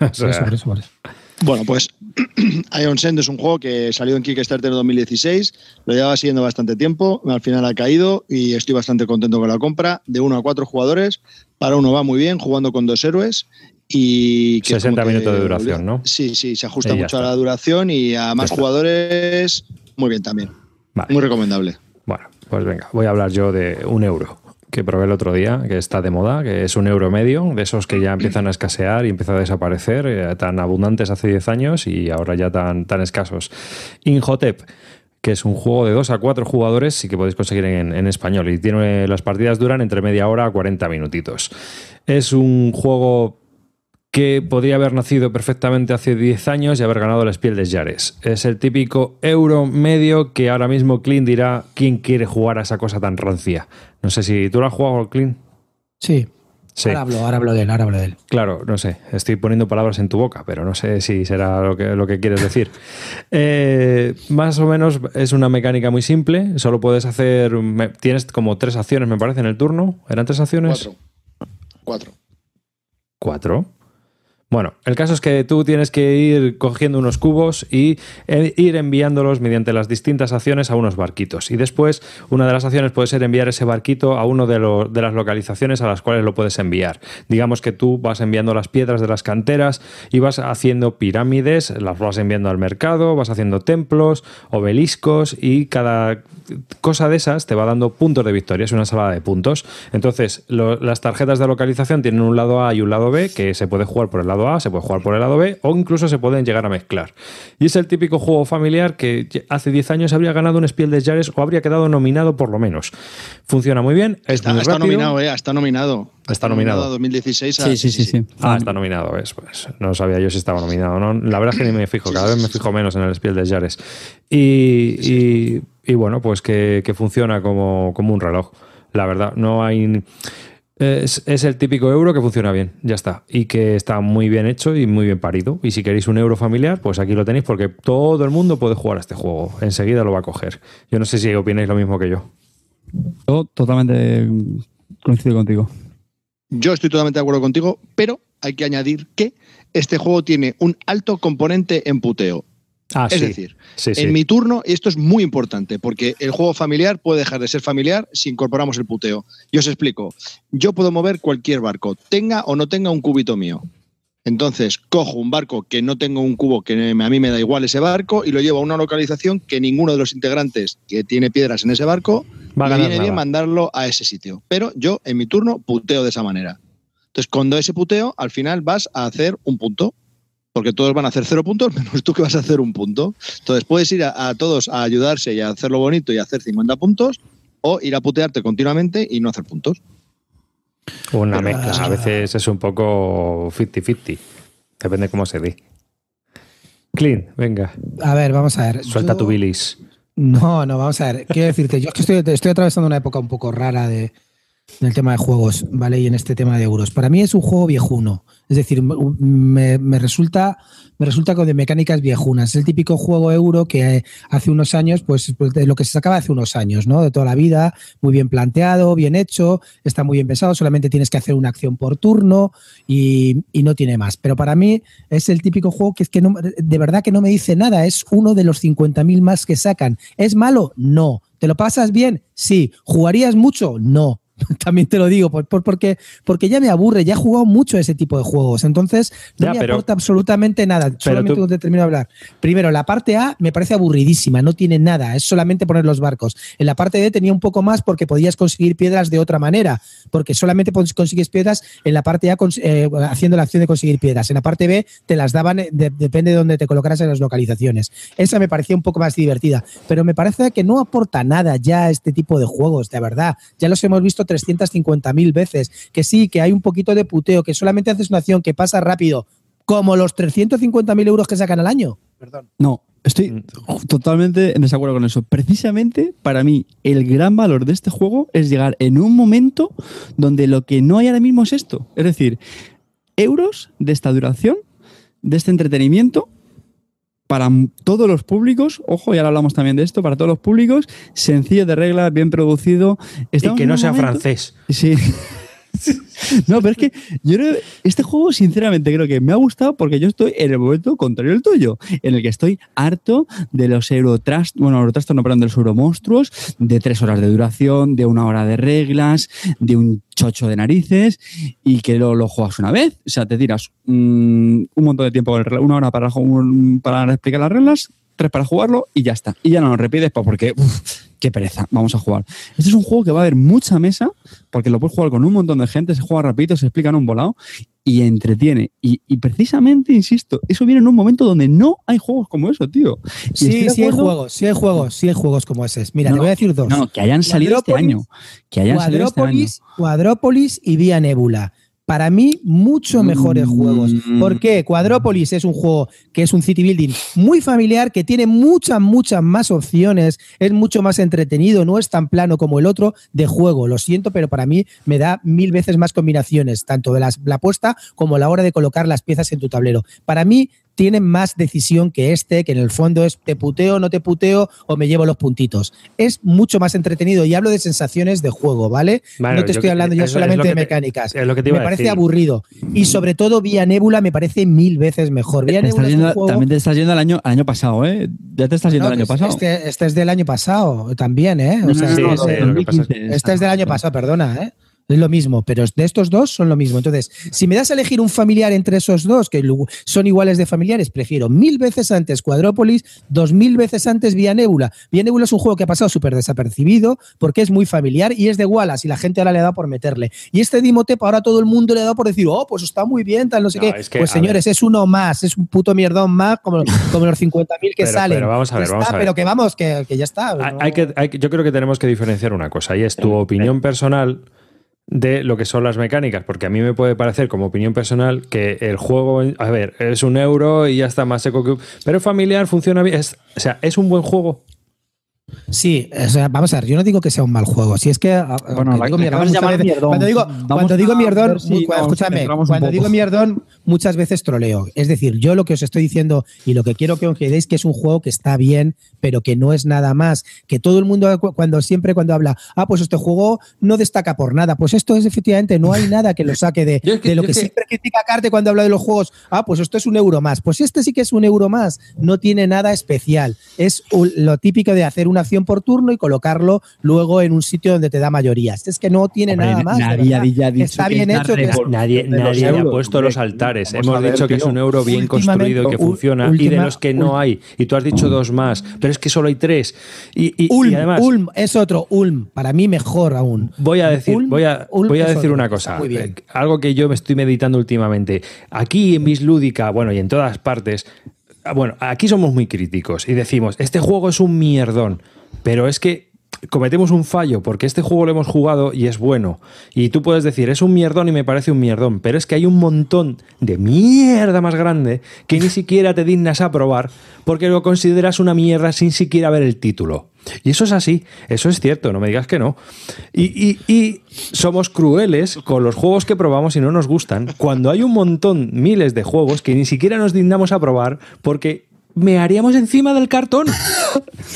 Speaker 3: Bueno, pues Ion Send es un juego que salió en Kickstarter en 2016, lo llevaba siguiendo bastante tiempo, al final ha caído y estoy bastante contento con la compra. De uno a cuatro jugadores, para uno va muy bien, jugando con dos héroes. Y
Speaker 2: 60 minutos de duración, ¿no?
Speaker 3: Sí, sí, se ajusta mucho a la duración y a más jugadores, muy bien también. Muy recomendable.
Speaker 2: Bueno, pues venga, voy a hablar yo de un euro que probé el otro día, que está de moda, que es un euro medio, de esos que ya empiezan a escasear y empiezan a desaparecer, eh, tan abundantes hace 10 años y ahora ya tan, tan escasos. Inhotep que es un juego de 2 a 4 jugadores y que podéis conseguir en, en, español. Y tiene, las partidas duran entre media hora a 40 minutitos. Es un juego que podría haber nacido perfectamente hace 10 años y haber ganado las pieles Yares. Es el típico euro medio que ahora mismo Clint dirá quién quiere jugar a esa cosa tan rancia. No sé si tú lo has jugado, Clint.
Speaker 4: Sí. Ahora hablo, ahora hablo de él, ahora hablo de él.
Speaker 2: Claro, no sé, estoy poniendo palabras en tu boca, pero no sé si será lo que, lo que quieres decir. Eh, más o menos es una mecánica muy simple, solo puedes hacer, tienes como tres acciones me parece en el turno, ¿eran tres acciones?
Speaker 3: Cuatro. Cuatro.
Speaker 2: ¿Cuatro? Bueno, el caso es que tú tienes que ir cogiendo unos cubos y eh, ir enviándolos mediante las distintas acciones a unos barquitos. Y después, una de las acciones puede ser enviar ese barquito a uno de, de las localizaciones a las cuales lo puedes enviar. Digamos que tú vas enviando las piedras de las canteras y vas haciendo pirámides, las vas enviando al mercado, vas haciendo templos, obeliscos y cada cosa de esas te va dando puntos de victoria. Es una salada de puntos. Entonces, las tarjetas de localización tienen un lado A y un lado B que se puede jugar por el lado a, se puede jugar por el lado B o incluso se pueden llegar a mezclar. Y es el típico juego familiar que hace 10 años habría ganado un Spiel de Jahres o habría quedado nominado por lo menos. Funciona muy bien.
Speaker 3: está, nominado, eh, está nominado.
Speaker 2: Está nominado.
Speaker 3: 2016
Speaker 1: sí, sí, sí, sí,
Speaker 2: Ah, está nominado, ¿ves? Pues no sabía yo si estaba nominado. ¿no? La verdad es que ni me fijo, cada vez me fijo menos en el Spiel de Jahres. Y, y, bueno, pues que, que funciona como, como un reloj. La verdad, no hay es, el típico euro que funciona bien, ya está. Y que está muy bien hecho y muy bien parido. Y si queréis un euro familiar, pues aquí lo tenéis porque todo el mundo puede jugar a este juego. Enseguida lo va a coger. Yo no sé si opináis lo mismo que yo.
Speaker 1: Yo totalmente coincido contigo.
Speaker 3: Yo estoy totalmente de acuerdo contigo, pero hay que añadir que este juego tiene un alto componente en puteo.
Speaker 2: Ah,
Speaker 3: es decir, en mi turno, esto es muy importante, porque el juego familiar puede dejar de ser familiar si incorporamos el puteo. Y os explico. Yo puedo mover cualquier barco, tenga o no tenga un cubito mío. Entonces, cojo un barco que no tengo un cubo, que a mí me da igual ese barco, y lo llevo a una localización que ninguno de los integrantes que tiene piedras en ese barco
Speaker 2: va a
Speaker 3: viene bien mandarlo a ese sitio. Pero yo, en mi turno, puteo de esa manera. Entonces, cuando ese puteo, al final vas a hacer un punto porque todos van a hacer cero puntos, menos tú que vas a hacer un punto. Entonces puedes ir a, todos a ayudarse y a hacerlo bonito y a hacer 50 puntos, o ir a putearte continuamente y no hacer puntos.
Speaker 2: Una mezcla, a veces es un poco 50-50, depende cómo se dé. Clean, venga.
Speaker 4: A ver, vamos a ver.
Speaker 2: Suelta tu bilis.
Speaker 4: No, no, vamos a ver. Quiero decirte, yo es que estoy, estoy atravesando una época un poco rara de, del tema de juegos, ¿vale? Y en este tema de euros. Para mí es un juego viejuno. Es decir, me, resulta me resulta con de mecánicas viejunas. Es el típico juego euro que hace unos años, pues, pues lo que se sacaba hace unos años, ¿no? De toda la vida, muy bien planteado, bien hecho, está muy bien pensado, solamente tienes que hacer una acción por turno y, no tiene más. Pero para mí es el típico juego que es que de verdad que no me dice nada. Es uno de los 50.000 más que sacan. ¿Es malo? No. ¿Te lo pasas bien? Sí. ¿Jugarías mucho? No. También te lo digo, por, porque, porque ya me aburre, ya he jugado mucho ese tipo de juegos. Entonces, no me aporta absolutamente nada. Solamente tú... te termino de hablar. Primero, la parte A me parece aburridísima, no tiene nada, es solamente poner los barcos. En la parte B tenía un poco más porque podías conseguir piedras de otra manera, porque solamente consigues piedras en la parte A eh, haciendo la acción de conseguir piedras. En la parte B te las daban, eh, depende de dónde te colocaras en las localizaciones. Esa me parecía un poco más divertida, pero me parece que no aporta nada ya este tipo de juegos, de verdad. Ya los hemos visto 350.000 veces, que sí, que hay un poquito de puteo, que solamente haces una acción que pasa rápido, como los 350.000 euros que sacan al año. Perdón.
Speaker 1: No, estoy mm. totalmente en desacuerdo con eso. Precisamente, para mí, el gran valor de este juego es llegar en un momento donde lo que no hay ahora mismo es esto. Es decir, euros de esta duración, de este entretenimiento, para todos los públicos, ojo, ya hablamos también de esto, para todos los públicos, sencillo de reglas, bien producido.
Speaker 2: y que no sea francés.
Speaker 1: Sí. No, pero es que yo este juego, sinceramente, creo que me ha gustado porque yo estoy en el momento contrario al tuyo, en el que estoy harto de los Eurotrust, bueno, Eurotrust no, perdón, de los Euromonstruos, de tres horas de duración, de una hora de reglas, de un chocho de narices y que lo, lo juegas una vez. O sea, te tiras un montón de tiempo, una hora para, para explicar las reglas, tres para jugarlo y ya está. Y ya no lo repites pues, porque, qué pereza, vamos a jugar. Este es un juego que va a haber mucha mesa, porque lo puedes jugar con un montón de gente, se juega rapidito, se explica en un volado y entretiene. Y, precisamente, insisto, eso viene en un momento donde no hay juegos como eso, tío.
Speaker 4: sí, sí hay juegos, sí hay juegos, sí hay juegos como ese. Mira, te voy a decir dos.
Speaker 1: No, que hayan salido este año. Que hayan salido este año.
Speaker 4: Cuadrópolis y Vía Nebula para mí, mucho mejores juegos. Mm. ¿Por qué? Quadrópolis es un juego que es un city building muy familiar, que tiene muchas, muchas más opciones, es mucho más entretenido, no es tan plano como el otro de juego. Lo siento, pero para mí me da mil veces más combinaciones, tanto de la apuesta como la hora de colocar las piezas en tu tablero. Para mí, tiene más decisión que este, que en el fondo es te puteo, no te puteo o me llevo los puntitos. Es mucho más entretenido y hablo de sensaciones de juego, ¿vale? no te estoy hablando ya solamente de mecánicas.
Speaker 2: lo que
Speaker 4: me parece aburrido. Y sobre todo Vía Nebula me parece mil veces mejor. Vía
Speaker 1: Nebula También te estás yendo al año, año pasado, ¿eh? Ya te estás yendo al año pues pasado.
Speaker 4: Este, este, es del año pasado también, ¿eh? este es del año pasado, perdona, ¿eh? Es lo mismo, pero de estos dos son lo mismo. Entonces, si me das a elegir un familiar entre esos dos, que son iguales de familiares, prefiero mil veces antes Cuadrópolis, dos mil veces antes Vía Nebula. Vía Nebula es un juego que ha pasado súper desapercibido porque es muy familiar y es de Wallace y la gente ahora le dado por meterle. Y este Dimotep ahora todo el mundo le ha dado por decir, oh, pues está muy bien, tal, no sé qué. pues señores, es uno más, es un puto mierdón más como, como los 50.000 que salen.
Speaker 2: Pero vamos a ver, vamos a ver.
Speaker 4: Pero que vamos, que, ya está.
Speaker 2: Hay, que, yo creo que tenemos que diferenciar una cosa y es tu opinión personal de lo que son las mecánicas, porque a mí me puede parecer como opinión personal que el juego, a ver, es un euro y ya está más seco que... Pero familiar, funciona bien, o sea, es un buen juego.
Speaker 4: Sí, o sea, vamos a ver, yo no digo que sea un mal juego. Si es que
Speaker 1: bueno, digo mierdón,
Speaker 4: cuando digo, cuando digo mierdón, escúchame, cuando digo mierdón, muchas veces troleo. Es decir, yo lo que os estoy diciendo y lo que quiero que os quedéis que es un juego que está bien, pero que no es nada más. Que todo el mundo, cuando siempre cuando habla, ah, pues este juego no destaca por nada. Pues esto es efectivamente, no hay nada que lo saque de, de lo que, siempre critica Carte cuando habla de los juegos. Ah, pues esto es un euro más. Pues este sí que es un euro más. No tiene nada especial. Es lo típico de hacer una acción por turno y colocarlo luego en un sitio donde te da mayorías. Es que no tiene nada más.
Speaker 1: Nadie ha dicho
Speaker 4: Está bien hecho.
Speaker 2: nadie nadie ha puesto los altares. Hemos dicho que es un euro bien construido y que funciona y de los que no hay. Y tú has dicho dos más, pero es que solo hay tres. Y,
Speaker 4: Ulm,
Speaker 2: además.
Speaker 4: Ulm es otro. Ulm, para mí mejor aún.
Speaker 2: Voy a decir, voy a, voy a decir una cosa. Eh, algo que yo me estoy meditando últimamente. Aquí en Bislúdica, bueno, y en todas partes, bueno, aquí somos muy críticos y decimos, este juego es un mierdón. Pero es que cometemos un fallo porque este juego lo hemos jugado y es bueno. Y tú puedes decir, es un mierdón y me parece un mierdón, pero es que hay un montón de mierda más grande que ni siquiera te dignas a probar porque lo consideras una mierda sin siquiera ver el título. Y eso es así, eso es cierto, no me digas que no. Y, y, somos crueles con los juegos que probamos y no nos gustan, cuando hay un montón, miles de juegos que ni siquiera nos dignamos a probar porque me haríamos encima del cartón.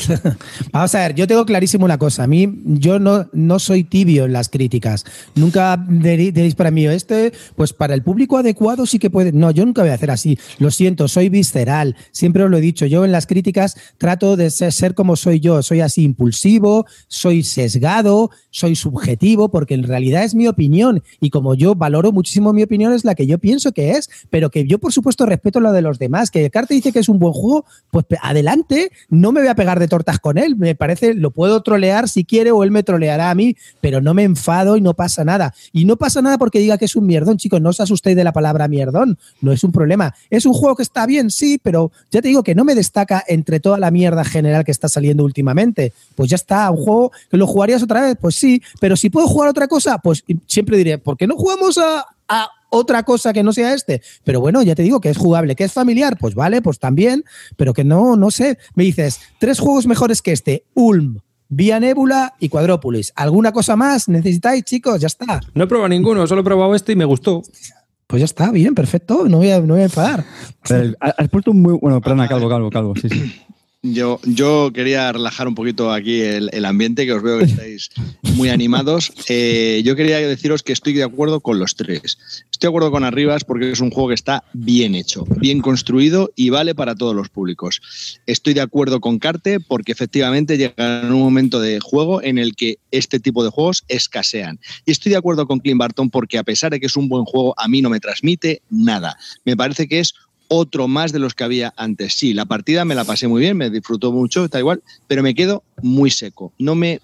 Speaker 4: Vamos a ver, yo tengo clarísimo una cosa. A mí, yo no, no soy tibio en las críticas. Nunca diréis para mí, este, pues para el público adecuado sí que puede. No, yo nunca voy a hacer así. Lo siento, soy visceral. Siempre os lo he dicho. Yo en las críticas trato de ser, como soy yo. Soy así impulsivo, soy sesgado, soy subjetivo, porque en realidad es mi opinión. Y como yo valoro muchísimo mi opinión, es la que yo pienso que es, pero que yo, por supuesto, respeto lo de los demás. Que Carte dice que es un buen juego pues adelante, no me voy a pegar de tortas con él, me parece, lo puedo trolear si quiere o él me troleará a mí, pero no me enfado y no pasa nada. Y no pasa nada porque diga que es un mierdón, chicos, no os asustéis de la palabra mierdón, no es un problema. Es un juego que está bien, sí, pero ya te digo que no me destaca entre toda la mierda general que está saliendo últimamente. Pues ya está, un juego que lo jugarías otra vez, pues sí, pero si puedo jugar otra cosa, pues siempre diré, ¿por qué no jugamos a, a otra cosa que no sea este. Pero bueno, ya te digo que es jugable, que es familiar, pues vale, pues también, pero que no, no sé. Me dices, tres juegos mejores que este, Ulm. Vía Nebula y Cuadrópolis. ¿Alguna cosa más necesitáis, chicos? Ya está.
Speaker 2: No he probado ninguno, solo he probado este y me gustó.
Speaker 4: Pues ya está, bien, perfecto. No voy a, no voy a enfadar.
Speaker 1: has puesto un muy. Bueno, perdona, calvo, calvo, calvo. Sí, sí.
Speaker 3: Yo, yo quería relajar un poquito aquí el, ambiente, que os veo que estáis muy animados. Eh, yo quería deciros que estoy de acuerdo con los tres. Estoy de acuerdo con Arribas porque es un juego que está bien hecho, bien construido y vale para todos los públicos. Estoy de acuerdo con Carte porque efectivamente llega en un momento de juego en el que este tipo de juegos escasean. Y estoy de acuerdo con Clint Barton porque a pesar de que es un buen juego, a mí no me transmite nada. Me parece que es otro más de los que había antes. Sí, la partida me la pasé muy bien, me disfrutó mucho, está igual, pero me quedo muy seco. No me,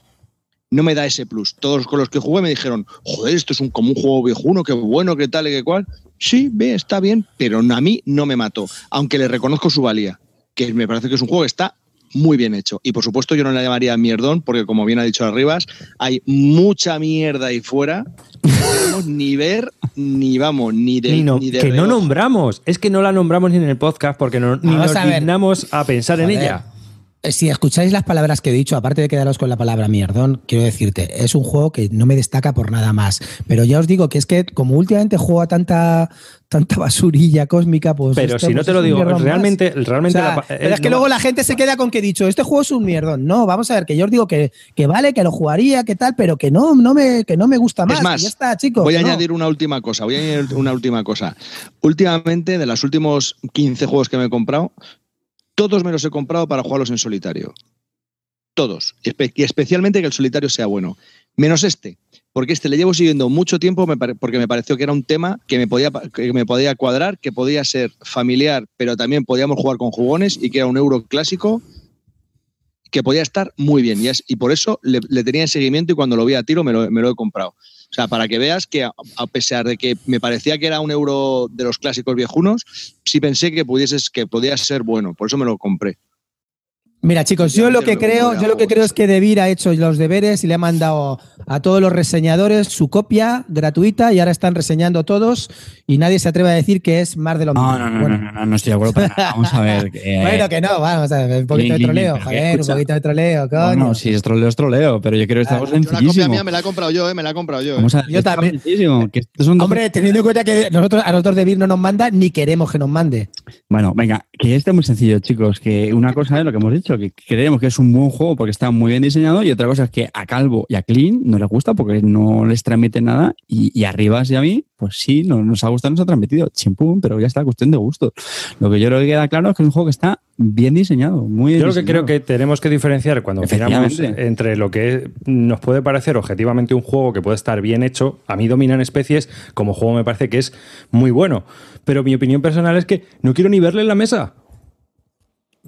Speaker 3: no me da ese plus. Todos con los que jugué me dijeron, joder, esto es un, como un juego viejuno, qué bueno, qué tal y qué cual. Sí, ve, está bien, pero a mí no me mató, aunque le reconozco su valía, que me parece que es un juego que está muy bien hecho. Y por supuesto yo no le llamaría mierdón, porque como bien ha dicho Arribas, hay mucha mierda ahí fuera. No podemos ni ver, ni vamos, ni de, ni
Speaker 2: Que no nombramos, es que no la nombramos ni en el podcast porque no, ni nos dignamos a pensar en ella.
Speaker 4: Eh, si escucháis las palabras que he dicho, aparte de quedaros con la palabra mierdón, quiero decirte, es un juego que no me destaca por nada más. Pero ya os digo que es que como últimamente juego a tanta, tanta basurilla cósmica, pues.
Speaker 2: Pero este, si no pues te lo digo, realmente. realmente
Speaker 4: pero es que luego la gente se queda con que he dicho, este juego es un mierdón. No, vamos a ver, que yo os digo que, que vale, que lo jugaría, que tal, pero que no, no, me, que no me gusta más.
Speaker 3: Es más,
Speaker 4: ya está, chicos.
Speaker 3: Voy a añadir una última cosa. Voy a añadir una última cosa. Últimamente, de los últimos 15 juegos que me he comprado, todos me los he comprado para jugarlos en solitario. Todos. Y especialmente que el solitario sea bueno. Menos este. Porque este le llevo siguiendo mucho tiempo porque me pareció que era un tema que me, podía, que me podía cuadrar, que podía ser familiar, pero también podíamos jugar con jugones y que era un euro clásico que podía estar muy bien. Y, y por eso le, tenía en seguimiento y cuando lo vi a tiro me lo he comprado. O sea, para que veas que a, pesar de que me parecía que era un euro de los clásicos viejunos, sí pensé que pudieses, que podía ser bueno. Por eso me lo compré.
Speaker 4: Mira, chicos, yo lo que creo, yo lo que creo es que Devir ha hecho los deberes y le ha mandado a todos los reseñadores su copia gratuita y ahora están reseñando todos y nadie se atreve a decir que es más de lo
Speaker 1: mismo. No, no, no, no, estoy de acuerdo para nada. Vamos a ver.
Speaker 4: bueno, que no, vamos a ver, un poquito de troleo, joder, un poquito de troleo, coño.
Speaker 1: No, sí, es troleo, es troleo, pero yo quiero que estamos sencillísimo. La copia
Speaker 3: mía me la he comprado yo, eh, me la he comprado yo.
Speaker 4: Vamos a ver, yo también. Que Hombre, teniendo en cuenta que nosotros, a nosotros Devir no nos manda ni queremos que nos mande.
Speaker 1: Bueno, venga, que este es muy sencillo, chicos, que una cosa es lo que hemos dicho, que creemos que es un buen juego porque está muy bien diseñado y otra cosa es que a Calvo y a Clean no les gusta porque no les transmite nada y, y a Rivas y a mí, pues sí, no, nos ha gustado, nos ha transmitido, chimpum, pero ya está, cuestión de gusto. Lo que yo creo que queda claro es que es un juego que está bien diseñado, muy
Speaker 2: Yo
Speaker 1: lo
Speaker 2: que creo que tenemos que diferenciar cuando miramos entre lo que nos puede parecer objetivamente un juego que puede estar bien hecho, a mí Dominan Especies como juego me parece que es muy bueno, pero mi opinión personal es que no quiero ni verle en la mesa.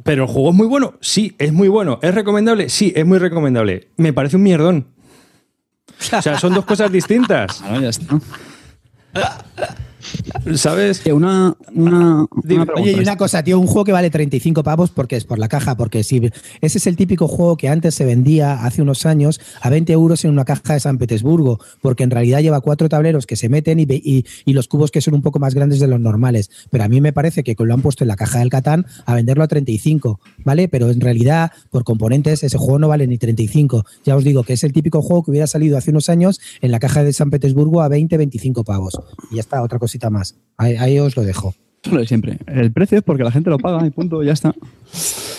Speaker 2: Pero el juego es muy bueno, sí, es muy bueno. ¿Es recomendable? Sí, es muy recomendable. Me parece un mierdón. O sea, son dos cosas distintas.
Speaker 1: ya está.
Speaker 2: ¿Sabes?
Speaker 1: Una, una,
Speaker 4: Oye, y una cosa, tío, un juego que vale 35 pavos porque es por la caja, porque si ese es el típico juego que antes se vendía hace unos años a 20 euros en una caja de San Petersburgo, porque en realidad lleva cuatro tableros que se meten y, y, los cubos que son un poco más grandes de los normales. Pero a mí me parece que lo han puesto en la caja del Catán a venderlo a 35, ¿vale? Pero en realidad, por componentes, ese juego no vale ni 35. Ya os digo que es el típico juego que hubiera salido hace unos años en la caja de San Petersburgo a 20, 25 pavos. Y ya está, otra cosita más. Ahí, os lo dejo.
Speaker 1: Lo de siempre. El precio es porque la gente lo paga y punto, ya está.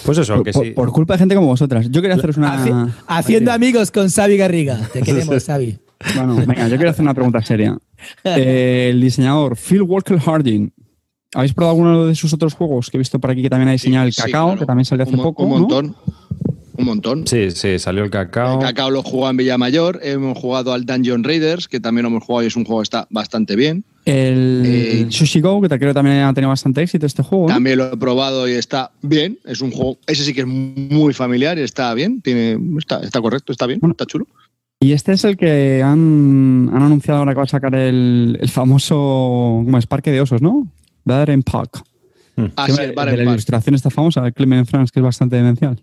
Speaker 2: Pues eso,
Speaker 1: por,
Speaker 2: que sí.
Speaker 1: Por, culpa de gente como vosotras. Yo quería haceros una.
Speaker 4: haciendo amigos con Xavi Garriga. Te queremos, Xavi.
Speaker 1: Bueno, venga, yo quiero hacer una pregunta seria. Eh, el diseñador Phil Walker Harding. ¿Habéis probado alguno de sus otros juegos que he visto por aquí que también ha diseñado el cacao, que también salió hace poco?
Speaker 3: Un montón. Un montón.
Speaker 2: Sí, sí, salió el cacao.
Speaker 3: El cacao lo jugado en Villamayor. Hemos jugado al Dungeon Raiders, que también lo hemos jugado y es un juego que está bastante bien.
Speaker 1: El eh, Sushi Go, que creo que también ha tenido bastante éxito este juego.
Speaker 3: También lo he probado y está bien. Es un juego, ese sí que es muy familiar y está bien. Tiene, está, está correcto, está bien, está chulo.
Speaker 1: Y este es el que han, han anunciado ahora que va a sacar el, el famoso como es Parque de Osos, ¿no? Battle Park.
Speaker 3: Hmm. Ah, sí, el
Speaker 1: de la ilustración está famosa, Clement France, que es bastante demencial.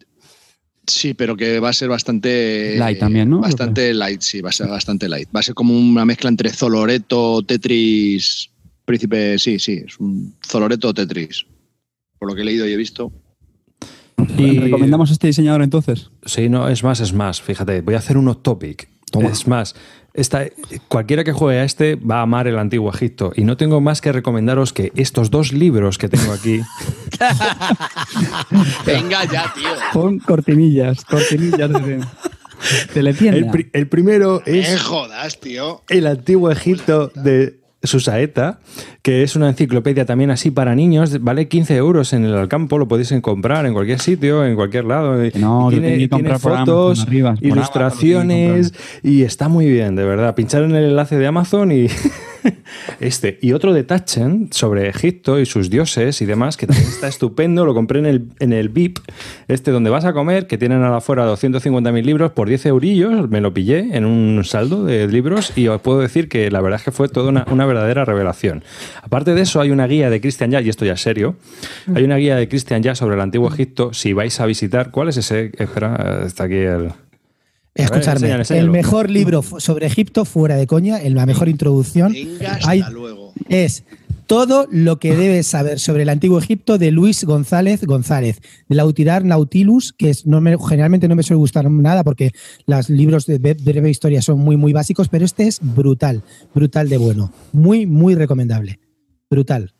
Speaker 3: Sí, pero que va a ser bastante.
Speaker 1: Light también, ¿no?
Speaker 3: Bastante light, sí, va a ser bastante light. Va a ser como una mezcla entre Zoloreto, Tetris. Príncipe, sí, sí, es un Zoloreto Tetris. Por lo que he leído y he visto.
Speaker 1: ¿Y recomendamos este diseñador entonces?
Speaker 2: Sí, no, es más, es más. Fíjate, voy a hacer un topic. Es más, esta, cualquiera que juegue a este va a amar el antiguo Egipto. Y no tengo más que recomendaros que estos dos libros que tengo aquí.
Speaker 3: Venga ya, tío.
Speaker 1: Pon cortinillas, cortinillas de,
Speaker 2: el, el, primero es.
Speaker 3: Me jodas, tío.
Speaker 2: El antiguo Egipto de Susaeta, que es una enciclopedia también así para niños, vale 15 euros en el campo, lo podéis comprar en cualquier sitio, en cualquier lado.
Speaker 1: No, tiene,
Speaker 2: fotos, ilustraciones y está muy bien, de verdad. Pinchar en el enlace de Amazon y, Este. Y otro de Tachen sobre Egipto y sus dioses y demás, que también está estupendo. Lo compré en el, en el VIP, este donde vas a comer, que tienen a la afuera 250.000 libros por 10 eurillos. Me lo pillé en un saldo de libros y os puedo decir que la verdad es que fue toda una, una verdadera revelación. Aparte de eso, hay una guía de Christian Ya, y esto ya es serio, hay una guía de Christian Ya sobre el antiguo Egipto. Si vais a visitar, ¿cuál es ese? Espera, está aquí el.
Speaker 4: Escucharme, el mejor libro sobre Egipto, fuera de coña, la mejor introducción.
Speaker 3: Venga, luego.
Speaker 4: Es todo lo que debes saber sobre el antiguo Egipto de Luis González González, de Lautirar Nautilus, que es, no generalmente no me suele gustar nada porque los libros de breve historia son muy, muy básicos, pero este es brutal, brutal de bueno. Muy, muy recomendable. Brutal.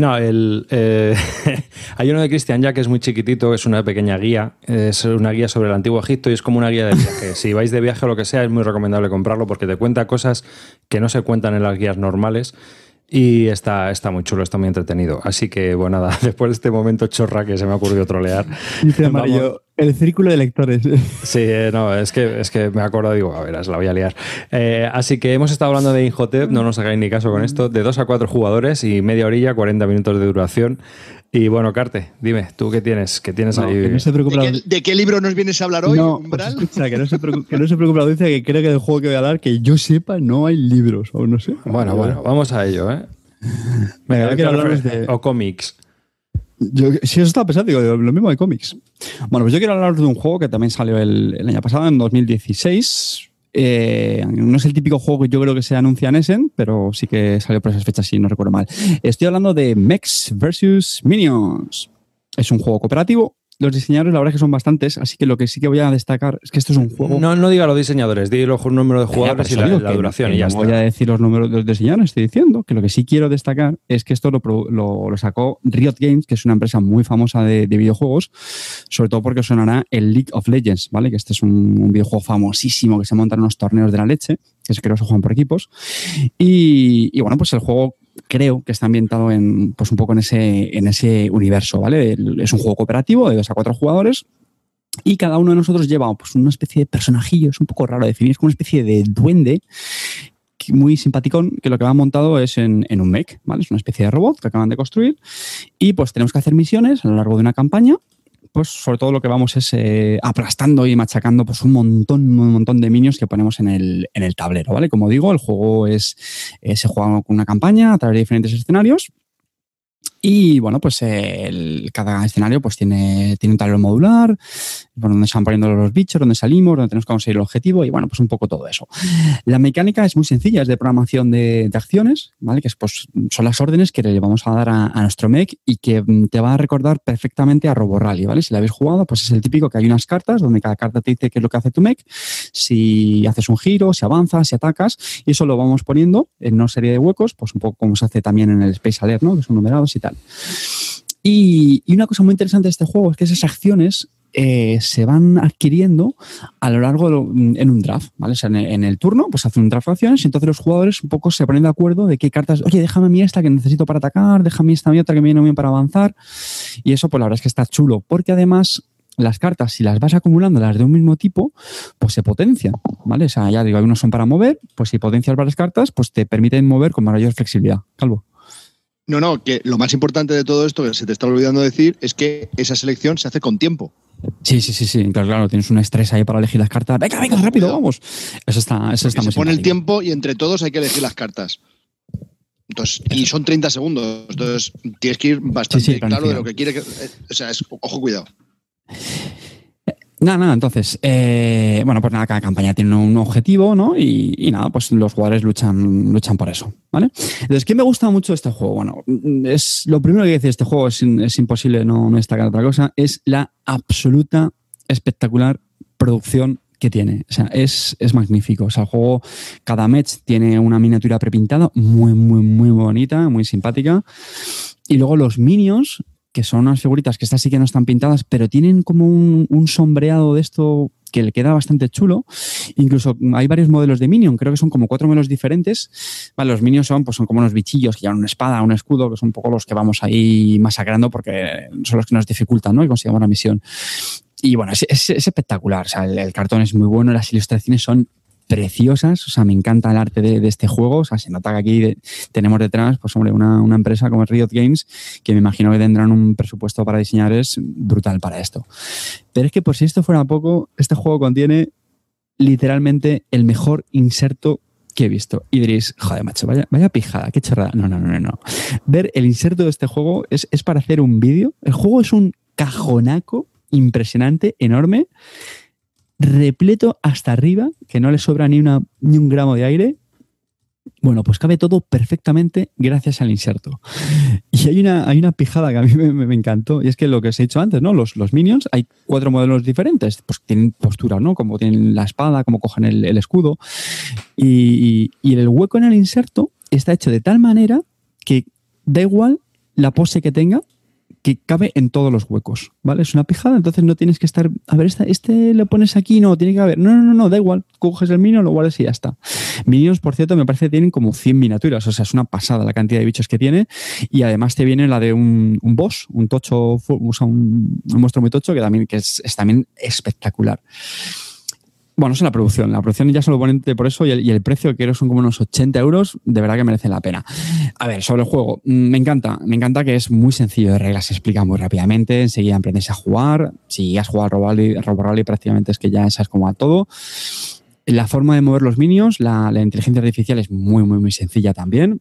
Speaker 2: No, el, eh, hay uno de Cristian ya que es muy chiquitito, es una pequeña guía, es una guía sobre el antiguo Egipto y es como una guía de viaje. Si vais de viaje o lo que sea, es muy recomendable comprarlo porque te cuenta cosas que no se cuentan en las guías normales y está, está muy chulo, está muy entretenido. Así que, bueno, nada, después de este momento chorra que se me ha ocurrido trolear.
Speaker 1: Dice el círculo de lectores.
Speaker 2: Sí, eh, no, es que, es que me acuerdo, digo, a ver, la voy a liar. Eh, así que hemos estado hablando de Inhotep, no nos hagáis ni caso con esto, de dos a cuatro jugadores y media orilla, 40 minutos de duración. Y bueno, Carte, dime, ¿tú qué tienes? ¿Qué tienes ahí?
Speaker 3: ¿De, qué, libro nos vienes a hablar hoy?
Speaker 1: No, pues que no se preocupe, que no se preocupe la audiencia, que creo que del juego que voy a hablar, que yo sepa, no hay libros, o no sé.
Speaker 2: Bueno, bueno, vamos a ello, ¿eh? Venga, de... O cómics.
Speaker 1: Yo, si eso está pesado, digo, lo mismo de cómics. Bueno, pues yo quiero hablar de un juego que también salió el, año pasado, en 2016, eh, no es el típico juego que yo creo que se anuncia en Essen, pero sí que salió por esas fechas, si no recuerdo mal. Estoy hablando de Mex vs. Minions. Es un juego cooperativo los diseñadores, la verdad es que son bastantes, así que lo que sí que voy a destacar es que esto es un juego.
Speaker 2: No, no diga los diseñadores, di los números de jugadores y la, duración. y ya
Speaker 1: voy a decir los números de los diseñadores, estoy diciendo que lo que sí quiero destacar es que esto lo, lo, sacó Riot Games, que es una empresa muy famosa de, videojuegos, sobre todo porque sonará el League of Legends, ¿vale? Que este es un, videojuego famosísimo que se monta en unos torneos de la leche, que es que se juegan por equipos. Y, y bueno, pues el juego creo que está ambientado en, pues un poco en ese, en ese universo, ¿vale? Es un juego cooperativo de dos a cuatro jugadores. Y cada uno de nosotros lleva pues, una especie de personajillo, es un poco raro de definir, es como una especie de duende muy simpaticón, que lo que va montado es en, en, un mech, ¿vale? Es una especie de robot que acaban de construir. Y pues tenemos que hacer misiones a lo largo de una campaña pues sobre todo lo que vamos es eh, aplastando y machacando pues un montón, un montón de minions que ponemos en el, en el tablero, ¿vale? Como digo, el juego es, eh, se juega con una campaña a través de diferentes escenarios y bueno, pues el, cada escenario pues tiene, tiene un tablero modular, por donde se van poniendo los bichos, donde salimos, donde tenemos que conseguir el objetivo y bueno, pues un poco todo eso. La mecánica es muy sencilla, es de programación de, acciones, ¿vale? Que es, pues, son las órdenes que le vamos a dar a, nuestro mech y que mm, te va a recordar perfectamente a Robo Rally, ¿vale? Si la habéis jugado, pues es el típico que hay unas cartas donde cada carta te dice qué es lo que hace tu mech, si haces un giro, si avanzas, si atacas, y eso lo vamos poniendo en una serie de huecos, pues un poco como se hace también en el Space Alert, ¿no? Que son numerados y tal. Y, una cosa muy interesante de este juego es que esas acciones eh, se van adquiriendo a lo largo de, en un draft, ¿vale? O sea, en el, turno, pues hacen un draft de acciones y entonces los jugadores un poco se ponen de acuerdo de qué cartas, oye, déjame a esta que necesito para atacar, déjame esta a mí otra que me viene bien para avanzar. Y eso, pues la verdad es que está chulo, porque además las cartas, si las vas acumulando las de un mismo tipo, pues se potencian, ¿vale? O sea, ya digo, algunos son para mover, pues si potencias varias cartas, pues te permiten mover con mayor flexibilidad. Calvo.
Speaker 3: No, no, que lo más importante de todo esto que se te está olvidando decir es que esa selección se hace con tiempo.
Speaker 1: Sí, sí, sí, sí. Claro, claro, tienes un estrés ahí para elegir las cartas. Venga, venga, rápido, vamos. Eso está, eso está
Speaker 3: Se pone el tiempo y entre todos hay que elegir las cartas. Entonces, y son 30 segundos. Entonces, tienes que ir bastante claro de lo que quiere. Que, eh, o sea, es, ojo, cuidado.
Speaker 1: Nada, nada, entonces, eh, bueno, pues nada, cada campaña tiene un objetivo, ¿no? Y, nada, pues los jugadores luchan, luchan por eso, ¿vale? Entonces, ¿qué me gusta mucho de este juego? Bueno, es lo primero que decir este juego, es, imposible no, no destacar otra cosa, es la absoluta espectacular producción que tiene. O sea, es, es magnífico. O sea, el juego, cada match tiene una miniatura prepintada muy, muy, muy bonita, muy simpática. Y luego los minions que son unas figuritas que estas sí que no están pintadas, pero tienen como un, sombreado de esto que le queda bastante chulo. Incluso hay varios modelos de Minion, creo que son como cuatro modelos diferentes. Vale, los Minions son, pues son como unos bichillos que llevan una espada, un escudo, que son un poco los que vamos ahí masacrando porque son los que nos dificultan, ¿no? Y consigamos la misión. Y bueno, es, espectacular. El, cartón es muy bueno, las ilustraciones son preciosas. O sea, me encanta el arte de, este juego. O sea, se nota que aquí tenemos detrás, pues hombre, una, empresa como Riot Games, que me imagino que tendrán un presupuesto para diseñar es brutal para esto. Pero es que por si esto fuera poco, este juego contiene literalmente el mejor inserto que he visto. Y diréis, joder, macho, vaya, vaya pijada, qué chorrada. No, no, no, no. Ver el inserto de este juego es, es para hacer un vídeo. El juego es un cajonaco impresionante, enorme, repleto hasta arriba, que no le sobra ni, una, ni un gramo de aire. Bueno, pues cabe todo perfectamente gracias al inserto. Y hay una, hay una pijada que a mí me, encantó, y es que lo que os he dicho antes, ¿no? Los, los minions, hay cuatro modelos diferentes, pues tienen postura, ¿no? Como tienen la espada, como cogen el, escudo. Y, y el hueco en el inserto está hecho de tal manera que da igual la pose que tenga, que cabe en todos los huecos, ¿vale? Es una pijada, entonces no tienes que estar, a ver, este, este lo pones aquí, no, tiene que haber, no, no, no, no, da igual, coges el minion, lo guardas y ya está. Minions, por cierto, me parece que tienen como 100 miniaturas, o sea, es una pasada la cantidad de bichos que tiene y además te viene la de un, boss, un tocho, usa un, monstruo muy tocho que también que es también espectacular. Bueno, es la producción. La producción ya ponen por eso y el, precio, que son como unos 80 euros, de verdad que merece la pena. A ver, sobre el juego, mm, me encanta. Me encanta que es muy sencillo de reglas, se explica muy rápidamente. Enseguida aprendes a jugar. Si has jugado a Robo Rally, prácticamente es que ya sabes cómo a todo. La forma de mover los minions, la, la inteligencia artificial es muy, muy, muy sencilla también.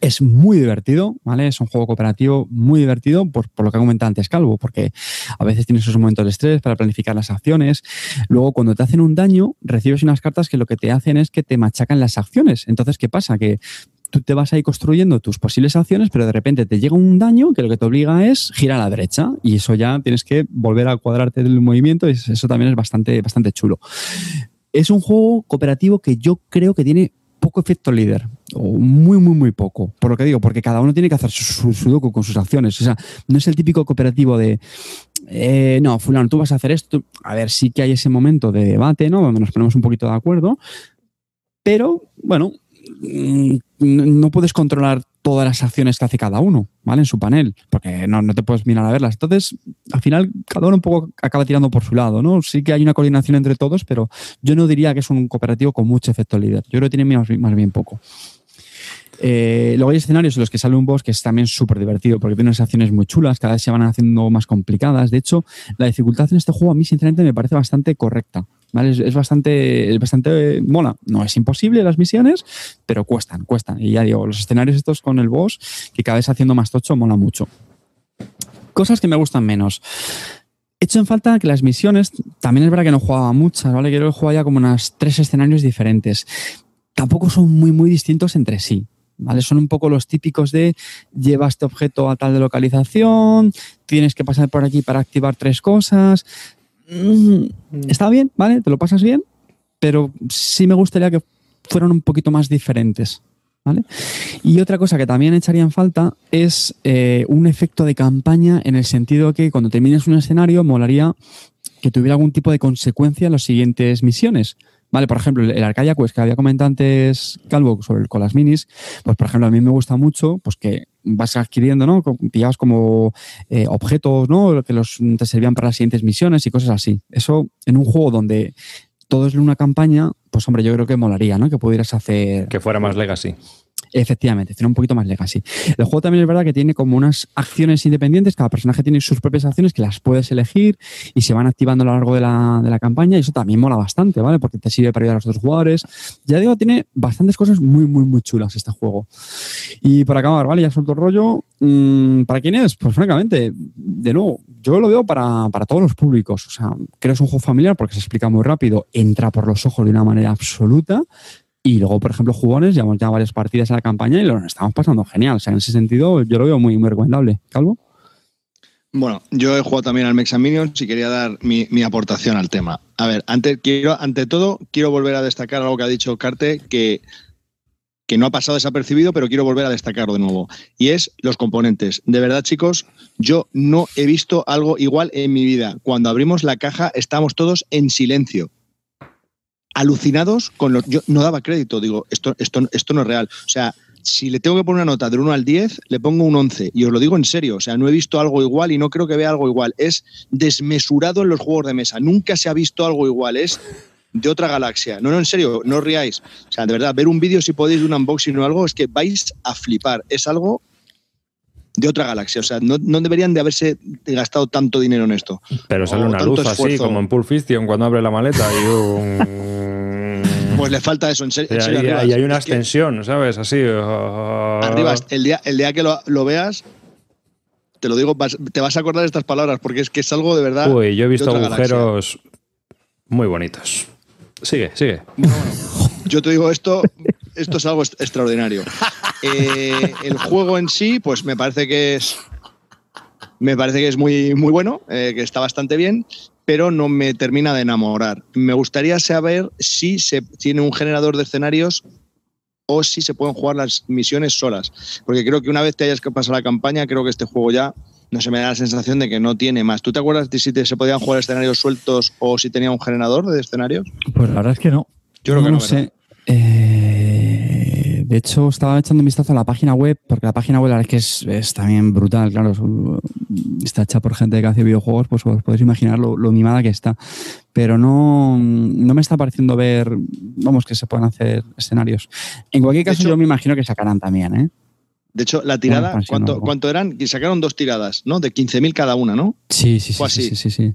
Speaker 1: Es muy divertido, ¿vale? Es un juego cooperativo muy divertido por, por, lo que ha comentado antes Calvo, porque a veces tienes esos momentos de estrés para planificar las acciones. Luego, cuando te hacen un daño, recibes unas cartas que lo que te hacen es que te machacan las acciones. Entonces, ¿qué pasa? Que tú te vas ahí construyendo tus posibles acciones, pero de repente te llega un daño que lo que te obliga es girar a la derecha y eso ya tienes que volver a cuadrarte del movimiento y eso también es bastante, bastante chulo. Es un juego cooperativo que yo creo que tiene poco efecto líder, o muy, muy, muy poco. Por lo que digo, porque cada uno tiene que hacer su, su, con sus acciones. O sea, no es el típico cooperativo de, eh, no, fulano, tú vas a hacer esto. A ver, sí que hay ese momento de debate, ¿no? Donde nos ponemos un poquito de acuerdo. Pero, bueno, mm, no puedes controlar todas las acciones que hace cada uno, ¿vale? En su panel, porque no, no, te puedes mirar a verlas. Entonces, al final, cada uno un poco acaba tirando por su lado, ¿no? Sí que hay una coordinación entre todos, pero yo no diría que es un cooperativo con mucho efecto líder. Yo creo que tiene más, más bien poco. Eh, luego hay escenarios en los que sale un boss que es también súper divertido porque tiene unas acciones muy chulas, cada vez se van haciendo más complicadas. De hecho, la dificultad en este juego a mí sinceramente me parece bastante correcta. Es, bastante, es bastante mola. No es imposible las misiones, pero cuestan, cuestan. Y ya digo, los escenarios estos con el boss, que cada vez haciendo más tocho, mola mucho. Cosas que me gustan menos. He hecho en falta que las misiones, también es verdad que no jugaba muchas, ¿vale? Quiero que ya como unas tres escenarios diferentes. Tampoco son muy, muy distintos entre sí. ¿Vale? Son un poco los típicos de lleva este objeto a tal de localización, tienes que pasar por aquí para activar tres cosas. Mm, está bien, ¿vale? Te lo pasas bien, pero sí me gustaría que fueran un poquito más diferentes. ¿Vale? Y otra cosa que también echaría en falta es eh, un efecto de campaña en el sentido que cuando termines un escenario molaría que tuviera algún tipo de consecuencia en las siguientes misiones. Vale, por ejemplo, el Arcadia Quest que había comentado antes Calvo sobre el, con las minis, pues por ejemplo a mí me gusta mucho pues que vas adquiriendo, ¿no? Pillabas como eh, objetos, ¿no? Que los, te servían para las siguientes misiones y cosas así. Eso en un juego donde todo es una campaña, pues hombre, yo creo que molaría, ¿no? Que pudieras hacer...
Speaker 2: Que fuera más legacy.
Speaker 1: Efectivamente, tiene un poquito más legacy. El juego también es verdad que tiene como unas acciones independientes, cada personaje tiene sus propias acciones que las puedes elegir y se van activando a lo largo de la, de la campaña y eso también mola bastante, ¿vale? Porque te sirve para ayudar a los otros jugadores. Ya digo, tiene bastantes cosas muy, muy, muy chulas este juego. Y para acabar, ¿vale? Ya suelto el rollo. Mm, ¿Para quién es? Pues francamente, de nuevo, yo lo veo para, para todos los públicos. O sea, creo que es un juego familiar porque se explica muy rápido, entra por los ojos de una manera absoluta y luego, por ejemplo, jugones, llevamos ya varias partidas en la campaña y lo estamos pasando genial. O sea, en ese sentido, yo lo veo muy, muy recomendable. Calvo.
Speaker 3: Bueno, yo he jugado también al Minions y quería dar mi, aportación al tema. A ver, ante, quiero, ante todo, quiero volver a destacar algo que ha dicho Carte, que, que no ha pasado desapercibido, pero quiero volver a destacarlo de nuevo. Y es los componentes. De verdad, chicos, yo no he visto algo igual en mi vida. Cuando abrimos la caja, estamos todos en silencio alucinados con los. Yo no daba crédito, digo, esto, esto, esto no es real. O sea, si le tengo que poner una nota del 1 al 10, le pongo un 11. Y os lo digo en serio, o sea, no he visto algo igual y no creo que vea algo igual. Es desmesurado en los juegos de mesa. Nunca se ha visto algo igual. Es de otra galaxia. No, no, en serio, no os riáis. O sea, de verdad, ver un vídeo si podéis de un unboxing o algo, es que vais a flipar. Es algo de otra galaxia. O sea, no, deberían de haberse gastado tanto dinero en esto.
Speaker 2: Pero sale una luz así, como en Pulp Fiction, cuando abre la maleta y un...
Speaker 3: Pues le falta eso, en serio.
Speaker 2: y, hay una extensión, ¿sabes? Así. Uh,
Speaker 3: arriba, el día, el día que lo, veas, te lo digo, te vas a acordar de estas palabras, porque es que es algo de verdad.
Speaker 2: Uy, yo he visto agujeros muy bonitos. Sigue, sigue.
Speaker 3: yo te digo esto, esto es algo extraordinario. Eh, el juego en sí, pues me parece que es. Me parece que es muy, muy bueno, eh, que está bastante bien, pero no me termina de enamorar. Me gustaría saber si se tiene un generador de escenarios o si se pueden jugar las misiones solas. Porque creo que una vez te hayas pasado la campaña, creo que este juego ya no se me da la sensación de que no tiene más. ¿Tú te acuerdas de si se podían jugar escenarios sueltos o si tenía un generador de escenarios?
Speaker 1: Pues la verdad es que no.
Speaker 3: Yo creo que no. sé.
Speaker 1: Eh, de hecho, estaba echando un vistazo a la página web, porque la página web la verdad es que es, también brutal, claro. Está hecha por gente que hace videojuegos, pues os podéis imaginar lo, mimada que está. Pero no, no me está pareciendo ver, vamos, que se puedan hacer escenarios. En cualquier caso, yo me imagino que sacarán también, ¿eh?
Speaker 3: De hecho, la tirada, ¿cuánto, ¿cuánto, eran? Y sacaron dos tiradas, ¿no? De 15.000 cada una, ¿no?
Speaker 1: Sí, sí, sí, sí, sí,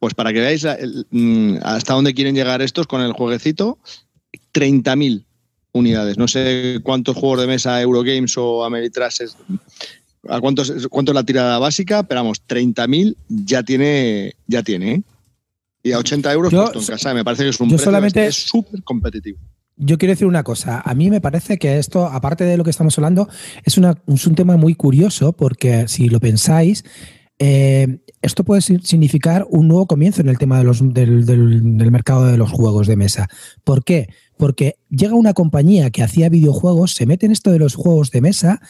Speaker 3: Pues para que veáis mm, hasta dónde quieren llegar estos con el jueguecito, 30.000 unidades. No sé cuántos juegos de mesa Eurogames o Ameritrash es, a cuántos, cuánto es la tirada básica, pero vamos, 30.000 ya tiene, ya tiene, ¿eh? Y a 80 euros puesto en casa, me parece que es un precio súper competitivo.
Speaker 4: Yo quiero decir una cosa. A mí me parece que esto, aparte de lo que estamos hablando, es, una, es un tema muy curioso porque si lo pensáis, eh, esto puede significar un nuevo comienzo en el tema de los, del, del, mercado de los juegos de mesa. ¿Por qué? Porque llega una compañía que hacía videojuegos, se mete en esto de los juegos de mesa,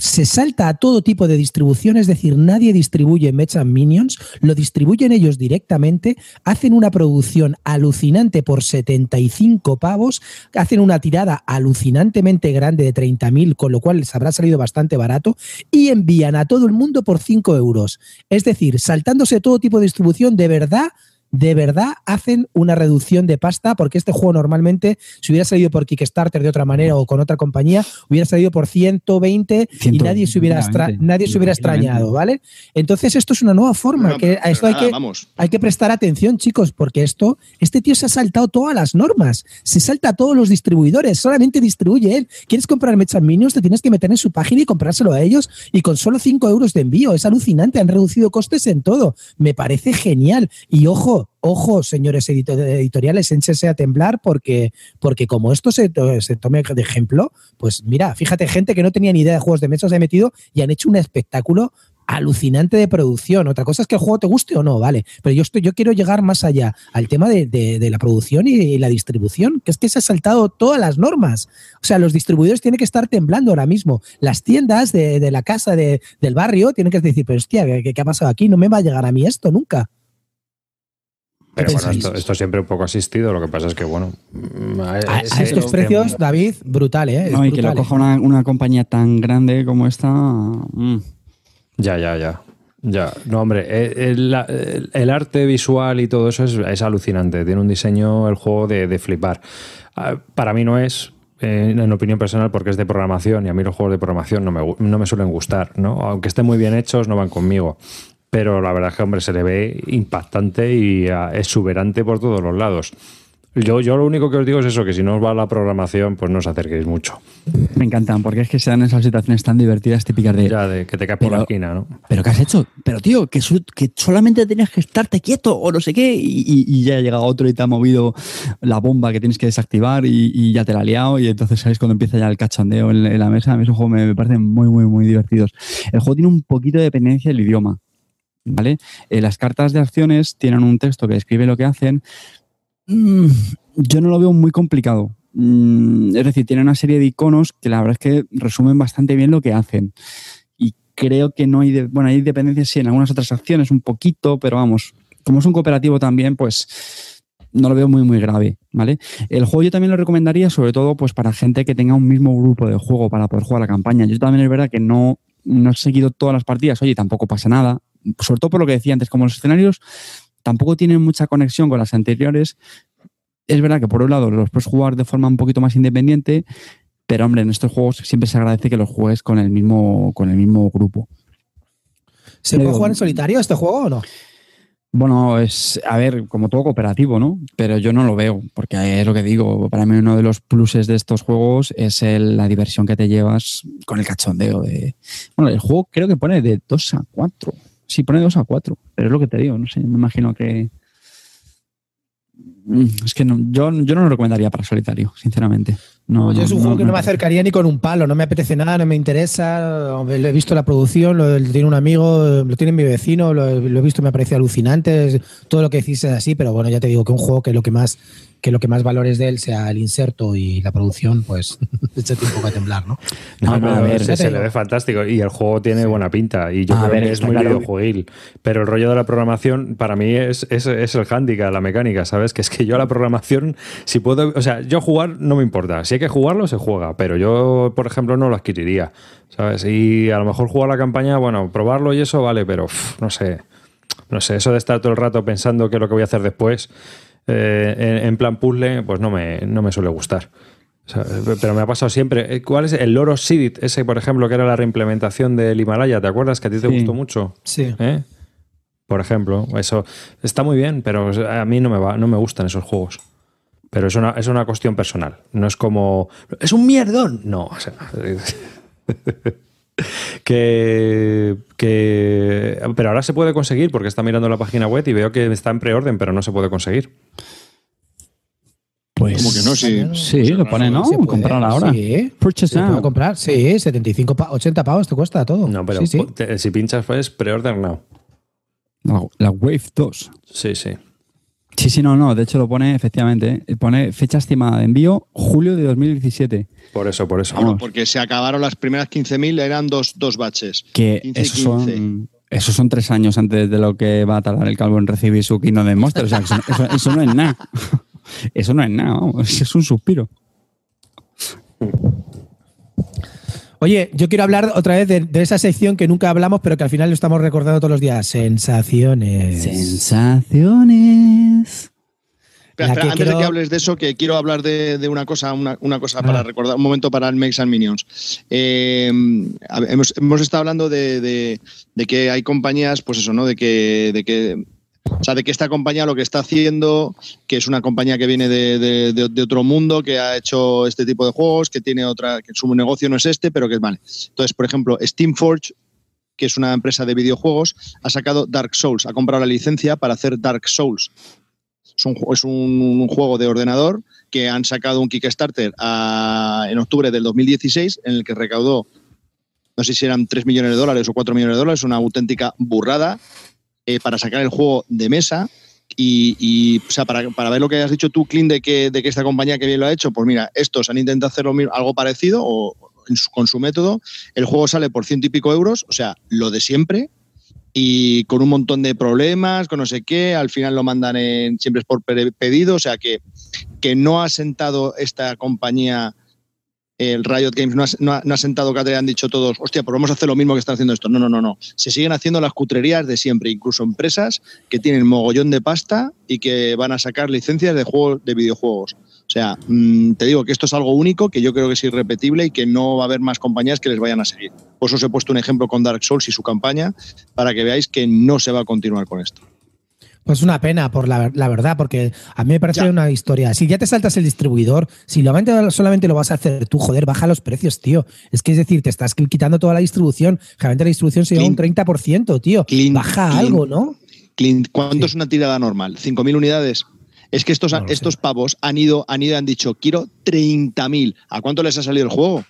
Speaker 4: se salta a todo tipo de distribución, es decir, nadie distribuye Mech Minions, lo distribuyen ellos directamente, hacen una producción alucinante por 75 pavos, hacen una tirada alucinantemente grande de 30.000, con lo cual les habrá salido bastante barato, y envían a todo el mundo por 5 euros. Es decir, saltándose todo tipo de distribución, de verdad de verdad hacen una reducción de pasta, porque este juego normalmente, si hubiera salido por Kickstarter de otra manera o con otra compañía, hubiera salido por 120 y nadie se hubiera, nadie se hubiera extrañado, ¿vale? Entonces esto es una nueva forma, que a esto hay que, hay que prestar atención, chicos, porque esto, este tío se ha saltado todas las normas, se salta a todos los distribuidores, solamente distribuye él. ¿Quieres comprar Mechas Minions? Te tienes que meter en su página y comprárselo a ellos y con solo 5 euros de envío. Es alucinante, han reducido costes en todo. Me parece genial. Y ojo, ojo, señores editoriales, échense a temblar porque, porque como esto se, tome de ejemplo, pues mira, fíjate, gente que no tenía ni idea de juegos de mesa se ha metido y han hecho un espectáculo alucinante de producción. Otra cosa es que el juego te guste o no, vale. Pero yo, estoy, yo quiero llegar más allá al tema de, la producción y, la distribución, que es que se ha saltado todas las normas. O sea, los distribuidores tienen que estar temblando ahora mismo. Las tiendas de, la casa del barrio tienen que decir, pero hostia, ¿qué, ¿qué, ha pasado aquí? No me va a llegar a mí esto nunca.
Speaker 2: Pero bueno, esto, siempre un poco asistido, lo que pasa es que, bueno...
Speaker 4: Mm, a, estos precios, David, brutal, ¿eh?
Speaker 1: no, y que lo coja una, compañía tan grande como esta... Mm.
Speaker 2: Ya, ya, ya. Ya, no, hombre, eh, el, arte visual y todo eso es, alucinante. Tiene un diseño, el juego de, flipar. Ah, para mí no es, eh, en opinión personal, porque es de programación y a mí los juegos de programación no me, no me suelen gustar, ¿no? Aunque estén muy bien hechos, no van conmigo pero la verdad es que, hombre, se le ve impactante y ah, exuberante por todos los lados. Yo, yo lo único que os digo es eso, que si no os va la programación, pues no os acerquéis mucho.
Speaker 1: Me encantan, porque es que se dan esas situaciones tan divertidas típicas de...
Speaker 2: Ya, de que te caes por la esquina, ¿no?
Speaker 1: ¿Pero qué has hecho? Pero tío, que, que solamente tenías que estarte quieto o no sé qué y, ya ha llegado otro y te ha movido la bomba que tienes que desactivar y, ya te la ha liado y entonces sabes cuando empieza ya el cachondeo en, la mesa. A mí esos juegos me, me parecen muy, muy, muy divertidos. El juego tiene un poquito de dependencia del idioma. ¿Vale? Eh, las cartas de acciones tienen un texto que describe lo que hacen. Mm, yo no lo veo muy complicado. Mm, es decir, tiene una serie de iconos que la verdad es que resumen bastante bien lo que hacen. Y creo que no hay, bueno, hay dependencias sí en algunas otras acciones un poquito, pero vamos, como es un cooperativo también, pues no lo veo muy, muy grave, ¿vale? El juego yo también lo recomendaría, sobre todo, pues para gente que tenga un mismo grupo de juego para poder jugar la campaña. Yo también es verdad que no, no he seguido todas las partidas, oye, tampoco pasa nada sobre todo por lo que decía antes, como los escenarios tampoco tienen mucha conexión con las anteriores, es verdad que por un lado los puedes jugar de forma un poquito más independiente, pero hombre, en estos juegos siempre se agradece que los juegues con el mismo, con el mismo grupo.
Speaker 4: ¿Se puede jugar en solitario este juego o no?
Speaker 1: Bueno, es, a ver, como todo cooperativo, ¿no? Pero yo no lo veo, porque es lo que digo, para mí uno de los pluses de estos juegos es la diversión que te llevas con el cachondeo de... Bueno, el juego creo que pone de 2 a 4. Sí, pone 2 a 4, pero es lo que te digo, no sé, me imagino que... Mm, es que no, yo, yo no lo recomendaría para solitario, sinceramente. No,
Speaker 4: yo es un juego que no me acercaría ni con un palo, no me apetece nada, no me interesa. Lo he visto la producción, lo, tiene un amigo, lo tiene mi vecino, lo, he visto, me parece alucinante. Todo lo que decís es así, pero bueno, ya te digo que un juego que lo que más que lo que más valores de él sea el inserto y la producción, pues échate un poco a temblar, ¿no?
Speaker 2: no a ver, se, le ve fantástico y el juego tiene buena pinta y yo creo que es muy videojueguil. Pero el rollo de la programación para mí es, es, es el hándicap, la mecánica, ¿sabes? Que es que yo la programación, si puedo, o sea, yo jugar no me importa. Si hay que jugarlo, se juega, pero yo, por ejemplo, no lo adquiriría, ¿sabes? Y a lo mejor jugar la campaña, bueno, probarlo y eso vale, pero no sé. No sé, eso de estar todo el rato pensando qué es lo que voy a hacer después eh, en, plan puzzle, pues no me, no me suele gustar. pero me ha pasado siempre. Eh, ¿Cuál es el Loro Sidit? Ese, por ejemplo, que era la reimplementación del Himalaya. ¿Te acuerdas que a ti te gustó mucho?
Speaker 4: Sí.
Speaker 2: ¿Eh? Por ejemplo, eso está muy bien, pero a mí no me, va, no me gustan esos juegos. Pero es una, es una cuestión personal. No es como. ¡Es un mierdón! No, o sea. que, Pero ahora se puede conseguir porque está mirando la página web y veo que está en preorden, pero no se puede conseguir.
Speaker 1: Pues,
Speaker 3: como que no? Sí,
Speaker 1: sí lo pone, ¿no? Comprar ahora.
Speaker 4: Sí. Purchase now. comprar. Sí, 75, 80 pavos te cuesta todo.
Speaker 2: No, pero si pinchas, pues pre-order now.
Speaker 1: La Wave 2.
Speaker 2: Sí, sí.
Speaker 1: Sí, sí, no, no. De hecho, lo pone efectivamente. ¿eh? Pone fecha estimada de envío julio de 2017.
Speaker 2: Por eso, por eso.
Speaker 3: porque se acabaron las primeras 15.000, eran dos, dos baches.
Speaker 1: Que esos son, esos son tres años antes de lo que va a tardar el calvo en recibir su Kino de Monster. O sea, eso, no es nada. Eso no es nada, vamos. Es un suspiro.
Speaker 4: Oye, yo quiero hablar otra vez de, esa sección que nunca hablamos, pero que al final lo estamos recordando todos los días. Sensaciones.
Speaker 1: Sensaciones.
Speaker 3: Espera, antes de que hables de eso, que quiero hablar de, una cosa, una, cosa para ah. recordar, un momento para el Makes and Minions. Eh, hemos, estado hablando de, que hay compañías, pues eso, ¿no? De que, de que o sea, de que esta compañía lo que está haciendo, que es una compañía que viene de, otro mundo, que ha hecho este tipo de juegos, que tiene otra, que su negocio no es este, pero que es vale. Entonces, por ejemplo, Steamforge, que es una empresa de videojuegos, ha sacado Dark Souls, ha comprado la licencia para hacer Dark Souls. Es un, es un, juego de ordenador que han sacado un Kickstarter en octubre del 2016, en el que recaudó, no sé si eran 3 millones de dólares o 4 millones de dólares, una auténtica burrada eh, para sacar el juego de mesa. Y, o sea, para, ver lo que has dicho tú, Clint, de que, de que esta compañía que bien lo ha hecho, pues mira, estos han intentado hacer algo parecido o, con su método. El juego sale por ciento y pico euros, o sea, lo de siempre, y con un montón de problemas, con no sé qué, al final lo mandan en, siempre es por pedido, o sea que, que no ha sentado esta compañía el Riot Games no ha, sentado que han dicho todos, hostia, pues vamos a hacer lo mismo que están haciendo esto. No, no, no, no. Se siguen haciendo las cutrerías de siempre, incluso empresas que tienen mogollón de pasta y que van a sacar licencias de juegos de videojuegos. O sea, mm, te digo que esto es algo único, que yo creo que es irrepetible y que no va a haber más compañías que les vayan a seguir. Por eso os he puesto un ejemplo con Dark Souls y su campaña, para que veáis que no se va a continuar con esto.
Speaker 4: Pues una pena, por la, verdad, porque a mí me parece una historia. Si ya te saltas el distribuidor, si lo, solamente lo vas a hacer tú, joder, baja los precios, tío. Es que es decir, te estás quitando toda la distribución. Generalmente la distribución se lleva un 30%, tío. baja algo, ¿no?
Speaker 3: Clint, ¿cuánto es una tirada normal? ¿5.000 unidades? Es que estos, estos pavos han ido, han ido y han dicho, quiero 30.000. ¿A cuánto les ha salido el juego?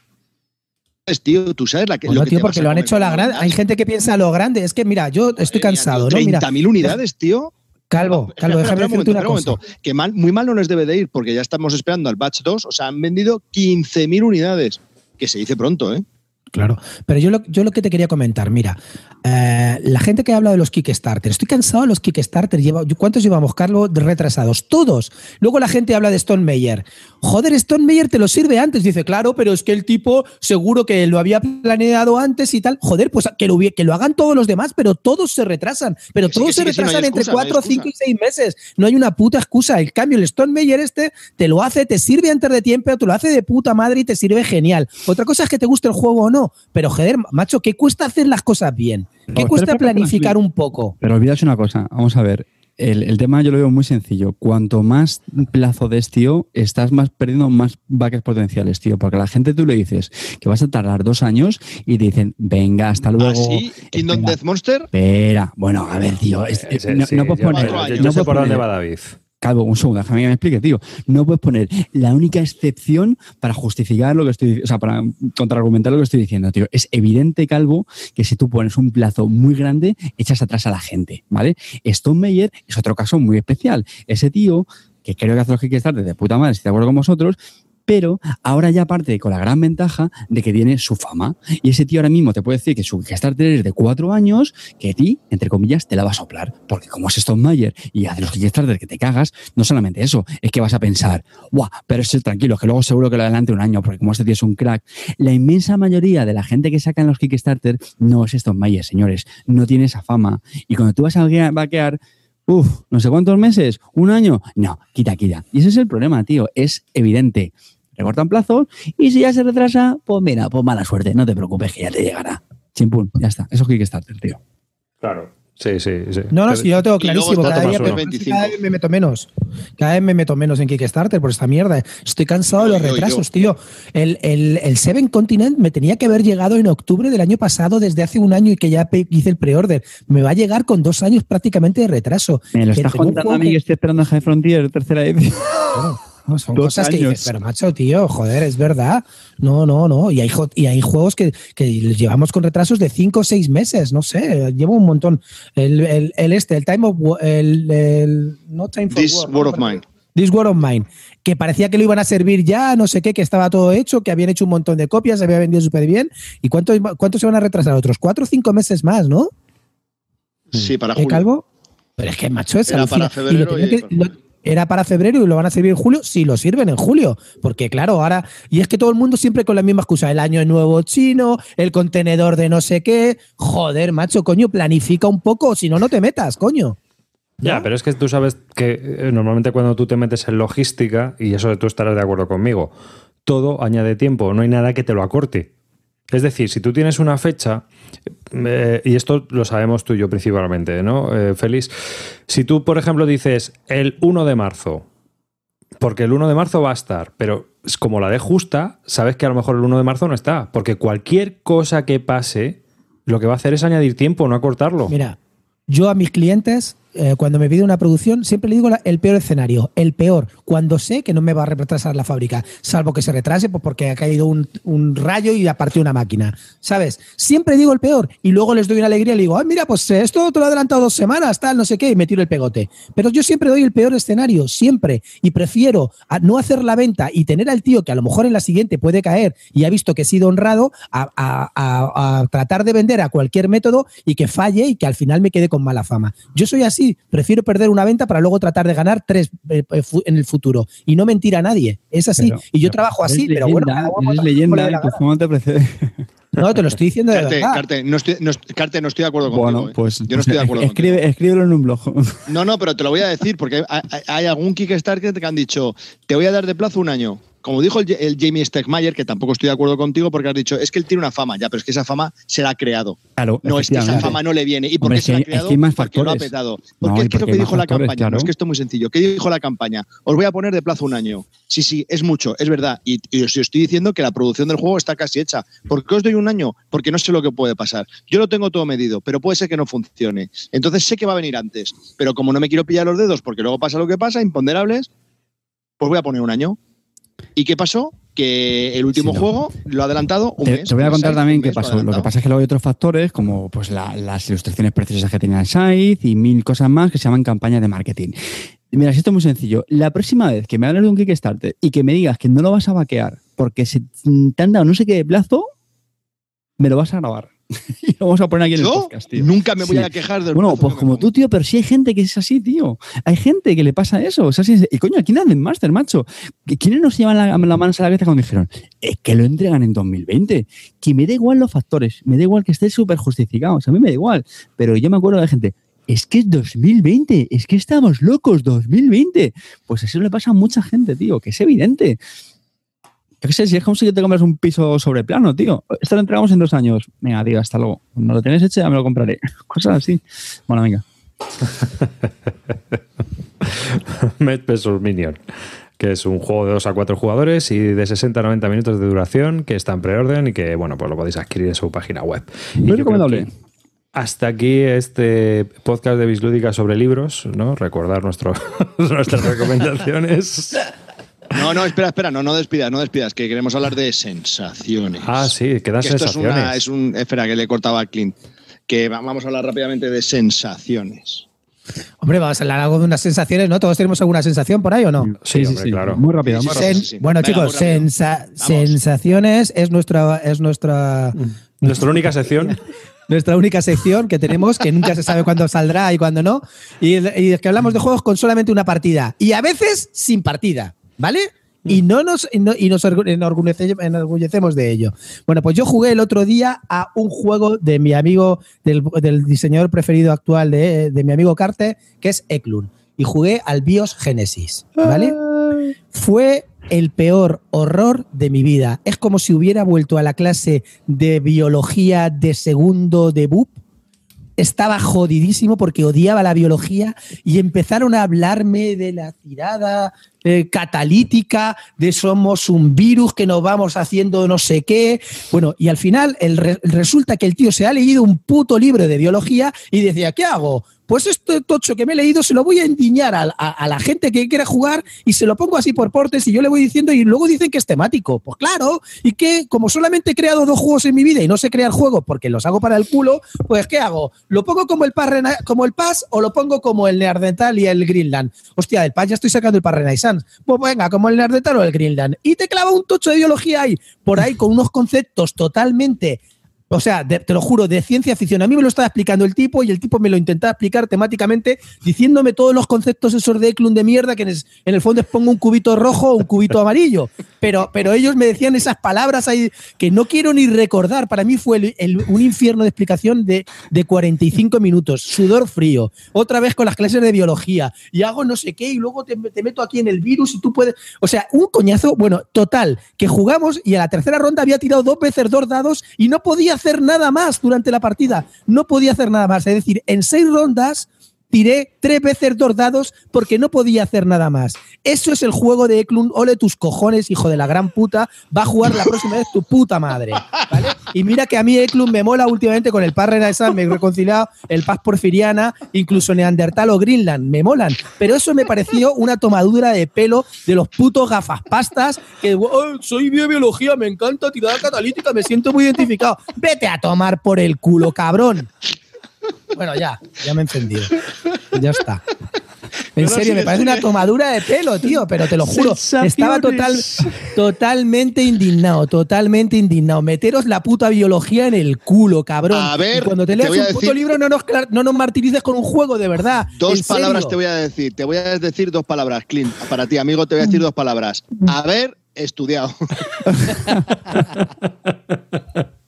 Speaker 3: tío, tú sabes la que.
Speaker 4: lo tío, porque lo han hecho la grande. Hay gente que piensa lo grande. Es que, mira, yo estoy cansado, ¿no?
Speaker 3: 30.000 unidades, tío.
Speaker 4: Calvo, Calvo, déjame decirte una cosa.
Speaker 3: Que mal, muy mal no les debe de ir, porque ya estamos esperando al batch 2. O sea, han vendido 15.000 unidades, que se dice pronto, ¿eh?
Speaker 4: Claro, pero yo lo, yo lo que te quería comentar, mira, eh, la gente que habla de los Kickstarter, estoy cansado de los Kickstarter, lleva, ¿cuántos llevamos, Carlos, retrasados? Todos. Luego la gente habla de Stone Meyer. Joder, Stone Meyer te lo sirve antes, dice, claro, pero es que el tipo seguro que lo había planeado antes y tal. Joder, pues que lo, que lo hagan todos los demás, pero todos se retrasan, pero todos se retrasan entre cuatro, cinco y seis meses. No hay una puta excusa. El cambio, el Stone Meyer este te lo hace, te sirve antes de tiempo, te lo hace de puta madre y te sirve genial. Otra cosa es que te guste el juego o no pero joder, macho, ¿qué cuesta hacer las cosas bien? ¿Qué cuesta planificar un poco?
Speaker 1: Pero olvidas una cosa, vamos a ver. El, tema yo lo veo muy sencillo. Cuanto más plazo des, tío, estás más perdiendo más baques potenciales, tío. Porque a la gente tú le dices que vas a tardar dos años y te dicen, venga, hasta luego. ¿Ah,
Speaker 3: sí? ¿Kingdom Death Monster?
Speaker 1: Espera. Bueno, a ver, tío. no, puedes poner.
Speaker 2: no sé por dónde va David.
Speaker 1: Calvo, un segundo, déjame que me explique, tío. No puedes poner la única excepción para justificar lo que estoy, o sea, para contraargumentar lo que estoy diciendo, tío. Es evidente, Calvo, que si tú pones un plazo muy grande, echas atrás a la gente, ¿vale? Stone Meyer es otro caso muy especial. Ese tío, que creo que hace los Kickstarter de puta madre, si de acuerdo con vosotros, pero ahora ya parte con la gran ventaja de que tiene su fama. Y ese tío ahora mismo te puede decir que su Kickstarter es de cuatro años, que a ti, entre comillas, te la va a soplar. Porque como es Stone Mayer y hace los Kickstarter que te cagas, no solamente eso, es que vas a pensar, guau, pero es tranquilo, que luego seguro que lo adelante un año, porque como este tío es un crack. La inmensa mayoría de la gente que saca en los Kickstarter no es Stone Mayer, señores, no tiene esa fama. Y cuando tú vas a vaquear, Uf, no sé cuántos meses, un año. No, quita, quita. Y ese es el problema, tío. Es evidente cortan plazos y si ya se retrasa, pues mira, pues mala suerte, no te preocupes que ya te llegará. Chimpún, ya está. Eso es Kickstarter, tío.
Speaker 2: Claro. Sí, sí, sí.
Speaker 4: No, no, sí, yo lo tengo clarísimo. Cada, día, cada, vez me meto menos. Cada vez me meto menos en Kickstarter por esta mierda. Estoy cansado de los retrasos, tío. El, el, el, Seven Continent me tenía que haber llegado en octubre del año pasado, desde hace un año y que ya hice el pre-order. Me va a llegar con dos años prácticamente de retraso.
Speaker 1: Me lo estás contando a mí que estoy esperando a High Frontier, tercera edición.
Speaker 4: Son cosas que dices, pero macho, tío, joder, es verdad. No, no, no. Y hay, y hay juegos que, llevamos con retrasos de 5 o 6 meses, no sé, llevo un montón. El, este, el Time of el, no time
Speaker 3: for This War, of Mine.
Speaker 4: This War of Mine, que parecía que lo iban a servir ya, no sé qué, que estaba todo hecho, que habían hecho un montón de copias, se había vendido súper bien. ¿Y cuánto, cuánto se van a retrasar? Otros 4 o 5 meses más, ¿no?
Speaker 3: Sí, para
Speaker 4: julio. Calvo? Pero es que, macho, es
Speaker 3: Era para febrero
Speaker 4: era para febrero y lo van a servir en julio, sí lo sirven en julio. Porque claro, ahora, y es que todo el mundo siempre con la misma excusa, el año nuevo chino, el contenedor de no sé qué. Joder, macho, coño, planifica un poco, si no, no te metas, coño.
Speaker 2: Ya, pero es que tú sabes que eh, normalmente cuando tú te metes en logística, y eso tú estarás de acuerdo conmigo, todo añade tiempo, no hay nada que te lo acorte. Es decir, si tú tienes una fecha, eh, y esto lo sabemos tú y yo principalmente, ¿no, eh, Félix? Si tú, por ejemplo, dices el 1 de marzo, porque el 1 de marzo va a estar, pero como la de justa, sabes que a lo mejor el 1 de marzo no está, porque cualquier cosa que pase, lo que va a hacer es añadir tiempo, no acortarlo.
Speaker 4: Mira, yo a mis clientes eh, cuando me pide una producción, siempre le digo el peor escenario, el peor, cuando sé que no me va a retrasar la fábrica, salvo que se retrase pues porque ha caído un, rayo y ha partido una máquina, ¿sabes? Siempre digo el peor y luego les doy una alegría y le digo, ah, mira, pues esto te lo he adelantado dos semanas, tal, no sé qué, y me tiro el pegote. Pero yo siempre doy el peor escenario, siempre, y prefiero no hacer la venta y tener al tío que a lo mejor en la siguiente puede caer y ha visto que he sido honrado a, a tratar de vender a cualquier método y que falle y que al final me quede con mala fama. Yo soy así prefiero perder una venta para luego tratar de ganar tres eh, eh, en el futuro. Y no mentir a nadie. Es así. y yo trabajo así, pero bueno.
Speaker 1: Es leyenda, ¿cómo te precede?
Speaker 4: No, te lo estoy diciendo de verdad.
Speaker 3: Carte, no estoy, no, Carte, no estoy de acuerdo contigo. Bueno,
Speaker 1: ¿eh? pues,
Speaker 3: yo no estoy de acuerdo
Speaker 1: escribe, Escríbelo en un blog.
Speaker 3: No, no, pero te lo voy a decir porque hay, hay algún Kickstarter que han dicho, te voy a dar de plazo un año como dijo el, Jamie Stegmayer, que tampoco estoy de acuerdo contigo porque has dicho, es que él tiene una fama, ya, pero es que esa fama se la ha creado.
Speaker 1: Claro,
Speaker 3: no es que esa fama no le viene. ¿Y por qué se la ha creado? porque lo ha petado. Porque es lo que dijo la campaña. No es que esto es muy sencillo. ¿Qué dijo la campaña? Os voy a poner de plazo un año. Sí, sí, es mucho, es verdad. Y, os estoy diciendo que la producción del juego está casi hecha. ¿Por qué os doy un año? Porque no sé lo que puede pasar. Yo lo tengo todo medido, pero puede ser que no funcione. Entonces sé que va a venir antes. Pero como no me quiero pillar los dedos porque luego pasa lo que pasa, imponderables, pues voy a poner un año. ¿Y qué pasó? que el último juego lo ha adelantado un
Speaker 1: te,
Speaker 3: mes.
Speaker 1: Te voy a contar también qué pasó. Lo que pasa es que luego hay otros factores, como pues las ilustraciones preciosas que tenía site y mil cosas más que se llaman campañas de marketing. Mira, esto es muy sencillo. La próxima vez que me hables de un Kickstarter y que me digas que no lo vas a vaquear porque se te han dado no sé qué plazo, me lo vas a grabar. y lo vamos a poner aquí en el podcast, tío.
Speaker 3: Nunca me voy a quejar del
Speaker 1: Bueno, pues como tú, tío, pero sí hay gente que es así, tío. Hay gente que le pasa eso. O sea, y coño, aquí nadie en Master, macho. ¿Quiénes nos llevan la, la mano a la cabeza cuando dijeron, es que lo entregan en 2020? Que me da igual los factores, me da igual que esté súper justificado. O sea, a mí me da igual. Pero yo me acuerdo de gente, es que es 2020, es que estamos locos, 2020. Pues eso le pasa a mucha gente, tío, que es evidente. Yo qué sé, si es como si te compras un piso sobre plano, tío. Esto lo entregamos en dos años. Venga, tío, hasta luego. Cuando lo tienes hecho ya me lo compraré. Cosas así. Bueno, venga.
Speaker 2: Med vs Minion, que es un juego de 2 a 4 jugadores y de 60 a 90 minutos de duración, que está en preorden y que, bueno, pues lo podéis adquirir en su página web.
Speaker 1: Muy recomendable.
Speaker 2: Hasta aquí este podcast de Bislúdica sobre libros, ¿no? Recordar nuestro, nuestras recomendaciones.
Speaker 3: No, no, espera, espera, no, no despidas, no despidas, que queremos hablar de sensaciones.
Speaker 2: Ah, sí, quedan sensaciones.
Speaker 3: Esto es, un, espera, que le cortaba a Clint. Que vamos a hablar rápidamente de sensaciones.
Speaker 4: Hombre, vamos a hablar algo de unas sensaciones, ¿no? ¿Todos tenemos alguna sensación por ahí o no?
Speaker 2: Sí, sí, sí, claro.
Speaker 1: Muy rápido, muy rápido.
Speaker 4: Bueno, chicos, sensaciones es nuestra, es nuestra.
Speaker 2: Nuestra única sección.
Speaker 4: nuestra única sección que tenemos, que nunca se sabe cuándo saldrá y cuándo no. Y, y es que hablamos de juegos con solamente una partida. Y a veces sin partida. ¿Vale? Y no nos, y, nos enorgullecemos de ello. Bueno, pues yo jugué el otro día a un juego de mi amigo, del, diseñador preferido actual de, mi amigo Carte, que es Eklund. Y jugué al BIOS Genesis, ¿vale? Fue el peor horror de mi vida. Es como si hubiera vuelto a la clase de biología de segundo de BUP estaba jodidísimo porque odiaba la biología y empezaron a hablarme de la tirada eh, catalítica, de somos un virus que nos vamos haciendo no sé qué. Bueno, y al final el resulta que el tío se ha leído un puto libro de biología y decía, ¿qué hago? Pues este tocho que me he leído se lo voy a endiñar a, la gente que quiera jugar y se lo pongo así por portes y yo le voy diciendo y luego dicen que es temático. Pues claro, y que como solamente he creado dos juegos en mi vida y no sé crear juegos porque los hago para el culo, pues ¿qué hago? ¿Lo pongo como el Paz, como el Paz o lo pongo como el Neardental y el Greenland? Hostia, el Paz ya estoy sacando el Paz Renaissance. Pues venga, como el Neardental o el Greenland. Y te clava un tocho de biología ahí, por ahí con unos conceptos totalmente o sea, te lo juro, de ciencia ficción. A mí me lo estaba explicando el tipo y el tipo me lo intentaba explicar temáticamente, diciéndome todos los conceptos esos de Eklund de mierda, que en, el fondo es pongo un cubito rojo o un cubito amarillo. Pero, pero ellos me decían esas palabras ahí que no quiero ni recordar. Para mí fue un infierno de explicación de, de 45 minutos, sudor frío, otra vez con las clases de biología y hago no sé qué y luego te, te meto aquí en el virus y tú puedes. O sea, un coñazo, bueno, total, que jugamos y a la tercera ronda había tirado dos veces dos dados y no podía hacer nada más durante la partida. No podía hacer nada más. Es decir, en seis rondas tiré tres veces dos dados porque no podía hacer nada más. Eso es el juego de Eklund. Ole tus cojones, hijo de la gran puta. Va a jugar la próxima vez tu puta madre. Y mira que a mí Eklund me mola últimamente con el Paz Renaissance, me he reconciliado el Paz Porfiriana, incluso Neandertal o Greenland, me molan. Pero eso me pareció una tomadura de pelo de los putos gafas pastas que soy biología, me encanta tirada catalítica, me siento muy identificado. Vete a tomar por el culo, cabrón. Bueno, ya, ya me he encendido. Ya está. En serio, me parece una tomadura de pelo, tío, pero te lo juro. Estaba total, totalmente indignado, totalmente indignado. Meteros la puta biología en el culo, cabrón.
Speaker 3: A ver,
Speaker 4: cuando te leas un puto libro, no nos, no nos martirices con un juego, de verdad.
Speaker 3: Dos palabras te voy a decir. Te voy a decir dos palabras, Clint. Para ti, amigo, te voy a decir dos palabras. A ver, estudiado.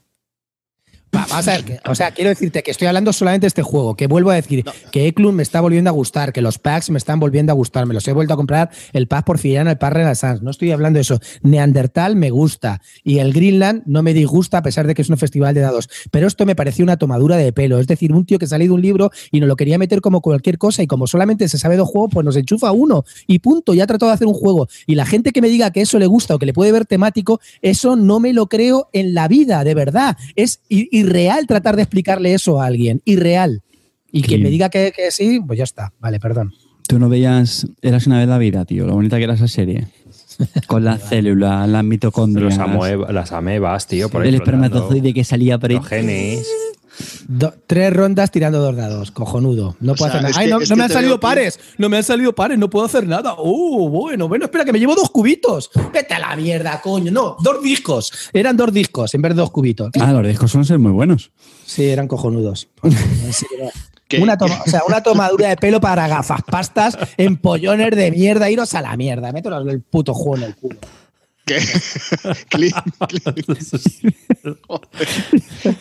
Speaker 4: Vamos a ver, o sea, quiero decirte que estoy hablando solamente de este juego, que vuelvo a decir que Eklund me está volviendo a gustar, que los packs me están volviendo a gustar, me los he vuelto a comprar, el pack porfiriano, el pack Renaissance, no estoy hablando de eso. Neandertal me gusta y el Greenland no me disgusta a pesar de que es un festival de dados, pero esto me pareció una tomadura de pelo, es decir, un tío que salió de un libro y no lo quería meter como cualquier cosa y como solamente se sabe de juego, pues nos enchufa uno y punto, ya ha tratado de hacer un juego y la gente que me diga que eso le gusta o que le puede ver temático, eso no me lo creo en la vida, de verdad, es irreal tratar de explicarle eso a alguien, irreal. Y que me diga que, sí, pues ya está. Vale, perdón.
Speaker 1: Tú no veías, eras una vez la vida, tío, lo bonita que era esa serie. Con las células, las mitocondrias.
Speaker 2: las amebas, tío, por
Speaker 1: El espermatozoide que salía por
Speaker 2: ahí.
Speaker 4: Tres rondas tirando dos dados, cojonudo. No puedo hacer nada. no, me han salido pares, no me han salido pares, no puedo hacer nada. Uh, bueno, bueno, espera, que me llevo dos cubitos. Vete a la mierda, coño. No, dos discos. Eran dos discos en vez de dos cubitos.
Speaker 1: Ah, los discos son ser muy buenos.
Speaker 4: Sí, eran cojonudos. Una, o sea, una tomadura de pelo para gafas, pastas, empollones de mierda, iros a la mierda. Mételo el puto juego en el culo. ¿Qué?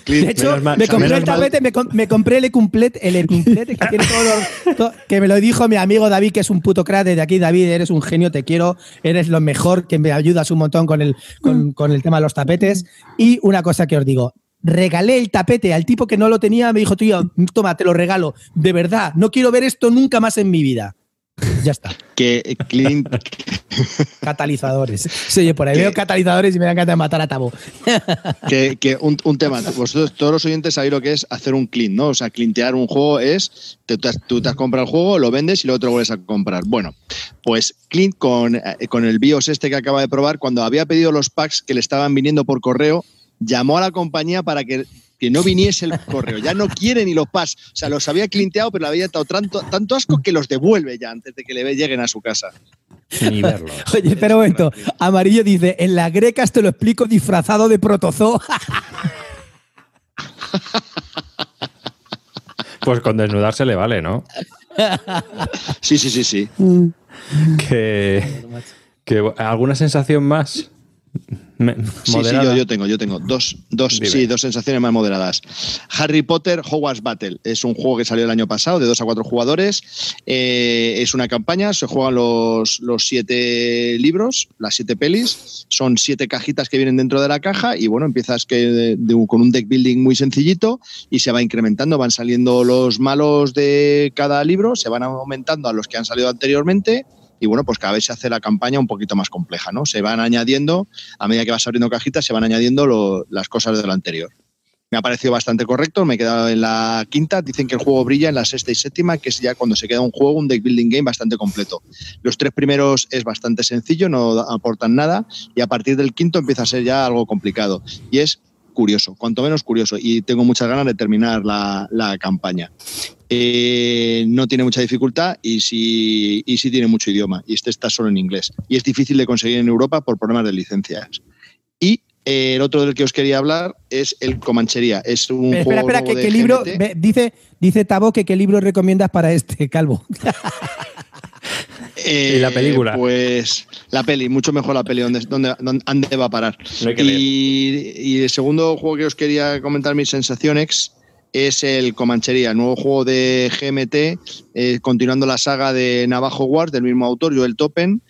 Speaker 4: de hecho, me compré el tapete, me, compré el Ecumplet, el Ecumplet que tiene todos los, que me lo dijo mi amigo David, que es un puto crack de aquí. David, eres un genio, te quiero, eres lo mejor, que me ayudas un montón con el, con, con el tema de los tapetes. Y una cosa que os digo, regalé el tapete al tipo que no lo tenía, me dijo, tío, toma, te lo regalo. De verdad, no quiero ver esto nunca más en mi vida. Ya está.
Speaker 3: Que Clint.
Speaker 4: catalizadores. Sí, por ahí veo catalizadores y me dan ganas de matar a Tabo.
Speaker 3: que, un, tema. Vosotros, todos los oyentes, sabéis lo que es hacer un clean, ¿no? O sea, clintear un juego es. tú te has comprado el juego, lo vendes y luego te lo vuelves a comprar. Bueno, pues Clint con, eh, con el BIOS este que acaba de probar, cuando había pedido los packs que le estaban viniendo por correo, llamó a la compañía para que, no viniese el correo. Ya no quiere ni los pas. O sea, los había clinteado, pero le había dado tanto, tanto asco que los devuelve ya antes de que le lleguen a su casa.
Speaker 2: Ni verlo.
Speaker 4: Oye, pero momento. Amarillo dice, en la greca te lo explico disfrazado de protozoo.
Speaker 2: Pues con desnudarse le vale, ¿no?
Speaker 3: Sí, sí, sí, sí.
Speaker 2: Que, que alguna sensación más
Speaker 3: sí, sí, yo, tengo, yo tengo dos, dos, sí, dos sensaciones más moderadas. Harry Potter Hogwarts Battle es un juego que salió el año pasado de dos a cuatro jugadores. Eh, es una campaña, se juegan los, los siete libros, las siete pelis. Son siete cajitas que vienen dentro de la caja y bueno, empiezas que con un deck building muy sencillito y se va incrementando, van saliendo los malos de cada libro, se van aumentando a los que han salido anteriormente y bueno, pues cada vez se hace la campaña un poquito más compleja, ¿no? Se van añadiendo, a medida que vas abriendo cajitas, se van añadiendo las cosas de lo anterior. Me ha parecido bastante correcto, me he quedado en la quinta, dicen que el juego brilla en la sexta y séptima, que es ya cuando se queda un juego, un deck building game bastante completo. Los tres primeros es bastante sencillo, no aportan nada, y a partir del quinto empieza a ser ya algo complicado. Y es curioso, cuanto menos curioso, y tengo muchas ganas de terminar la, la campaña. Eh, no tiene mucha dificultad y sí, y sí tiene mucho idioma. Y este está solo en inglés. Y es difícil de conseguir en Europa por problemas de licencias. Y eh, el otro del que os quería hablar es el Comanchería. Es un
Speaker 4: espera, espera, ¿qué, libro? dice, dice Tabo que qué libro recomiendas para este calvo.
Speaker 2: ¿Y la película?
Speaker 3: Pues la peli, mucho mejor la peli, donde, donde, va a parar. y, y, el segundo juego que os quería comentar mis sensaciones es el Comanchería, nuevo juego de GMT, eh, continuando la saga de Navajo Wars, del mismo autor, Joel Topen.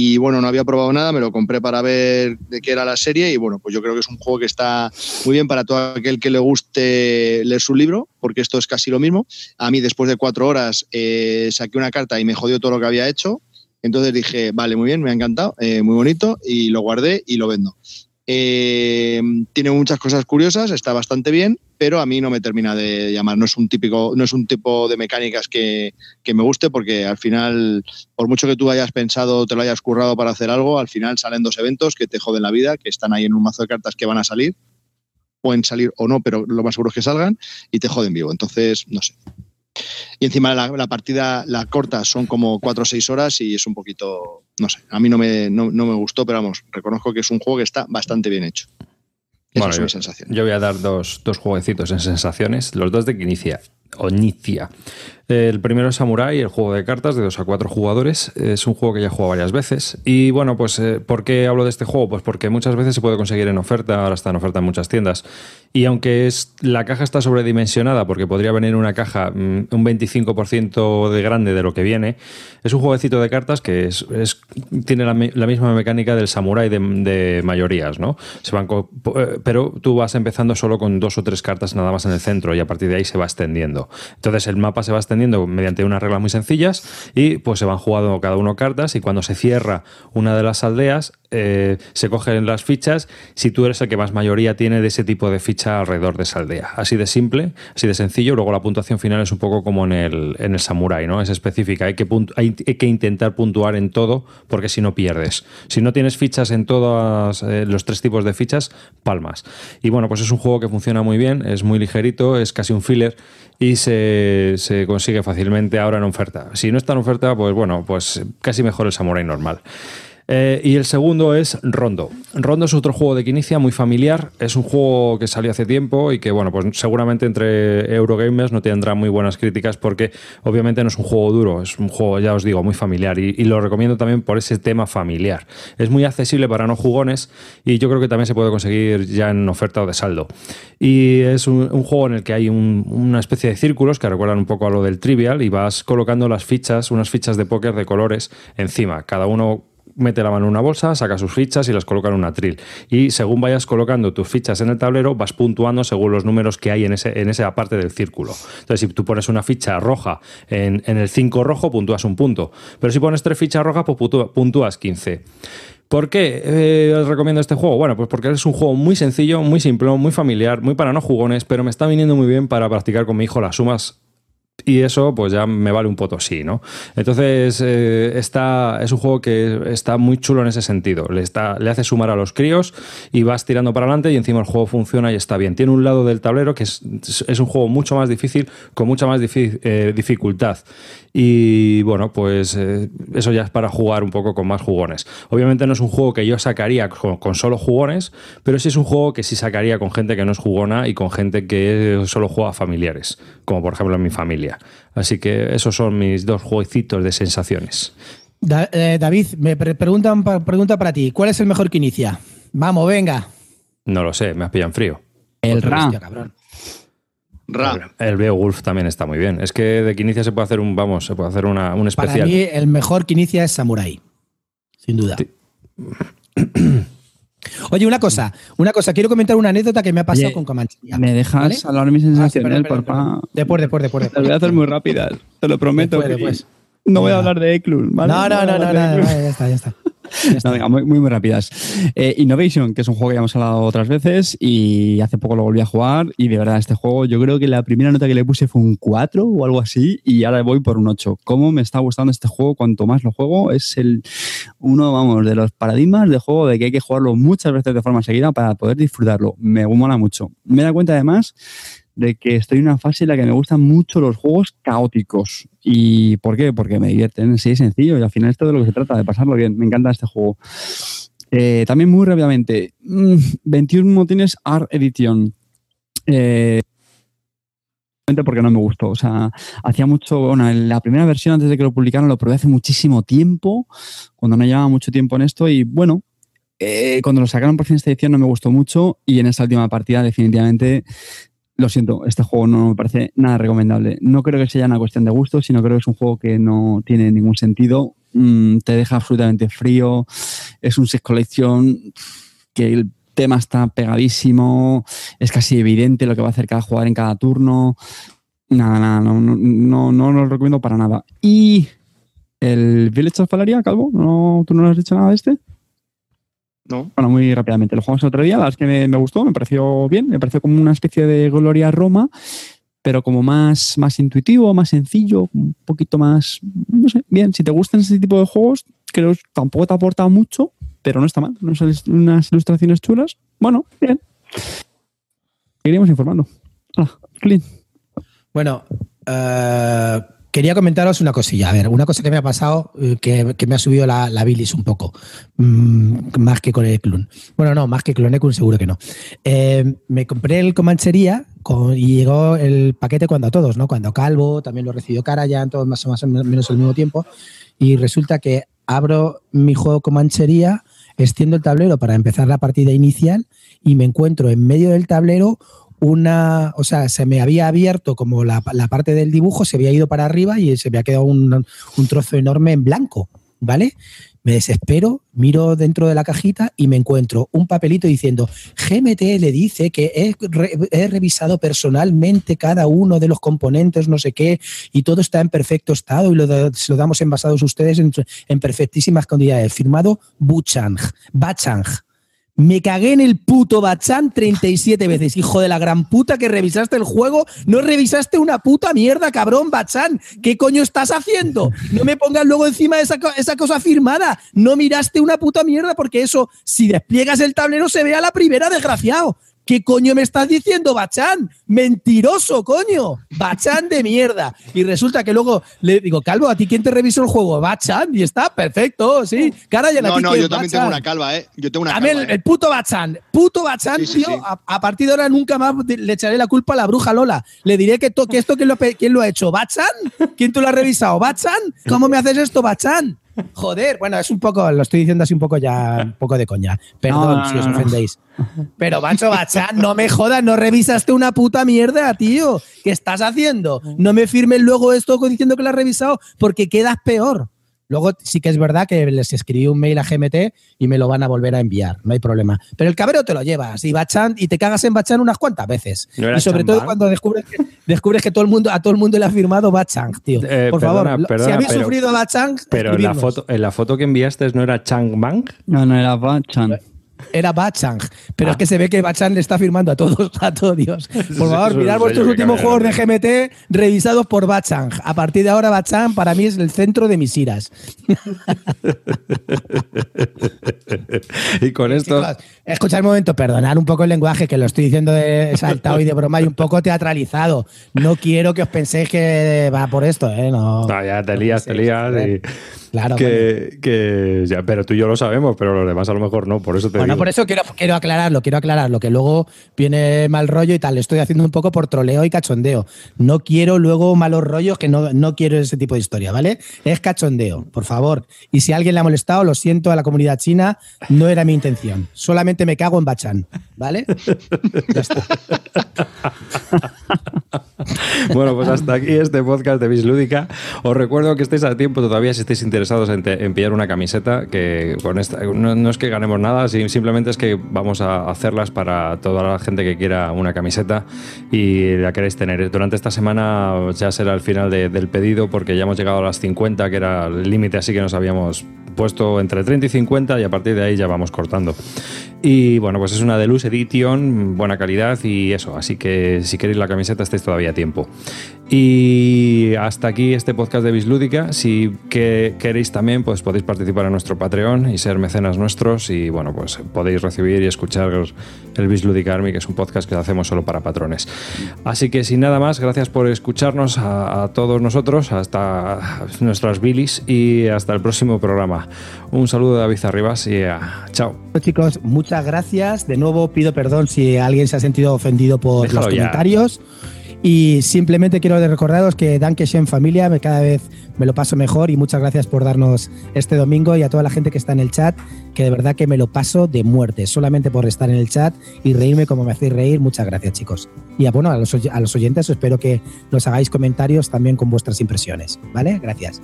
Speaker 3: Y bueno, no había probado nada, me lo compré para ver de qué era la serie. Y bueno, pues yo creo que es un juego que está muy bien para todo aquel que le guste leer su libro, porque esto es casi lo mismo. A mí, después de cuatro horas, eh, saqué una carta y me jodió todo lo que había hecho. Entonces dije, vale, muy bien, me ha encantado, eh, muy bonito, y lo guardé y lo vendo. Eh, tiene muchas cosas curiosas, está bastante bien, pero a mí no me termina de llamar. No es un típico, no es un tipo de mecánicas que, me guste, porque al final, por mucho que tú hayas pensado, te lo hayas currado para hacer algo, al final salen dos eventos que te joden la vida, que están ahí en un mazo de cartas que van a salir. Pueden salir o no, pero lo más seguro es que salgan y te joden vivo. Entonces, no sé. Y encima la, partida, la corta, son como 4 o 6 horas y es un poquito, no sé, a mí no me, no, me gustó, pero vamos, reconozco que es un juego que está bastante bien hecho.
Speaker 2: bueno, yo, yo, voy a dar dos, dos jueguecitos en sensaciones, los dos de que inicia. Onicia. El primero es Samurai, el juego de cartas de 2 a 4 jugadores. Es un juego que ya he jugado varias veces. Y bueno, pues eh, ¿por qué hablo de este juego? Pues porque muchas veces se puede conseguir en oferta, ahora está en oferta en muchas tiendas. Y aunque es, la caja está sobredimensionada, porque podría venir una caja mm, un 25% de grande de lo que viene, es un jueguecito de cartas que es, tiene la, misma mecánica del Samurai de, mayorías, ¿no? Se van eh, pero tú vas empezando solo con dos o tres cartas nada más en el centro y a partir de ahí se va extendiendo. Entonces el mapa se va extendiendo mediante unas reglas muy sencillas y pues se van jugando cada uno cartas y cuando se cierra una de las aldeas, eh, se cogen las fichas si tú eres el que más mayoría tiene de ese tipo de ficha alrededor de esa aldea. Así de simple, así de sencillo. Luego la puntuación final es un poco como en el, en el Samurai, ¿no? Es específica. Hay que, hay que intentar puntuar en todo porque si no pierdes. Si no tienes fichas en todos eh, los tres tipos de fichas, palmas. Y bueno, pues es un juego que funciona muy bien, es muy ligerito, es casi un filler y se, se consigue fácilmente ahora en oferta. Si no está en oferta, pues bueno, pues casi mejor el Samurai normal. Eh, y el segundo es Rondo. Rondo es otro juego de que inicia muy familiar. Es un juego que salió hace tiempo y que, bueno, pues seguramente entre Eurogamers no tendrá muy buenas críticas porque obviamente no es un juego duro, es un juego, ya os digo, muy familiar y, lo recomiendo también por ese tema familiar. Es muy accesible para no jugones y yo creo que también se puede conseguir ya en oferta o de saldo. Y es un, juego en el que hay una especie de círculos que recuerdan un poco a lo del Trivial y vas colocando las fichas, unas fichas de póker de colores encima, cada uno mete la mano en una bolsa, saca sus fichas y las coloca en un atril. Y según vayas colocando tus fichas en el tablero, vas puntuando según los números que hay en, ese, en esa parte del círculo. Entonces, si tú pones una ficha roja en, el 5 rojo, puntúas un punto. Pero si pones tres fichas rojas, pues puntúas 15. ¿Por qué eh, os recomiendo este juego? Bueno, pues porque es un juego muy sencillo, muy simple, muy familiar, muy para no jugones, pero me está viniendo muy bien para practicar con mi hijo las sumas y eso pues ya me vale un potosí, ¿no? Entonces eh, está, es un juego que está muy chulo en ese sentido. Le, está, le hace sumar a los críos y vas tirando para adelante y encima el juego funciona y está bien. Tiene un lado del tablero que es, es un juego mucho más difícil, con mucha más eh, dificultad. Y bueno, pues eh, eso ya es para jugar un poco con más jugones. Obviamente no es un juego que yo sacaría con, solo jugones, pero sí es un juego que sí sacaría con gente que no es jugona y con gente que solo juega familiares, como por ejemplo en mi familia. Así que esos son mis dos jueguecitos de sensaciones.
Speaker 4: Eh, David, me preguntan pregunta para ti, ¿cuál es el mejor que inicia? Vamos, venga.
Speaker 2: No lo sé, me has pillado en frío.
Speaker 4: El RAM. cabrón.
Speaker 2: El Beowulf también está muy bien. Es que de Quinicia se puede hacer un, vamos, se puede hacer una, un especial.
Speaker 4: Para mí el mejor Quinicia es Samurai, sin duda. Oye, una cosa, una cosa, quiero comentar una anécdota que me ha pasado con Comanchería.
Speaker 1: ¿Me dejas hablar mi sensación, ah, por favor?
Speaker 4: Después, después, después.
Speaker 1: Te voy a hacer muy rápidas, te lo prometo. Después, No voy a hablar de Eklund,
Speaker 4: ¿vale? No, no, no, no, no, ya está, ya está.
Speaker 1: muy, muy, rápidas. Eh, Innovation, que es un juego que ya hemos hablado otras veces y hace poco lo volví a jugar y de verdad este juego yo creo que la primera nota que le puse fue un 4 o algo así y ahora voy por un 8. ¿Cómo me está gustando este juego? Cuanto más lo juego es el uno, vamos, de los paradigmas de juego de que hay que jugarlo muchas veces de forma seguida para poder disfrutarlo. Me mola mucho. Me da cuenta además de que estoy en una fase en la que me gustan mucho los juegos caóticos. ¿Y por qué? Porque me divierten, sí, es sencillo y al final esto de lo que se trata, de pasarlo bien. Me encanta este juego. Eh, también muy rápidamente, 21 mm, motines Art Edition. Eh, porque no me gustó. O sea, hacía mucho, bueno, en la primera versión antes de que lo publicaran lo probé hace muchísimo tiempo, cuando no llevaba mucho tiempo en esto y bueno, eh, cuando lo sacaron por fin esta edición no me gustó mucho y en esta última partida definitivamente lo siento, este juego no me parece nada recomendable. No creo que sea una cuestión de gusto, sino creo que es un juego que no tiene ningún sentido. Mm, te deja absolutamente frío. Es un set collection que el tema está pegadísimo. Es casi evidente lo que va a hacer cada jugador en cada turno. Nada, nada, no, no, no, lo recomiendo para nada. Y el Village of Valeria, Calvo, ¿no, ¿tú no has dicho nada de este? Bueno, muy rápidamente. Lo jugamos el otro día, la verdad es que me, gustó, me pareció bien, me pareció como una especie de Gloria Roma, pero como más, más intuitivo, más sencillo, un poquito más, no sé, bien. Si te gustan ese tipo de juegos, creo que tampoco te aporta mucho, pero no está mal. No son unas ilustraciones chulas. Bueno, bien. Seguiremos informando. Hola, Clint.
Speaker 4: Bueno, uh quería comentaros una cosilla. A ver, una cosa que me ha pasado eh, que, me ha subido la, bilis un poco, mm, más que con el clon. Bueno, no, más que con el seguro que no. Eh, me compré el Comanchería y llegó el paquete cuando a todos, ¿no? Cuando Calvo, también lo recibió Karajan, todos más o menos al mismo tiempo. Y resulta que abro mi juego Comanchería, extiendo el tablero para empezar la partida inicial y me encuentro en medio del tablero una, o sea, se me había abierto como la, parte del dibujo, se había ido para arriba y se me ha quedado un, trozo enorme en blanco, ¿vale? Me desespero, miro dentro de la cajita y me encuentro un papelito diciendo, GMT le dice que he, revisado personalmente cada uno de los componentes, no sé qué, y todo está en perfecto estado y lo, lo damos envasados ustedes en, en perfectísimas condiciones. Firmado Buchang, Bachang. Me cagué en el puto Bachan 37 veces. Hijo de la gran puta que revisaste el juego. No revisaste una puta mierda, cabrón, Bachan. ¿Qué coño estás haciendo? No me pongas luego encima esa, esa cosa firmada. No miraste una puta mierda porque eso, si despliegas el tablero, se ve a la primera, desgraciado. ¿Qué coño me estás diciendo, Bachán? Mentiroso, coño. Bachán de mierda. Y resulta que luego le digo, Calvo, ¿a ti quién te revisó el juego? Bachán. Y está, perfecto, sí.
Speaker 3: Cara ya No, no, yo también tengo una calva, ¿eh? Yo tengo una calva.
Speaker 4: El, el, puto Bachán. Puto Bachán, tío. A, partir de ahora nunca más le echaré la culpa a la bruja Lola. Le diré que, que esto, ¿quién lo, ¿quién lo ha hecho? ¿Bachán? ¿Quién tú lo has revisado? ¿Bachán? ¿Cómo me haces esto, Bachán? Joder, bueno, es un poco, lo estoy diciendo así un poco ya, un poco de coña. Perdón si os ofendéis. Pero, macho, Bachán, no me jodas, no revisaste una puta mierda, tío. ¿Qué estás haciendo? No me firmes luego esto diciendo que lo has revisado porque quedas peor. Luego sí que es verdad que les escribí un mail a GMT y me lo van a volver a enviar, no hay problema. Pero el cabrero te lo llevas y Bachan y te cagas en Bachan unas cuantas veces. y sobre todo cuando descubres que, descubres que todo el mundo, a todo el mundo le ha firmado Bachang, tío. Eh, Por favor, si habéis sufrido Bachang.
Speaker 2: Pero en la, foto, en la foto que enviaste no era Chang Bang.
Speaker 1: No, no era Bachang
Speaker 4: era Bachang, pero es que se ve que Bachang le está firmando a todos, a todos Dios. Por favor, mirad vuestros últimos juegos de GMT revisados por Bachang. A partir de ahora, Bachang para mí es el centro de mis iras.
Speaker 2: y con esto.
Speaker 4: escuchad un momento, perdonad un poco el lenguaje, que lo estoy diciendo de saltado y de broma y un poco teatralizado. No quiero que os penséis que va por esto, ¿eh? No,
Speaker 2: ya te lías, te lías. Y... Claro. Que, ya, pero tú y yo lo sabemos, pero los demás a lo mejor no, por eso te
Speaker 4: bueno, por eso quiero, quiero aclararlo, quiero aclararlo, que luego viene mal rollo y tal. Estoy haciendo un poco por troleo y cachondeo. No quiero luego malos rollos, que no, no quiero ese tipo de historia, ¿vale? Es cachondeo, por favor. Y si alguien le ha molestado, lo siento a la comunidad china, no era mi intención. Solamente me cago en Bachan, ¿vale? ya está.
Speaker 2: bueno, pues hasta aquí este podcast de Bislúdica. Os recuerdo que estéis a tiempo todavía si estáis interesados en, pillar una camiseta, que no, es que ganemos nada, simplemente es que vamos a hacerlas para toda la gente que quiera una camiseta y la queréis tener. Durante esta semana ya será el final del pedido porque ya hemos llegado a las 50, que era el límite así que nos habíamos puesto entre 30 y 50 y a partir de ahí ya vamos cortando. Y bueno, pues es una Deluxe Edition, buena calidad y eso, así que si queréis la camiseta estáis todavía a tiempo. Y hasta aquí este podcast de Bislúdica. Si que queréis también, pues podéis participar en nuestro Patreon y ser mecenas nuestros. Y bueno, pues podéis recibir y escuchar el Bislúdica Army, que es un podcast que hacemos solo para patrones. Así que sin nada más, gracias por escucharnos a, todos nosotros, hasta nuestras bilis y hasta el próximo programa. Un saludo de David Arribas y uh, chao.
Speaker 4: Chicos, muchas gracias. De nuevo pido perdón si alguien se ha sentido ofendido por los comentarios. Y simplemente quiero recordaros que Danke en familia, cada vez me lo paso mejor y muchas gracias por darnos este domingo y a toda la gente que está en el chat, que de verdad que me lo paso de muerte, solamente por estar en el chat y reírme como me hacéis reír. Muchas gracias, chicos. Y a, bueno, a los, a los oyentes espero que nos hagáis comentarios también con vuestras impresiones. ¿Vale? Gracias.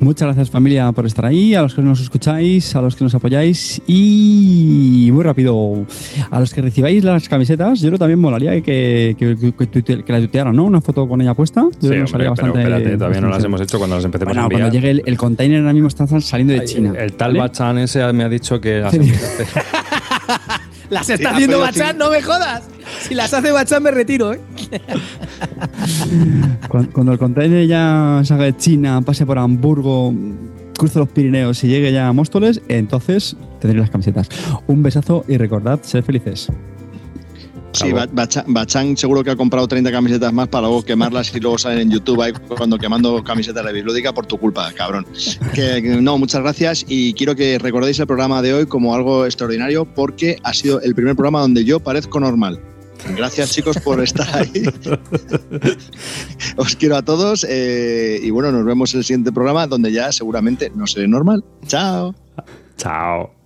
Speaker 1: Muchas gracias familia por estar ahí, a los que nos escucháis, a los que nos apoyáis y muy rápido, a los que recibáis las camisetas, yo creo también molaría que, que, la tuitearan, ¿no? Una foto con ella puesta.
Speaker 2: Yo sí, bastante, espérate, todavía no las hemos hecho cuando las empecemos a
Speaker 1: enviar. Cuando llegue el, container ahora mismo están saliendo de China.
Speaker 2: El, tal Bachan ese me ha dicho que las
Speaker 4: Las está haciendo Bachan, no me jodas. Si las hace Bachan me retiro, ¿eh?
Speaker 1: Cuando, el container ya salga de China, pase por Hamburgo, cruce los Pirineos y llegue ya a Móstoles, entonces tendréis las camisetas. Un besazo y recordad, ser felices.
Speaker 3: Sí, Bachang seguro que ha comprado 30 camisetas más para luego quemarlas y luego salen en YouTube ahí cuando quemando camisetas de biblioteca por tu culpa, cabrón. Que, no, muchas gracias y quiero que recordéis el programa de hoy como algo extraordinario porque ha sido el primer programa donde yo parezco normal. Gracias chicos por estar ahí. Os quiero a todos eh, y bueno, nos vemos en el siguiente programa donde ya seguramente no seré normal. Chao.
Speaker 2: Chao.